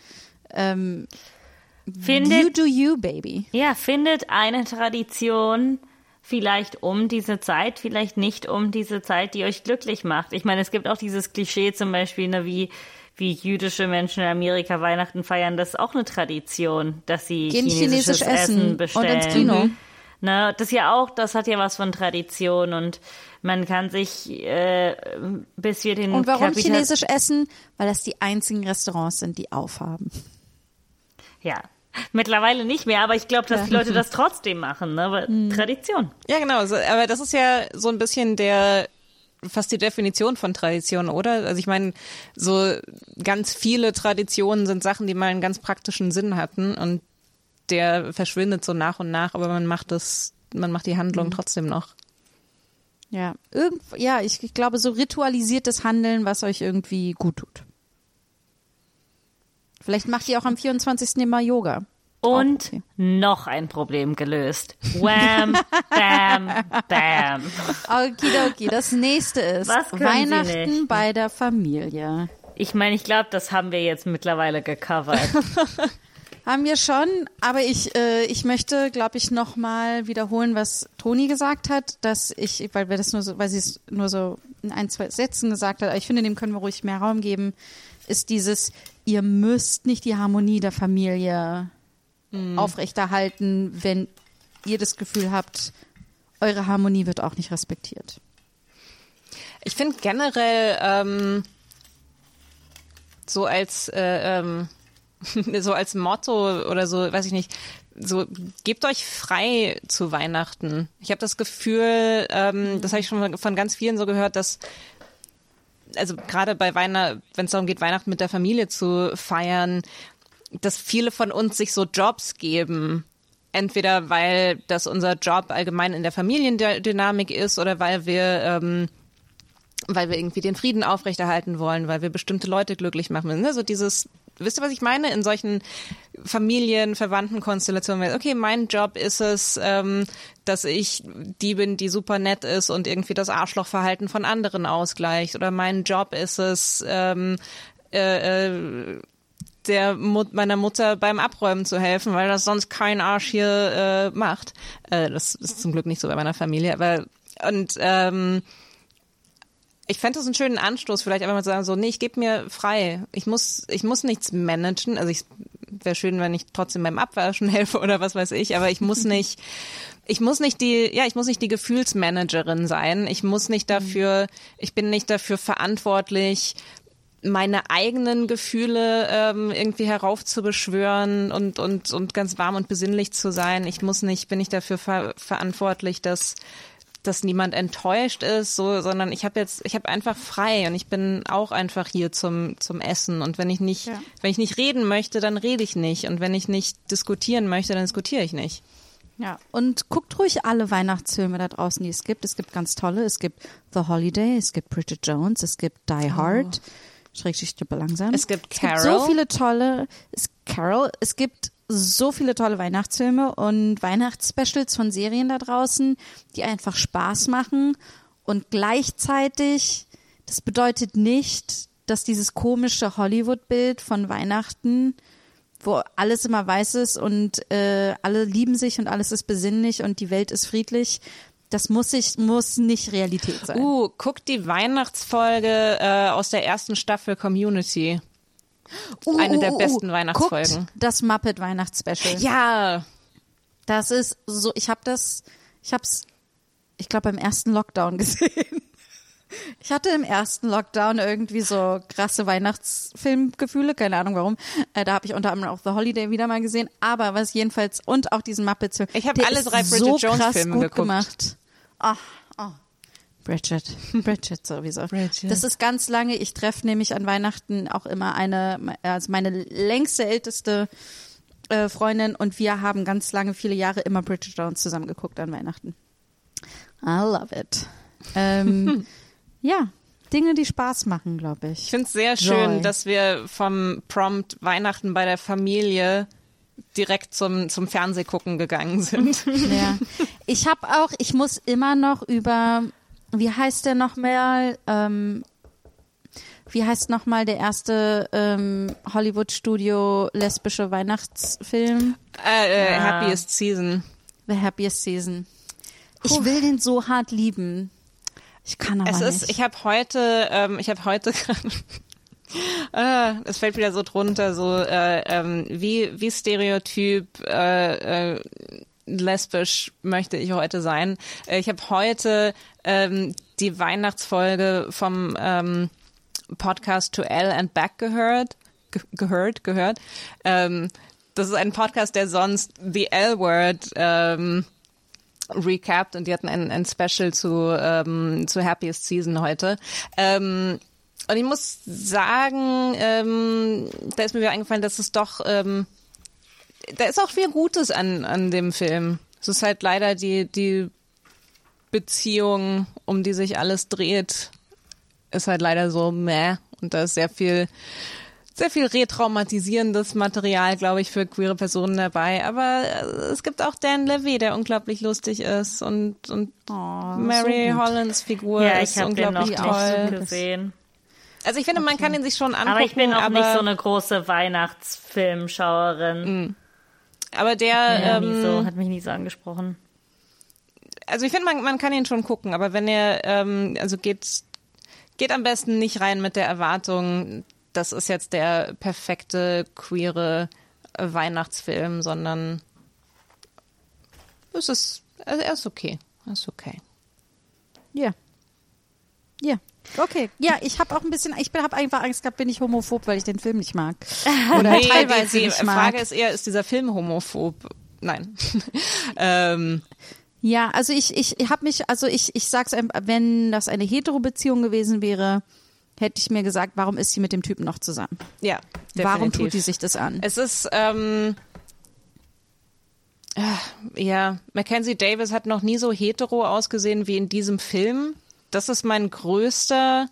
ähm, you Findet, do you, baby. ja, findet eine Tradition vielleicht um diese Zeit, vielleicht nicht um diese Zeit, die euch glücklich macht. Ich meine, es gibt auch dieses Klischee zum Beispiel, ne, wie, wie jüdische Menschen in Amerika Weihnachten feiern. Das ist auch eine Tradition, dass sie Gehen chinesisches chinesisch essen Essen und bestellen. ins Kino. Ne, das ja auch, das hat ja was von Tradition und man kann sich, äh, bis wir den Und warum Kapital- chinesisch essen? Weil das die einzigen Restaurants sind, die aufhaben. Ja, mittlerweile nicht mehr, aber ich glaube, dass die Leute das trotzdem machen, ne? Aber Hm. Tradition. Ja, genau. Aber das ist ja so ein bisschen der fast die Definition von Tradition, oder? Also ich meine, so ganz viele Traditionen sind Sachen, die mal einen ganz praktischen Sinn hatten und der verschwindet so nach und nach, aber man macht das, man macht die Handlung trotzdem noch. Ja, irgend, ja, ich, ich glaube, so ritualisiertes Handeln, was euch irgendwie gut tut. Vielleicht macht ihr auch am 24. immer Yoga. Und okay. noch ein Problem gelöst. Wham, bam, bam. Okidoki, das nächste ist Weihnachten bei der Familie. Ich meine, ich glaube, das haben wir jetzt mittlerweile gecovert. Haben wir schon, aber ich, äh, ich möchte, glaube ich, nochmal wiederholen, was Toni gesagt hat, dass ich, weil wir das nur so, weil sie es nur so in ein, zwei Sätzen gesagt hat, aber ich finde, dem können wir ruhig mehr Raum geben, ist dieses, ihr müsst nicht die Harmonie der Familie aufrechterhalten, wenn ihr das Gefühl habt, eure Harmonie wird auch nicht respektiert. Ich finde generell ähm, so als äh, ähm, so als Motto oder so, weiß ich nicht, so gebt euch frei zu Weihnachten. Ich habe das Gefühl, ähm, das habe ich schon von ganz vielen so gehört, dass also gerade bei Weihnachten, wenn es darum geht, Weihnachten mit der Familie zu feiern, dass viele von uns sich so Jobs geben. Entweder weil das unser Job allgemein in der Familiendynamik ist oder weil wir ähm, weil wir irgendwie den Frieden aufrechterhalten wollen, weil wir bestimmte Leute glücklich machen müssen. Ne? So dieses, wisst ihr, was ich meine? In solchen Familien, Verwandtenkonstellationen, okay, mein Job ist es, ähm, dass ich die bin, die super nett ist und irgendwie das Arschlochverhalten von anderen ausgleicht. Oder mein Job ist es, ähm, äh, äh, der Mut meiner Mutter beim Abräumen zu helfen, weil das sonst kein Arsch hier äh, macht. Äh, das ist zum Glück nicht so bei meiner Familie, aber und ähm, ich fände das einen schönen Anstoß, vielleicht einfach mal zu sagen, so, nee, ich gebe mir frei. Ich muss, ich muss nichts managen. Also ich wäre schön, wenn ich trotzdem beim Abwaschen helfe oder was weiß ich, aber ich muss nicht, ich muss nicht die, ja, ich muss nicht die Gefühlsmanagerin sein. Ich muss nicht dafür, ich bin nicht dafür verantwortlich, meine eigenen Gefühle ähm, irgendwie heraufzubeschwören und, und, und ganz warm und besinnlich zu sein. Ich muss nicht, bin nicht dafür ver verantwortlich, dass dass niemand enttäuscht ist, so, sondern ich habe jetzt, ich habe einfach frei und ich bin auch einfach hier zum zum Essen und wenn ich nicht, Ja. wenn ich nicht reden möchte, dann rede ich nicht und wenn ich nicht diskutieren möchte, dann diskutiere ich nicht. Ja, und guckt ruhig alle Weihnachtsfilme da draußen, die es gibt. Es gibt ganz tolle. Es gibt The Holiday, es gibt Bridget Jones, es gibt Die Hard, Schrägstrich Stippe langsam. Es gibt Es gibt Carol. so viele tolle, es, Carol, es gibt so viele tolle Weihnachtsfilme und Weihnachtsspecials von Serien da draußen, die einfach Spaß machen und gleichzeitig, das bedeutet nicht, dass dieses komische Hollywood-Bild von Weihnachten wo alles immer weiß ist und äh, alle lieben sich und alles ist besinnlich und die Welt ist friedlich. Das muss ich muss nicht Realität sein. Uh, guck die Weihnachtsfolge äh, aus der ersten Staffel Community. Uh, eine uh, der uh, besten uh. Weihnachtsfolgen. Guckt das Muppet Weihnachtsspecial. Ja, Das ist so, ich habe das, ich habe es, ich glaube beim ersten Lockdown gesehen. Ich hatte im ersten Lockdown irgendwie so krasse Weihnachtsfilmgefühle, keine Ahnung warum. Äh, da habe ich unter anderem auch The Holiday wieder mal gesehen, aber was jedenfalls und auch diesen Muppets. Film, Ich hab der alle drei Bridget so Jones Filme gut geguckt. gemacht. Oh, oh. Bridget, Bridget sowieso. Bridget. Das ist ganz lange. Ich treffe nämlich an Weihnachten auch immer eine, also meine längste älteste äh, Freundin und wir haben ganz lange, viele Jahre immer Bridget Jones zusammen geguckt an Weihnachten. I love it. Ähm, ja, Dinge, die Spaß machen, glaube ich ich. finde es sehr schön, Joy. dass wir vom Prompt Weihnachten bei der Familie direkt zum, zum Fernsehgucken gegangen sind. Ja. Ich habe auch, ich muss immer noch über, wie heißt der nochmal? Ähm, wie heißt nochmal der erste ähm, Hollywood-Studio lesbische Weihnachtsfilm? äh, äh, Ja. Happiest Season. The Happiest Season. Ich will den so hart lieben. Ich kann aber Es nicht. ist, ich habe heute, ähm, ich habe heute, äh, es fällt wieder so drunter, so äh, ähm, wie wie Stereotyp äh, äh, lesbisch möchte ich heute sein. Äh, ich habe heute ähm, die Weihnachtsfolge vom ähm, Podcast To L and Back gehört, ge gehört, gehört. Ähm, das ist ein Podcast, der sonst The L-Word ähm, recapped und die hatten ein, ein Special zu, ähm, zu Happiest Season heute. Ähm, und ich muss sagen, ähm, da ist mir wieder eingefallen, dass es doch, ähm, da ist auch viel Gutes an, an dem Film. Es ist halt leider die, die Beziehung, um die sich alles dreht, ist halt leider so meh. Und da ist sehr viel, sehr viel retraumatisierendes Material, glaube ich, für queere Personen dabei. Aber äh, es gibt auch Dan Levy, der unglaublich lustig ist und, und Oh, Mary so gut. Hollands Figur Ja, ist ich habe den noch unglaublich toll. gesehen. Also ich finde, man kann ihn sich schon angucken, Aber ich bin auch aber, nicht so eine große Weihnachtsfilmschauerin. aber der, Ja, ähm, so, hat mich nie so angesprochen. also ich finde, man, man kann ihn schon gucken, aber wenn er, ähm, also geht, geht am besten nicht rein mit der Erwartung, das ist jetzt der perfekte queere Weihnachtsfilm, sondern es ist, also er ist okay, er ist okay. Ja. Ja. Okay. Ja, ich habe auch ein bisschen, ich habe einfach Angst gehabt, bin ich homophob, weil ich den Film nicht mag. Oder Nee, teilweise die, die nicht mag. Frage ist eher, ist dieser Film homophob? Nein. ähm, Ja, also ich, ich, habe mich, also ich, ich sag's einfach, wenn das eine Hetero-Beziehung gewesen wäre, hätte ich mir gesagt, warum ist sie mit dem Typen noch zusammen? ja, Warum definitiv. tut die sich das an? Es ist, ähm, äh, ja, Mackenzie Davis hat noch nie so hetero ausgesehen wie in diesem Film. Das ist mein größter,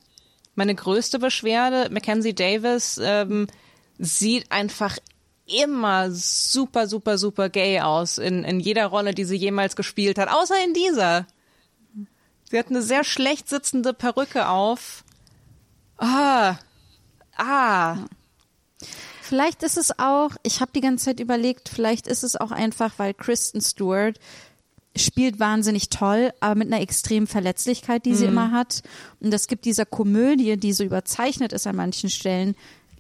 meine größte Beschwerde. Mackenzie Davis ähm, sieht einfach immer super, super, super gay aus in, in jeder Rolle, die sie jemals gespielt hat, außer in dieser. Sie hat eine sehr schlecht sitzende Perücke auf. Ah, ah, Vielleicht ist es auch, ich habe die ganze Zeit überlegt, vielleicht ist es auch einfach, weil Kristen Stewart spielt wahnsinnig toll, aber mit einer extremen Verletzlichkeit, die sie Mhm. immer hat. Und das gibt dieser Komödie, die so überzeichnet ist an manchen Stellen,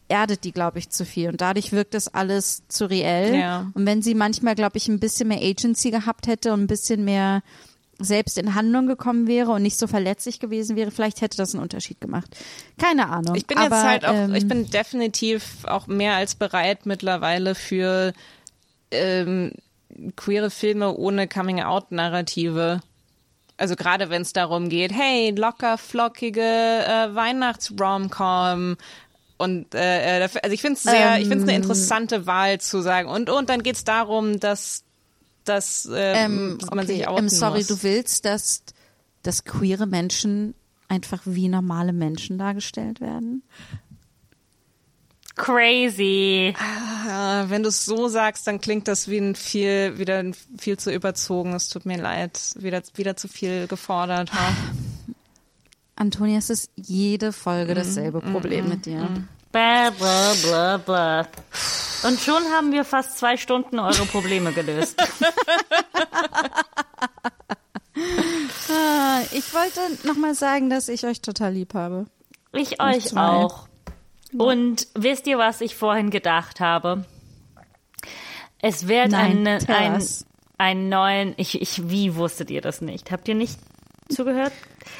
erdet die, glaube ich, zu viel. Und dadurch wirkt das alles zu reell. Ja. Und wenn sie manchmal, glaube ich, ein bisschen mehr Agency gehabt hätte und ein bisschen mehr selbst in Handlung gekommen wäre und nicht so verletzlich gewesen wäre, vielleicht hätte das einen Unterschied gemacht. Keine Ahnung. Ich bin aber, jetzt halt auch, ähm, ich bin definitiv auch mehr als bereit mittlerweile für ähm, queere Filme ohne Coming-out-Narrative. also gerade wenn es darum geht, hey, locker, flockige äh, Weihnachts-Romcom und äh, äh, also ich finde es sehr, ich finde es eine Ähm. interessante Wahl zu sagen. Und und dann geht es darum, dass, dass, äh, Ähm, dass man okay, sich outen ähm, sorry, muss. du willst, dass, dass queere Menschen einfach wie normale Menschen dargestellt werden? Crazy. Ah, wenn du es so sagst, dann klingt das wie ein viel, wieder ein viel zu überzogen. Es tut mir leid, wieder, wieder zu viel gefordert. Ha? Antonia, es ist jede Folge dasselbe Problem mit dir. Blah, blah, blah, blah. Und schon haben wir fast zwei Stunden eure Probleme gelöst. Ah, ich wollte nochmal sagen, dass ich euch total lieb habe. Ich euch zwei. Und wisst ihr, was ich vorhin gedacht habe? Es wird Nein, ein, us. einen neuen, ich, ich, wie wusstet ihr das nicht? Habt ihr nicht zugehört?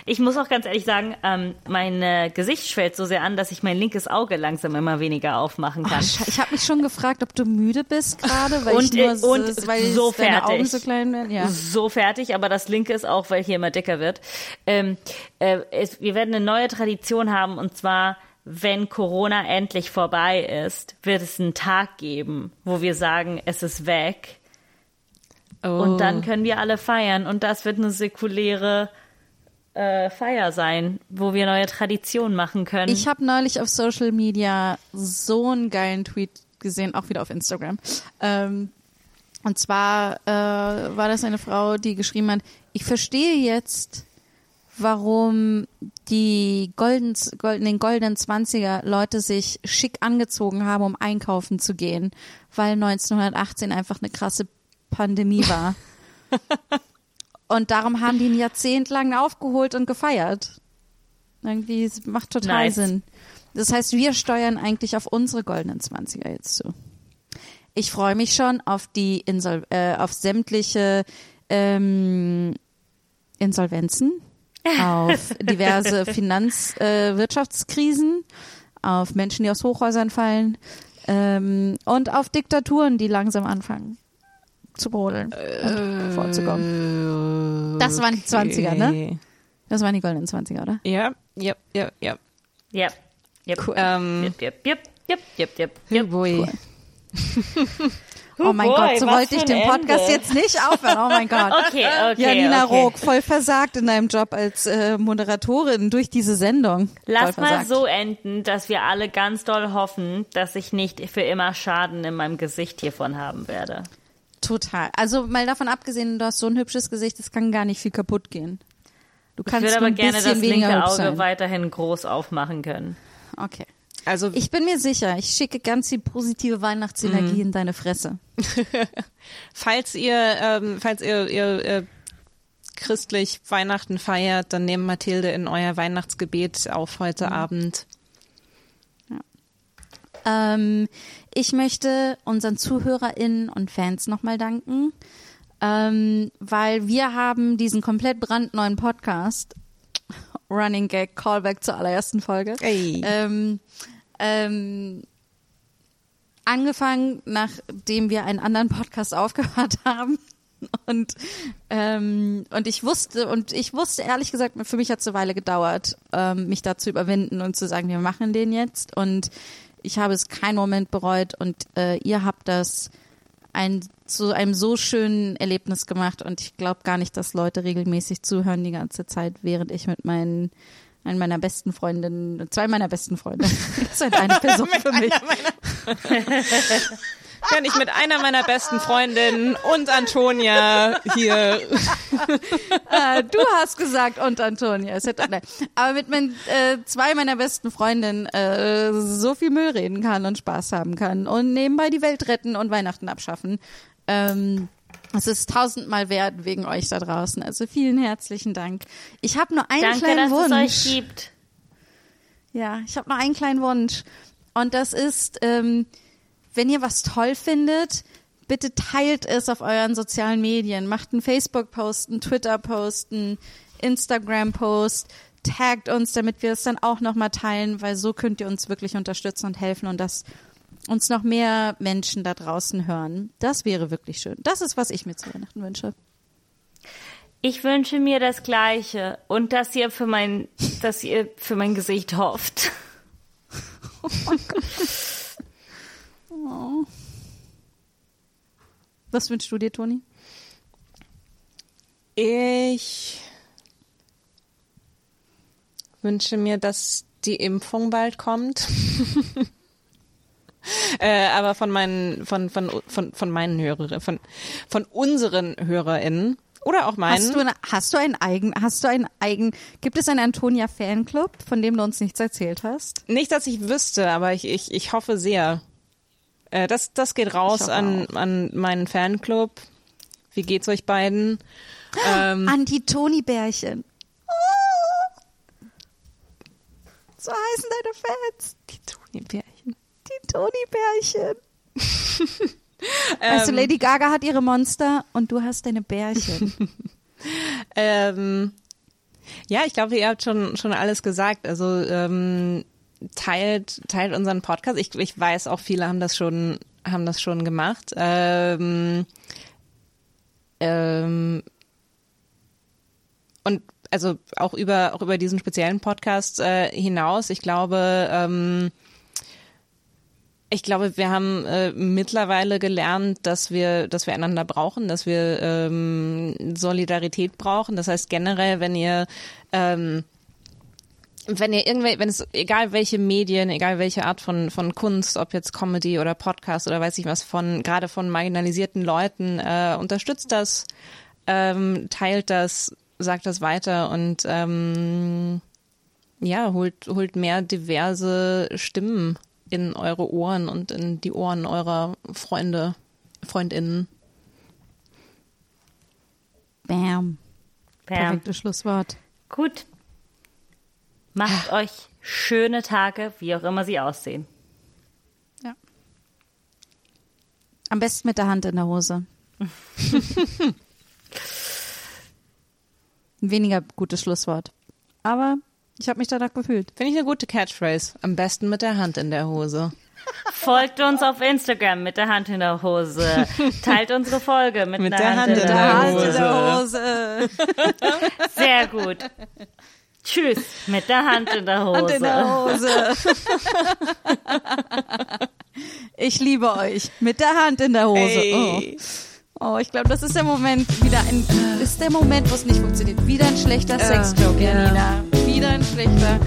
Ich muss auch ganz ehrlich sagen, ähm, mein äh, Gesicht schwellt so sehr an, dass ich mein linkes Auge langsam immer weniger aufmachen kann. Ach, ich habe mich schon gefragt, ob du müde bist gerade, weil Und, ich nur und so, weil so fertig. Augen so klein werden. Ja. so fertig, aber das linke ist auch, weil hier immer dicker wird. Ähm, äh, es, wir werden eine neue Tradition haben und zwar, wenn Corona endlich vorbei ist, wird es einen Tag geben, wo wir sagen, es ist weg. Und dann können wir alle feiern und das wird eine säkuläre äh, Feier sein, wo wir neue Traditionen machen können. Ich habe neulich auf Social Media so einen geilen Tweet gesehen, auch wieder auf Instagram. Ähm, und zwar äh, war das eine Frau, die geschrieben hat, ich verstehe jetzt, warum die golden, golden, den goldenen Zwanziger Leute sich schick angezogen haben, um einkaufen zu gehen, weil 1918 einfach eine krasse Pandemie war. und darum haben die ein Jahrzehnt lang aufgeholt und gefeiert. Irgendwie, es macht total Nice. Sinn. Das heißt, wir steuern eigentlich auf unsere goldenen Zwanziger jetzt zu. Ich freue mich schon auf die Insol äh, auf sämtliche ähm, Insolvenzen, auf diverse Finanz-, äh, auf Menschen, die aus Hochhäusern fallen ähm, und auf Diktaturen, die langsam anfangen zu brodeln und vorzukommen. Das waren die 20er, ne? Das waren die goldenen 20er, oder? Ja, ja, ja, ja. Yep. Yep. Cool. Ähm, Yep, yep, yep, yep, yep, yep, yep. Ui. Oh mein boy, Gott, so wollte ich den Podcast Ende. jetzt nicht aufhören. Oh mein Gott. Okay, okay. Janina okay. Rook, voll versagt in deinem Job als äh, Moderatorin durch diese Sendung. Lass mal so enden, dass wir alle ganz doll hoffen, dass ich nicht für immer Schaden in meinem Gesicht hiervon haben werde. Total. Also mal davon abgesehen, du hast so ein hübsches Gesicht, es kann gar nicht viel kaputt gehen. Du Ich kannst würde nur aber gerne das linke Auge sein. weiterhin groß aufmachen können. Okay. Also Ich bin mir sicher, ich schicke ganz viel positive Weihnachtsenergie Mhm. in deine Fresse. falls ihr, ähm, falls ihr, ihr äh, christlich Weihnachten feiert, dann nehmt Mathilde in euer Weihnachtsgebet auf heute Mhm. Abend. Ähm, ich möchte unseren ZuhörerInnen und Fans nochmal danken, ähm, weil wir haben diesen komplett brandneuen Podcast, Running Gag, Callback zur allerersten Folge, Ey. ähm, ähm, angefangen, nachdem wir einen anderen Podcast aufgehört haben. Und, ähm, und ich wusste, und ich wusste ehrlich gesagt, für mich hat es eine Weile gedauert, ähm, mich da zu überwinden und zu sagen, wir machen den jetzt. Und ich habe es keinen Moment bereut und äh, ihr habt das ein, zu einem so schönen Erlebnis gemacht und ich glaube gar nicht, dass Leute regelmäßig zuhören die ganze Zeit, während ich mit meinen einen meiner besten Freundinnen, zwei meiner besten Freunde, das ist halt eine Person für mich. Kann ich mit einer meiner besten Freundinnen und Antonia hier. Äh, du hast gesagt und Antonia. Es hätte, nein. Aber mit meinen, äh, zwei meiner besten Freundinnen äh, so viel Müll reden kann und Spaß haben kann und nebenbei die Welt retten und Weihnachten abschaffen. Ähm, es ist tausendmal wert wegen euch da draußen. Also vielen herzlichen Dank. Ich habe nur einen Danke, kleinen dass Wunsch. es euch gibt. Ja, ich habe noch einen kleinen Wunsch. Und das ist, ähm, wenn ihr was toll findet, bitte teilt es auf euren sozialen Medien. Macht einen Facebook-Post, einen Twitter-Post, einen Instagram-Post. Taggt uns, damit wir es dann auch nochmal teilen, weil so könnt ihr uns wirklich unterstützen und helfen und dass uns noch mehr Menschen da draußen hören. Das wäre wirklich schön. Das ist, was ich mir zu Weihnachten wünsche. Ich wünsche mir das Gleiche und dass ihr für mein, dass ihr für mein Gesicht hofft. Was wünschst du dir, Toni? Ich wünsche mir, dass die Impfung bald kommt. äh, aber von meinen, von, von, von, von meinen Hörerinnen, von, von unseren HörerInnen oder auch meinen. Hast du, eine, hast du einen eigen, hast du einen eigen, gibt es einen Antonia Fanclub, von dem du uns nichts erzählt hast? Nicht, dass ich wüsste, aber ich, ich, ich hoffe sehr. Äh, das, das geht raus an, an meinen Fanclub. Wie geht's euch beiden? Ähm, An die Toni-Bärchen. So heißen deine Fans. die Toni-Bärchen. Die Toni-Bärchen. du, Ähm, Lady Gaga hat ihre Monster und du hast deine Bärchen. Ähm, ja, ich glaube, ihr habt schon schon alles gesagt. Also ähm, teilt teilt unseren Podcast. Ich, ich weiß auch viele haben das schon haben das schon gemacht. Ähm, ähm, und also auch über auch über diesen speziellen Podcast äh, hinaus. Ich glaube. Ähm, ich glaube, wir haben äh, mittlerweile gelernt, dass wir, dass wir einander brauchen, dass wir ähm, Solidarität brauchen. Das heißt generell, wenn ihr ähm, wenn ihr irgendwelche, wenn es egal welche Medien, egal welche Art von von Kunst, ob jetzt Comedy oder Podcast oder weiß ich was von gerade von marginalisierten Leuten, äh, unterstützt das, ähm, teilt das, sagt das weiter und ähm, ja holt holt mehr diverse Stimmen in eure Ohren und in die Ohren eurer Freunde, Freundinnen. Bam. Bam. Perfektes Schlusswort. Gut. Macht euch schöne Tage, wie auch immer sie aussehen. Ja. Am besten mit der Hand in der Hose. Ein weniger gutes Schlusswort. Aber ich habe mich danach gefühlt. Finde ich eine gute Catchphrase. Am besten mit der Hand in der Hose. Folgt uns auf Instagram mit der Hand in der Hose. Teilt unsere Folge mit, Mit einer der Hand in der der Hose. Hose. Sehr gut. Tschüss mit der Hand in der Hose. Hand in der Hose. Ich liebe euch. Mit der Hand in der Hose. Oh, oh ich glaube, das ist der Moment, wieder ein, ist der Moment, wo es nicht funktioniert. Wieder ein schlechter Sexjoke, ja. Janina. Wieder ein schlechter.